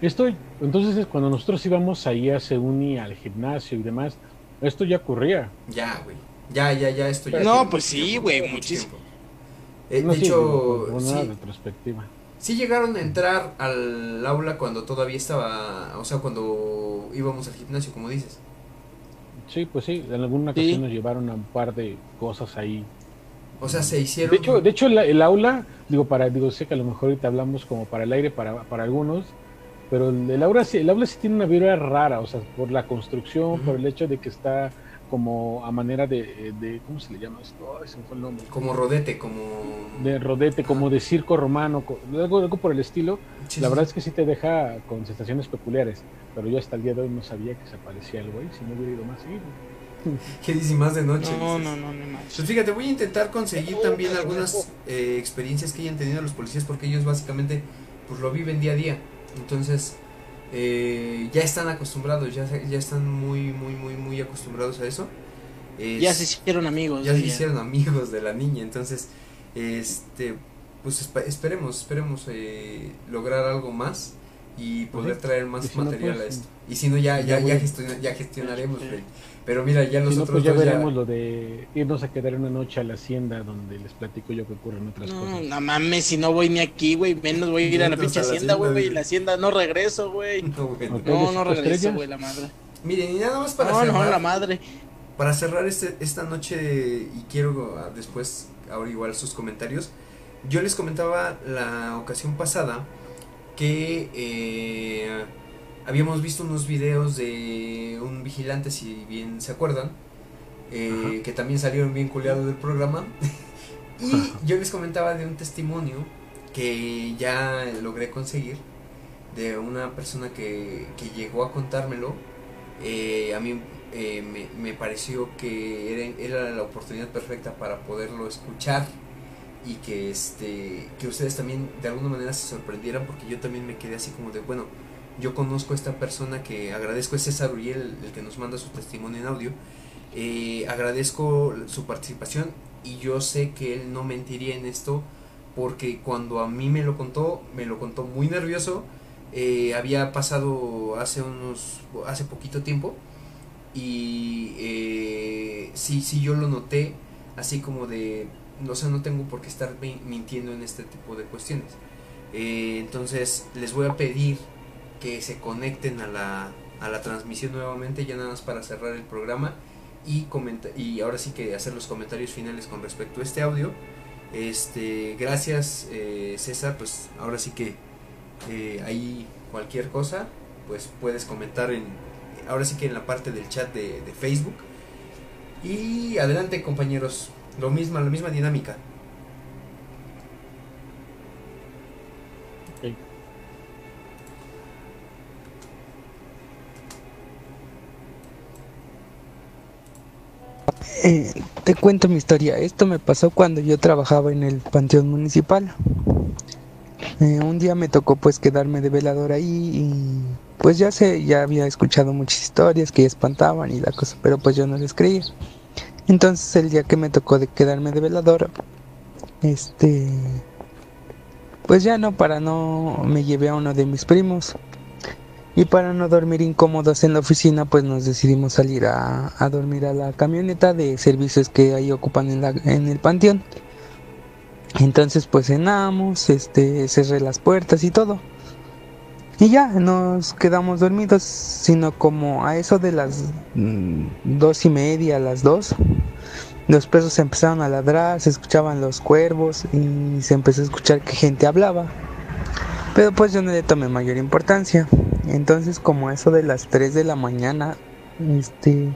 esto, entonces es cuando nosotros íbamos ahí a Seuni, al gimnasio y demás, esto ya ocurría. Ya, güey. Ya, ya, ya, esto ya. No, pues sí, güey, muchísimo. Eh, No, de sí, hecho, una sí, retrospectiva. sí llegaron a entrar al aula cuando todavía estaba, o sea, cuando íbamos al gimnasio, como dices. Sí, pues sí, en alguna Sí. ocasión nos llevaron a un par de cosas ahí. O sea, se hicieron. De hecho, de hecho el, el aula, digo, para, digo, sé que a lo mejor ahorita hablamos como para el aire para, para algunos, pero el, el aula sí, el aula sí tiene una vibra rara, o sea, por la construcción, Ujú. por el hecho de que está como a manera de, de ¿cómo se le llama esto? Ay, se me fue el nombre. como rodete, como. de rodete, como de circo romano, algo, algo por el estilo. Sí, la sí, verdad es que sí te deja con sensaciones peculiares, pero yo hasta el día de hoy no sabía que se aparecía algo ahí, si no hubiera ido más seguido. (laughs) ¿Qué dices? Más de noche. No, no, no, no más. Pues fíjate, voy a intentar conseguir también algunas eh, experiencias que hayan tenido los policías porque ellos básicamente pues lo viven día a día. Entonces eh, ya están acostumbrados, ya, se- ya están muy, muy, muy, muy acostumbrados a eso. Es- Ya se hicieron amigos. ya se hicieron amigos de la niña. Entonces, este, pues espe- esperemos, esperemos eh, lograr algo más y poder traer más material pues, a esto. Y si no, ya, ya, ya gestiona- ya gestionaremos. Pero mira, ya los Si no, otros pues ya dos ya- veremos lo de irnos a quedar una noche a la hacienda donde les platico yo que ocurren otras No, cosas. no mames, si no voy ni aquí, güey, menos voy a ir a la pinche hacienda, güey, güey. la hacienda no regreso, güey. (laughs) No. No, no ¿Cinco regreso, güey, la madre. Miren, y nada más para No, cerrar, no, la madre. para cerrar este, esta noche y quiero ah, después ahora igual sus comentarios. Yo les comentaba la ocasión pasada que eh, habíamos visto unos videos de un vigilante, si bien se acuerdan, eh, que también salieron bien culeados del programa. (laughs) y yo les comentaba de un testimonio que ya logré conseguir de una persona que, que llegó a contármelo. Eh, a mí eh, me, me pareció que era, era la oportunidad perfecta para poderlo escuchar y que este que ustedes también de alguna manera se sorprendieran porque yo también me quedé así como de bueno yo conozco a esta persona que agradezco es César Uriel el que nos manda su testimonio en audio. Eh, agradezco su participación y yo sé que él no mentiría en esto porque cuando a mí me lo contó me lo contó muy nervioso. Eh, había pasado hace unos hace poquito tiempo y eh, sí sí yo lo noté así como de no sé no tengo por qué estar mi- mintiendo en este tipo de cuestiones. Eh, entonces les voy a pedir que se conecten a la, a la transmisión nuevamente, ya nada más para cerrar el programa y, y ahora sí que hacer los comentarios finales con respecto a este audio. Este, gracias eh, César, pues ahora sí que eh, ahí cualquier cosa, pues puedes comentar en, ahora sí que en la parte del chat de, de Facebook. Y adelante compañeros, lo mismo, la misma dinámica. Eh, te cuento mi historia. Esto me pasó cuando yo trabajaba en el panteón municipal. Eh, un día me tocó pues quedarme de velador ahí y pues ya sé, ya había escuchado muchas historias que espantaban y la cosa, pero pues yo no les creía. Entonces el día que me tocó de quedarme de velador, este, pues ya no, para no, me llevé a uno de mis primos. Y para no dormir incómodos en la oficina, pues nos decidimos salir a, a dormir a la camioneta de servicios que ahí ocupan en, la, en el panteón. Entonces pues cenamos, este, cerré las puertas y todo. Y ya, nos quedamos dormidos, sino como a eso de las mm, dos y media, las dos, los perros empezaron a ladrar, se escuchaban los cuervos y se empezó a escuchar que gente hablaba. Pero pues yo no le tomé mayor importancia. Entonces como eso de las 3 de la mañana, este,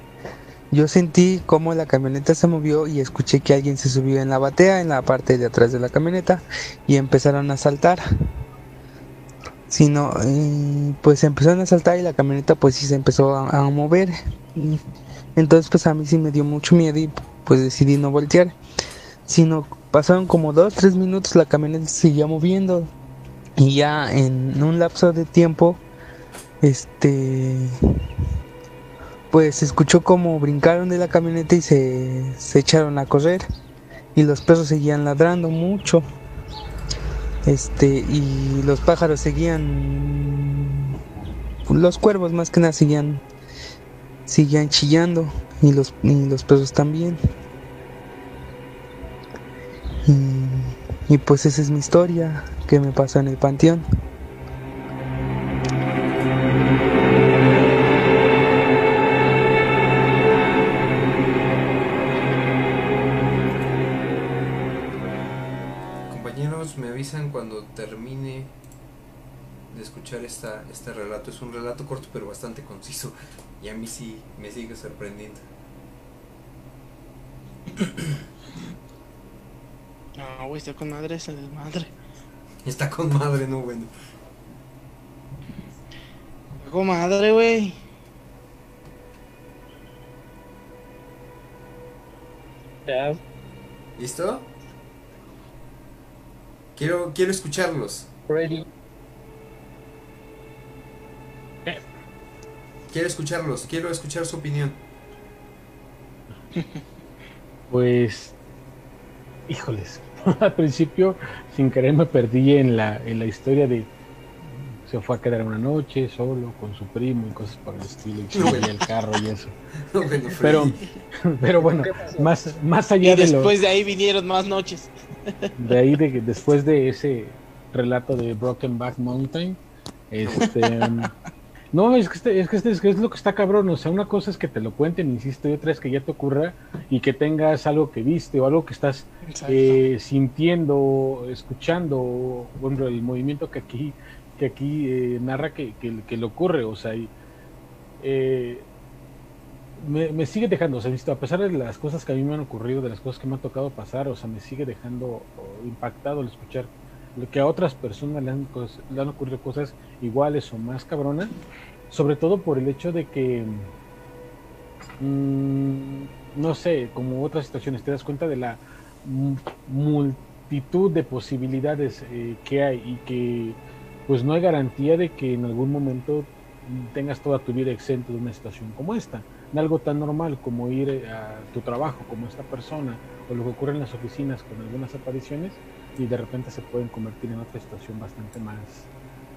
yo sentí como la camioneta se movió y escuché que alguien se subió en la batea, en la parte de atrás de la camioneta, y empezaron a saltar. Sino, eh, pues empezaron a saltar y la camioneta pues sí se empezó a, mover. Entonces pues a mí sí me dio mucho miedo y pues decidí no voltear. Sino pasaron como 2, 3 minutos, la camioneta se seguía moviendo. Y ya en un lapso de tiempo, este, pues escuchó como brincaron de la camioneta y se, se echaron a correr. Y los perros seguían ladrando mucho. Este, y los pájaros seguían, los cuervos más que nada seguían, seguían chillando. Y los, y los perros también. Y, y pues esa es mi historia que me pasó en el panteón. Compañeros, me avisan cuando termine de escuchar esta, este relato. Es un relato corto pero bastante conciso y a mí sí me sigue sorprendiendo. No, güey, está con madre esa desmadre. Está con madre, no bueno. Está con madre, güey. Ya, ¿Listo? Quiero, quiero escucharlos. ready. Quiero escucharlos. Quiero escuchar su opinión. Pues, híjoles, (laughs) al principio sin querer me perdí en la, en la historia de se fue a quedar una noche solo con su primo y cosas por el estilo y el carro y eso. (laughs) No, bueno, Pero, (laughs) pero bueno, más, más Y allá de lo, después de ahí vinieron más noches. de ahí de que después de ese relato de Broken Back Mountain, este no es que este, es que este- es que es lo que está cabrón, o sea, una cosa es que te lo cuenten, insisto, y otra es que ya te ocurra y que tengas algo que viste o algo que estás eh, sintiendo, escuchando, ejemplo, el movimiento que aquí, que aquí eh, narra que, que, que le ocurre, o sea, y, eh, me, me sigue dejando, o sea, visto, a pesar de las cosas que a mí me han ocurrido, de las cosas que me han tocado pasar, o sea, me sigue dejando oh, impactado el escuchar que a otras personas le han, le han ocurrido cosas iguales o más cabronas, sobre todo por el hecho de que mm, no sé, como otras situaciones, te das cuenta de la mu- multitud de posibilidades eh, que hay y que pues no hay garantía de que en algún momento tengas toda tu vida exento de una situación como esta, de algo tan normal como ir eh, a tu trabajo, como esta persona, o lo que ocurre en las oficinas con algunas apariciones, y de repente se pueden convertir en otra situación bastante más,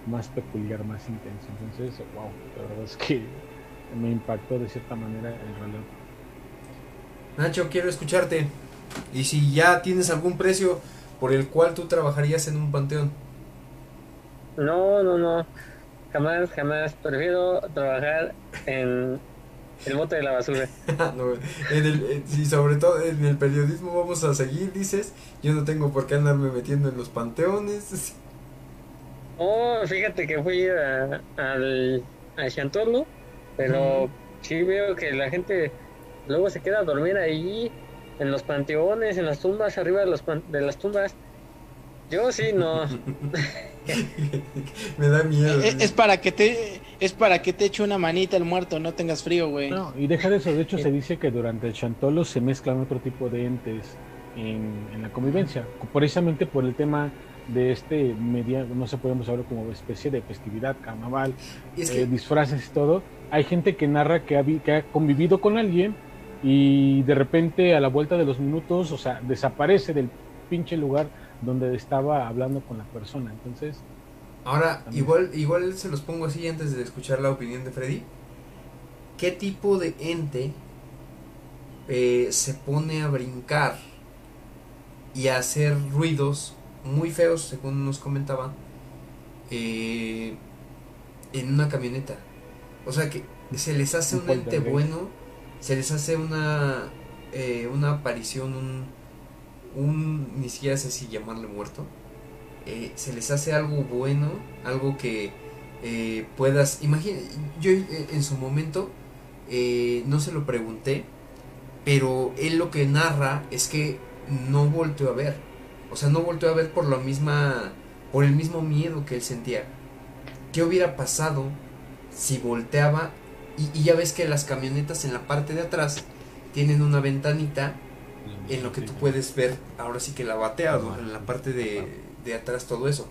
más peculiar, más intensa. Entonces, wow, la verdad es que me impactó de cierta manera el relato. Nacho, quiero escucharte. Y si ya tienes algún precio por el cual tú trabajarías en un panteón. No, no, no. jamás, jamás. Prefiero trabajar en el bote de la basura. (laughs) No, en el, en- sí, sobre todo en el periodismo vamos a seguir, dices. Yo no tengo por qué andarme metiendo en los panteones. Oh, fíjate que fui a, al, a Chantorlo, pero Ujú. sí veo que la gente luego se queda a dormir ahí, en los panteones, en las tumbas, arriba de, los pan- de las tumbas. Yo sí, no. (laughs) Me da miedo. Es, es para que te es para que te eche una manita el muerto, no tengas frío, güey. No, y deja de eso, de hecho se dice que durante el Chantolo se mezclan otro tipo de entes en, en la convivencia, precisamente por el tema de este media, no se podemos hablar como especie de festividad, carnaval, Y es eh, que, disfraces y todo. Hay gente que narra que ha, vi- que ha convivido con alguien y de repente a la vuelta de los minutos, o sea, desaparece del pinche lugar donde estaba hablando con la persona. Entonces, ahora, también. igual, igual se los pongo así antes de escuchar la opinión de Freddy. ¿Qué tipo de ente eh, se pone a brincar y a hacer ruidos muy feos, según nos comentaban, eh, en una camioneta? O sea que se les hace Un un ente bueno, se les hace una, eh, una aparición, un, un, ni siquiera sé si llamarle muerto, eh, se les hace algo bueno, algo que eh, puedas, imagina, yo eh, en su momento no se lo pregunté, pero él lo que narra es que no volteó a ver, o sea, no volteó a ver por la misma, por el mismo miedo que él sentía. ¿Qué hubiera pasado si volteaba? Y ya ves que las camionetas en la parte de atrás tienen una ventanita en lo que tú puedes ver, ahora sí que la batea, ¿no? en la parte de, de atrás todo eso.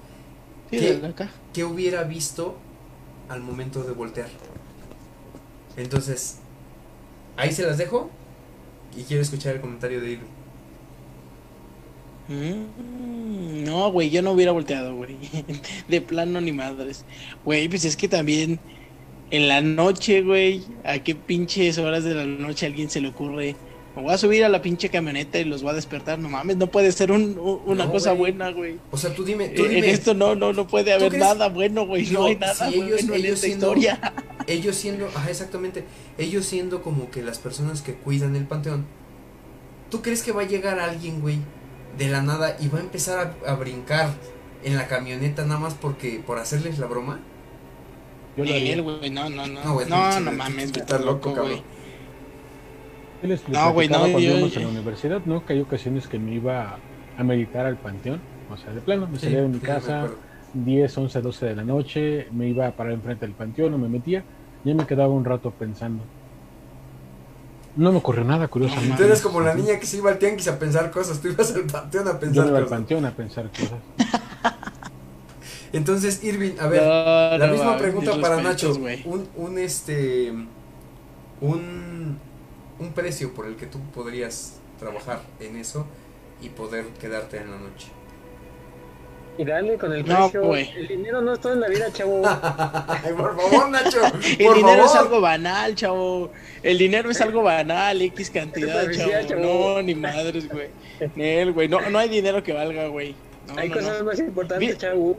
Sí, ¿Qué? acá. ¿Qué hubiera visto al momento de voltear? Entonces, ahí se las dejo y quiero escuchar el comentario de Irving. Mm, No, güey, yo no hubiera volteado, güey. (laughs) De plano ni madres. Güey, pues es que también en la noche, güey, a qué pinches horas de la noche a alguien se le ocurre. Me voy a subir a la pinche camioneta y los voy a despertar. No mames, no puede ser un- un- una No, cosa buena, güey. O sea, tú dime, tú En esto no, no, no puede haber crees? nada bueno, güey. No, No, hay nada si ellos- bueno en ellos esta siendo- historia. ellos siendo, ajá, exactamente, ellos siendo como que las personas que cuidan el panteón, ¿tú crees que va a llegar alguien, güey, de la nada y va a empezar a, a brincar en la camioneta nada más porque, por hacerles la broma? yo lo haría. Él, güey, no, no, no. No, No, güey, no, pinche- mames, pinche estás loco, loco, cabrón. güey. Yo les No, güey, no, cuando yo- íbamos a la yo- universidad, ¿no? Que hay ocasiones que me iba a meditar al panteón. O sea, de plano, me salía de mi sí, casa, acuerdo. 10, 11, 12 de la noche, me iba a parar enfrente del panteón o me metía, ya me quedaba un rato pensando. No me ocurrió nada, curiosamente. Tú eres como la niña que se iba al tianguis a pensar cosas, tú ibas al panteón a Yo pensar me iba al panteón a pensar cosas. Entonces, Irving, a ver, No, la no, misma mames, pregunta para Nacho. güey. Un, un este un, un precio por el que tú podrías trabajar en eso y poder quedarte en la noche. Y dale con el No, precio. güey. El dinero no es todo en la vida, chavo. (laughs) Ay, por favor, Nacho, (laughs) El por dinero es algo banal, chavo. El dinero es algo banal, X cantidad, chavo. No, ni madres, güey. Nel, güey. No, no hay dinero que valga, güey. No, Hay no, cosas no. más importantes, chavo.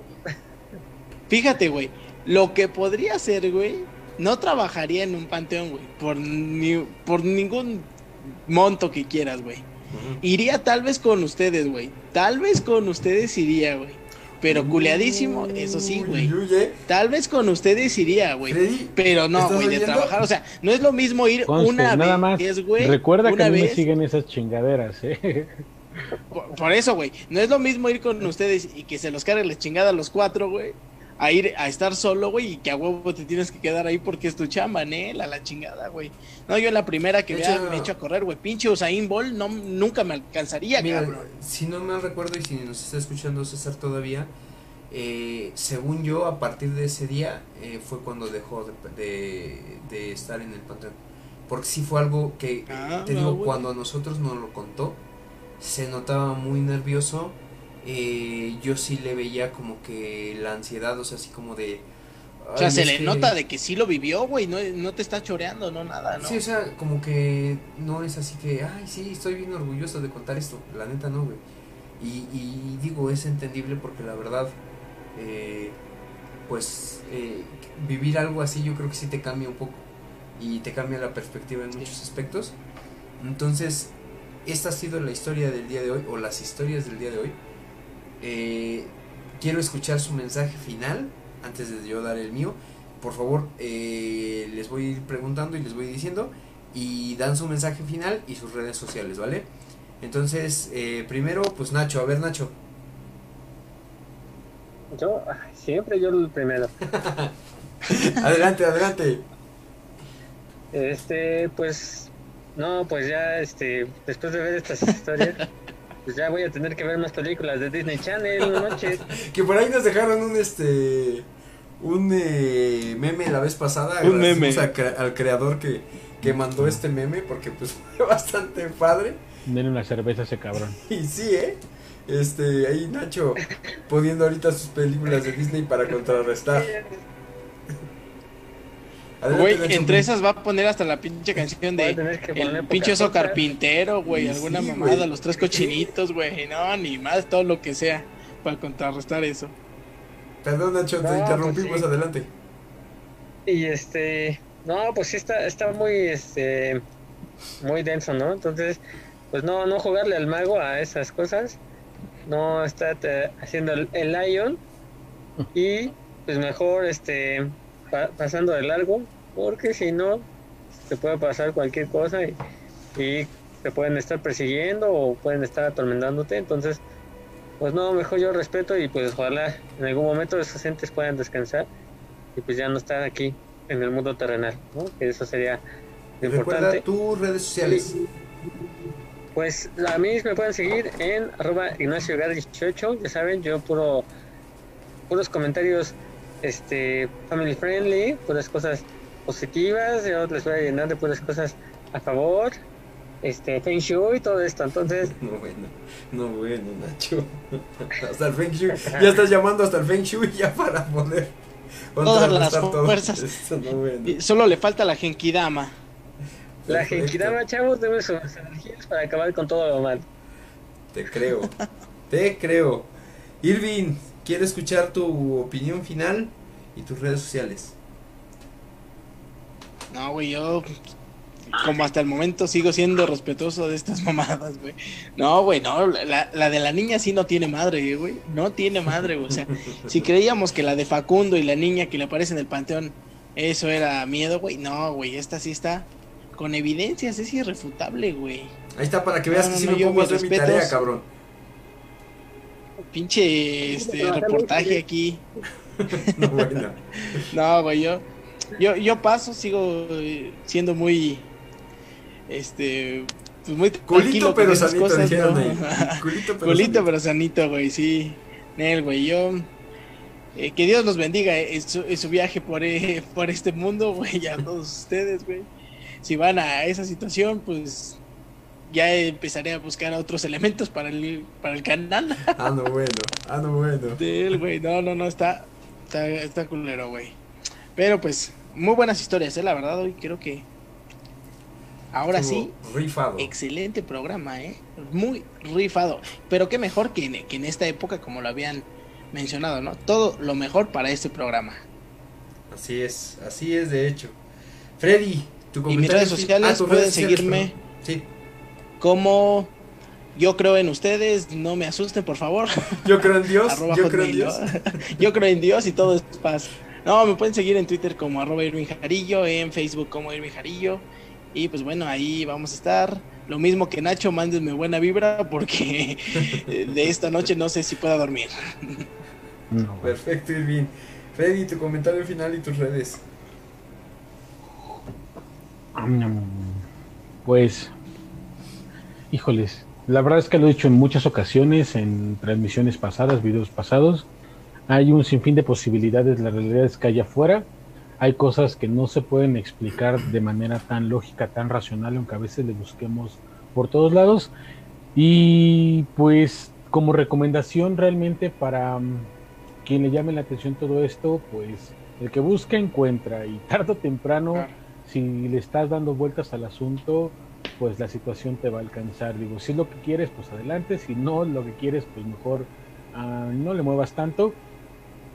Fíjate, güey. Lo que podría hacer, güey, no trabajaría en un panteón, güey. Por, ni, por ningún monto que quieras, güey. Iría tal vez con ustedes, güey. Tal vez con ustedes iría, güey. Pero culeadísimo, eso sí, güey. Eh. Tal vez con ustedes iría, güey. Pero no, ¿Estás güey, de trabajar. O sea, no es lo mismo ir Conste, una nada más. vez, güey. Recuerda que a mí me siguen esas chingaderas, ¿eh? Por, por eso, güey. No es lo mismo ir con (laughs) ustedes y que se los cargue la chingada a los cuatro, güey. A ir a estar solo, güey, y que a huevo te tienes que quedar ahí porque es tu chamba, Nel, a la chingada, güey. No, yo la primera que vea me echo a correr, güey. Pinche Usain Bolt, no, nunca me alcanzaría, Mira, cabrón. si no me recuerdo y si nos está escuchando César todavía, eh, según yo, a partir de ese día eh, fue cuando dejó de, de- de estar en el panteón. Porque sí fue algo que, Ah, te no, digo, cuando a nosotros nos lo contó, se notaba muy nervioso. Eh, yo sí le veía como que la ansiedad, o sea, así como de... O sea, "Ay, se le que-". nota de que sí lo vivió, güey. No, no te está choreando, no nada, ¿no? Sí, o sea, como que no es así que, ay, sí, estoy bien orgulloso de contar esto. La neta no, güey. Y, y digo, es entendible porque la verdad, eh, pues eh, vivir algo así yo creo que sí te cambia un poco y te cambia la perspectiva en muchos aspectos. Entonces, esta ha sido la historia del día de hoy o las historias del día de hoy. Eh, quiero escuchar su mensaje final antes de yo dar el mío. Por favor, eh, les voy a ir preguntando y les voy diciendo y dan su mensaje final y sus redes sociales, ¿vale? Entonces, eh, primero, pues Nacho, a ver Nacho. Yo, siempre yo el primero. (laughs) adelante, adelante. Este, pues, no, pues ya, este, después de ver estas historias, (laughs) pues ya voy a tener que ver más películas de Disney Channel, no manches. (laughs) Que por ahí nos dejaron un este un eh, meme la vez pasada. Un meme. cre- al creador que, que mandó este meme porque pues (laughs) fue bastante padre. Denle una cerveza a ese cabrón. (laughs) Y sí, ¿eh? Este, ahí Nacho poniendo ahorita sus películas de Disney para contrarrestar. Güey, entre esas va a poner hasta la pinche canción de tener que poner El pinche oso carpintero, güey, alguna sí, mamada, los tres cochinitos, güey, no, ni más, todo lo que sea para contrarrestar eso. Perdón, Nacho, te No, interrumpimos. pues sí. Adelante. Y este, no, pues sí está, está muy, este, muy denso, ¿no? Entonces, pues no, no jugarle al mago a esas cosas, no estar eh, haciendo el, el lion (laughs) y pues mejor, este, pa- pasando de largo, porque si no, te puede pasar cualquier cosa y, y te pueden estar persiguiendo o pueden estar atormentándote, entonces, pues no, mejor yo respeto y pues ojalá en algún momento esos entes puedan descansar y pues ya no estar aquí en el mundo terrenal, ¿no? Que eso sería lo Recuerda importante. tus redes sociales. Pues a mí me pueden seguir en arroba Ignacio Gar 18, ya saben, yo puro puros comentarios este family friendly, puras cosas positivas, yo les voy a llenar de puras cosas a favor, este Feng Shui y todo esto, entonces (laughs) No bueno, no bueno, Nacho. (laughs) hasta el Feng Shui. Ya estás llamando hasta el Feng Shui ya para poder Todas las fuerzas. esto, no bueno. Y solo le falta la Genkidama. la. Genkidama, chavos, deben sus energías para acabar con todo lo mal. Te creo, te creo. Irving, quiero escuchar tu opinión final y tus redes sociales. No, güey, yo como hasta el momento sigo siendo respetuoso de estas (laughs) mamadas, güey. No, güey, no, la, la de la niña sí no tiene madre, güey. No tiene madre, güey. O sea, si creíamos que la de Facundo y la niña que le aparece en el panteón, eso era miedo, güey. No, güey, esta sí está con evidencias, es irrefutable, güey. Ahí está para que veas No, que no, sí no, me pongo a hacer mi tarea, cabrón. Pinche este reportaje aquí. (laughs) (laughs) No güey, yo, yo, yo paso, sigo eh, siendo muy, este, pues muy Culito pero sanito, cosas. Culito pero Culito sanito. pero sanito, güey, sí. Nel, güey, yo, eh, que Dios los bendiga eh, en su, en su viaje por, eh, (laughs) por este mundo, güey, a todos ustedes, güey. Si van a esa situación, pues ya empezaré a buscar otros elementos para el, para el canal Ah, no bueno. Ah, no bueno. (laughs) de él, güey. No, no, no, está, está, está culero, güey. Pero pues, muy buenas historias, eh, la verdad, hoy creo que. Ahora sí, Rifado. excelente programa, eh. Muy rifado. Pero qué mejor que en, que en esta época, como lo habían mencionado, ¿no? Todo lo mejor para este programa. Así es, así es de hecho. Freddy, tu Y mis comentario redes sociales Ah, pueden redes seguirme. Sí, Como yo creo en ustedes, no me asusten, por favor. (laughs) yo creo en Dios, (laughs) arroba yo creo en Dios. (laughs) Yo creo en Dios y todo es paz. No, me pueden seguir en Twitter como arroba Irving Jarillo, en Facebook como Irving Jarillo. Y pues bueno, ahí vamos a estar. Lo mismo que Nacho, mándenme buena vibra porque de esta noche no sé si pueda dormir. No. Perfecto, Irving. Freddy, tu comentario final y tus redes. Pues, híjoles, la verdad es que lo he dicho en muchas ocasiones, en transmisiones pasadas, videos pasados. Hay un sinfín de posibilidades, la realidad es que allá afuera hay cosas que no se pueden explicar de manera tan lógica, tan racional, aunque a veces le busquemos por todos lados. Y pues como recomendación realmente para mm, quien le llame la atención todo esto, pues el que busca encuentra y tarde o temprano si le estás dando vueltas al asunto, pues la situación te va a alcanzar. Digo, si es lo que quieres, pues adelante. Si no lo que quieres, pues mejor ah, no le muevas tanto.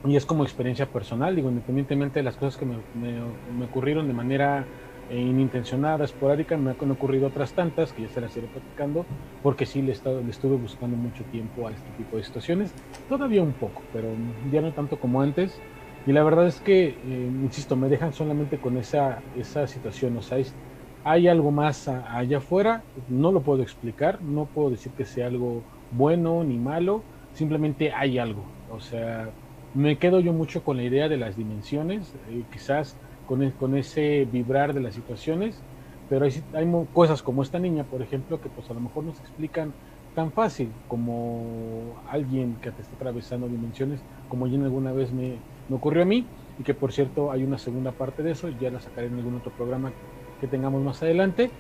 y es como experiencia personal, digo, independientemente de las cosas que me, me- ocurrieron de manera eh, inintencionada, esporádica, me han ocurrido otras tantas que ya se las iré platicando, porque sí le, estado- le estuve buscando mucho tiempo a este tipo de situaciones, todavía un poco, pero ya no tanto como antes. Y la verdad es que, eh, insisto, me dejan solamente con esa, esa situación, o sea, es- hay algo más allá afuera, no lo puedo explicar, no puedo decir que sea algo bueno ni malo, simplemente hay algo, o sea, me quedo yo mucho con la idea de las dimensiones, eh, quizás con, e- con ese vibrar de las situaciones, pero hay, hay cosas como esta niña, por ejemplo, que pues a lo mejor no se explican tan fácil como alguien que te está atravesando dimensiones, como ya alguna vez me ocurrió a mí, y que por cierto hay una segunda parte de eso, ya la sacaré en algún otro programa que tengamos más adelante.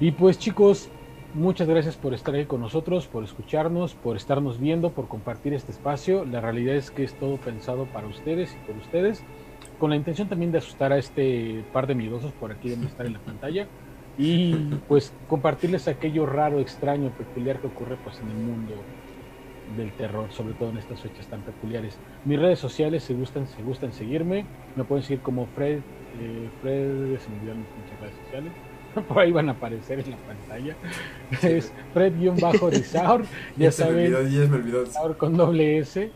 Y pues chicos, muchas gracias por estar ahí con nosotros, por escucharnos, por estarnos viendo, por compartir este espacio. La realidad es que es todo pensado para ustedes y por ustedes, con la intención también de asustar a este par de miedosos por aquí donde estar en la pantalla y pues compartirles aquello raro, extraño, peculiar que ocurre pues en el mundo del terror, sobre todo en estas fechas tan peculiares. Mis redes sociales, si gustan, si gustan seguirme, me pueden seguir como Fred, eh, Fred, se me olvidaron muchas redes sociales, (laughs) por ahí van a aparecer en la pantalla, (laughs) es Fred-Risaur, (laughs) ya Ya me saben, olvidó, ya me olvidó. Risaur con doble S.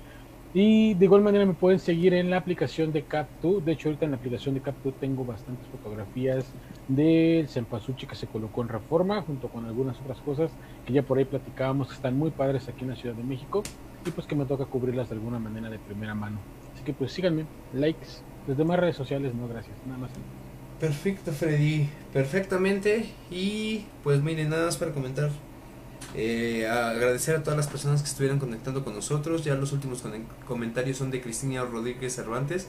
Y de igual manera me pueden seguir en la aplicación de Cap2. De hecho, ahorita en la aplicación de Cap2 tengo bastantes fotografías del Cempasúchil que se colocó en reforma, junto con algunas otras cosas que ya por ahí platicábamos que están muy padres aquí en la Ciudad de México y pues que me toca cubrirlas de alguna manera de primera mano. Así que pues síganme, likes, las demás redes sociales no, gracias, nada más. Perfecto, Freddy. Perfectamente. Y pues miren, nada más para comentar. Eh, agradecer a todas las personas que estuvieran conectando con nosotros. Ya los últimos comentarios son de Cristina Rodríguez Cervantes.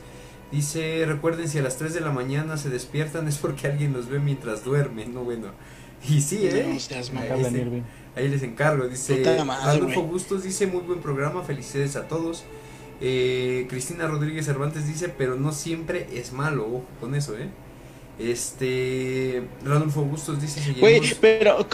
Dice, recuerden si a las 3 de la mañana se despiertan es porque alguien los ve mientras duermen. No, bueno. Y sí, ¿eh? Ahí, se- ahí les encargo. Dice, Adolfo. Bustos dice, muy buen programa. Felicidades a todos. Eh, Cristina Rodríguez Cervantes dice, pero no siempre es malo. Ojo con eso, ¿eh? Este. Ranulfo Bustos dice: Güey, pero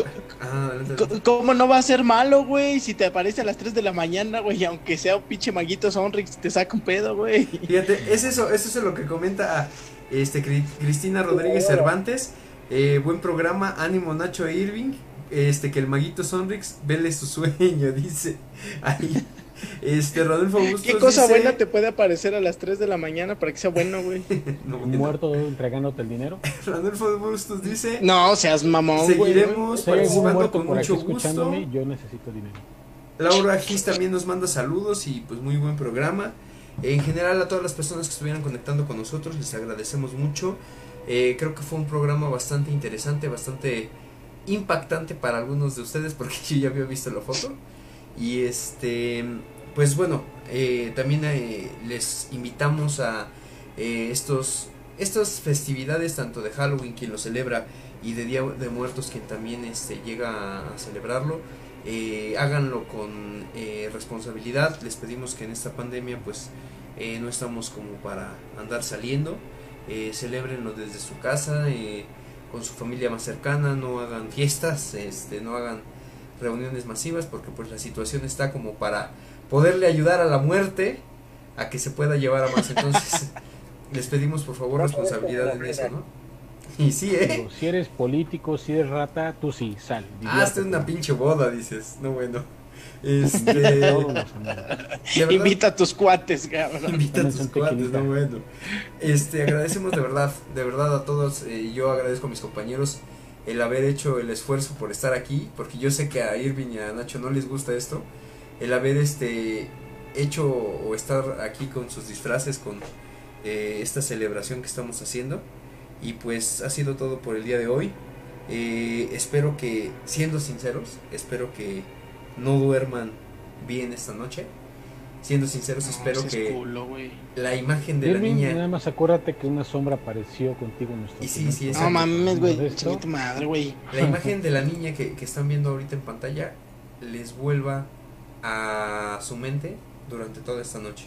Ah, adelante, co- adelante. ¿cómo no va a ser malo, güey? Si te aparece a las 3 de la mañana, güey, aunque sea un pinche maguito Sonrix, te saca un pedo, güey. Fíjate, es eso, es eso lo que comenta este Cri- Cristina Rodríguez Cervantes. Eh, buen programa, ánimo Nacho e Irving. Este, que el maguito Sonrix vele su sueño, (laughs) dice. Ahí. Este, Rodolfo Bustos. ¿Qué cosa dice- buena te puede aparecer a las 3 de la mañana para que sea bueno, güey? (laughs) No. Muerto entregándote el dinero. (laughs) Rodolfo Bustos dice: No, seas mamón, güey. Seguiremos participando con mucho gusto. yo necesito dinero. Laura Gis también nos manda saludos y pues muy buen programa. En general a todas las personas que estuvieran conectando con nosotros les agradecemos mucho. Eh, creo que fue un programa bastante interesante, bastante impactante para algunos de ustedes porque (laughs) yo ya había visto la foto. Y este, pues bueno, eh, también eh, les invitamos a eh, estos, estas festividades tanto de Halloween quien lo celebra y de Día de Muertos quien también este, llega a celebrarlo eh, háganlo con eh, responsabilidad. Les pedimos que en esta pandemia pues eh, no estamos como para andar saliendo. Celebrenlo desde su casa, con su familia más cercana, no hagan fiestas, este, no hagan reuniones masivas porque pues la situación está como para poderle ayudar a la muerte a que se pueda llevar a más. Entonces (laughs) les pedimos por favor responsabilidad en eso, ¿no? Y sí, ¿eh? Digo, si eres político, si eres rata, tú sí, sal. Ah, es diviértete. una pinche boda, dices. No, bueno. Este. (laughs) Invita a tus cuates, cabrón. (laughs) invita a tus cuates, no, bueno. Este, agradecemos de verdad, de verdad a todos. eh, yo agradezco a mis compañeros el haber hecho el esfuerzo por estar aquí, porque yo sé que a Irving y a Nacho no les gusta esto. El haber este hecho o estar aquí con sus disfraces, con eh, esta celebración que estamos haciendo. Y pues ha sido todo por el día de hoy. Eh, espero que, siendo sinceros, espero que no duerman bien esta noche. Siendo sinceros, espero No, que culo, la imagen de la Irving, nada niña... más acuérdate que una sombra apareció contigo en nuestro Y sí, sí. No mames, güey. Madre. La (laughs) imagen de la niña que, que están viendo ahorita en pantalla les vuelva a su mente durante toda esta noche.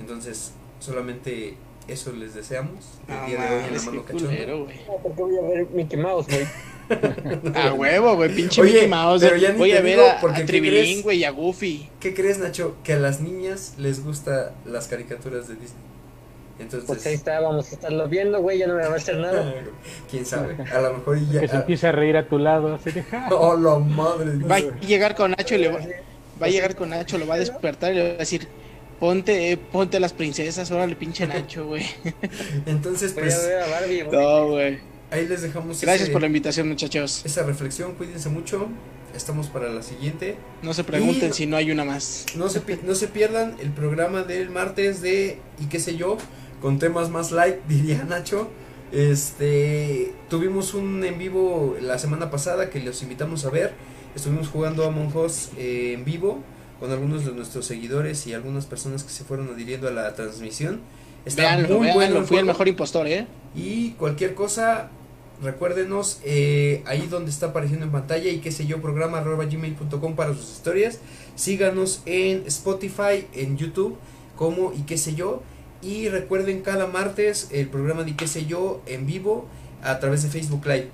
Entonces, solamente eso les deseamos el No día de hoy en la mano cachonda. güey. Porque voy a ver Mickey Mouse, güey. (laughs) A huevo, güey, pinche Oye, Mickey Mouse. pero ya ni Voy te a ver digo, a, porque a güey, y a Goofy. ¿Qué crees, Nacho? Que a las niñas les gusta las caricaturas de Disney. Pues ahí Entonces, está, vamos a estarlo viendo, güey, ya no me va a hacer nada. (laughs) quién sabe. A lo mejor ya. Que se empiece a reír a tu lado, así de. (laughs) Oh, la madre. Va a llegar con Nacho y le va, va a llegar con Nacho, lo va a despertar y le va a decir, ponte, eh, ponte las princesas, órale, pinche Nacho, güey. Entonces, Voy a pues, ver a Barbie, güey. No, güey. Ahí les dejamos Gracias ese- por la invitación, muchachos. esa reflexión. Cuídense mucho. Estamos para la siguiente. No se pregunten Y- si no hay una más. No se, no se pierdan el programa del martes de y qué sé yo, con temas más light, (laughs) diría Nacho. Este, tuvimos un en vivo la semana pasada que los invitamos a ver. Estuvimos jugando Among Us eh, en vivo con algunos de nuestros seguidores y algunas personas que se fueron adhiriendo a la transmisión. Está Veanlo, muy veanlo, bueno fui el mejor impostor, ¿eh? Y cualquier cosa, recuérdenos eh, ahí donde está apareciendo en pantalla y qué sé yo, programa gmail.com para sus historias. Síganos en Spotify, en YouTube, como y qué sé yo. Y recuerden cada martes el programa de qué sé yo en vivo a través de Facebook Live.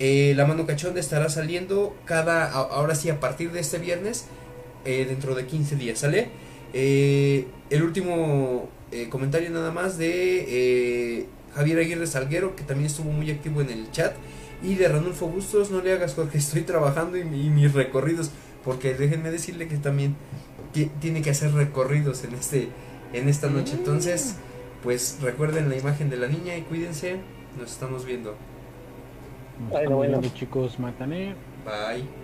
Eh, la mano cachonda estará saliendo cada, ahora sí, a partir de este viernes, eh, dentro de 15 días, ¿sale? El último comentario nada más de Javier Aguirre Salguero, que también estuvo muy activo en el chat. Y de Ranulfo Bustos, no le hagas Jorge, (laughs) estoy trabajando y, mi- y mis recorridos. Porque déjenme decirle que también ti- tiene que hacer recorridos en este en esta noche. Entonces, pues recuerden la imagen de la niña y cuídense. Nos estamos viendo. Nos Bueno, estamos bueno. viendo, chicos, matané. Bye.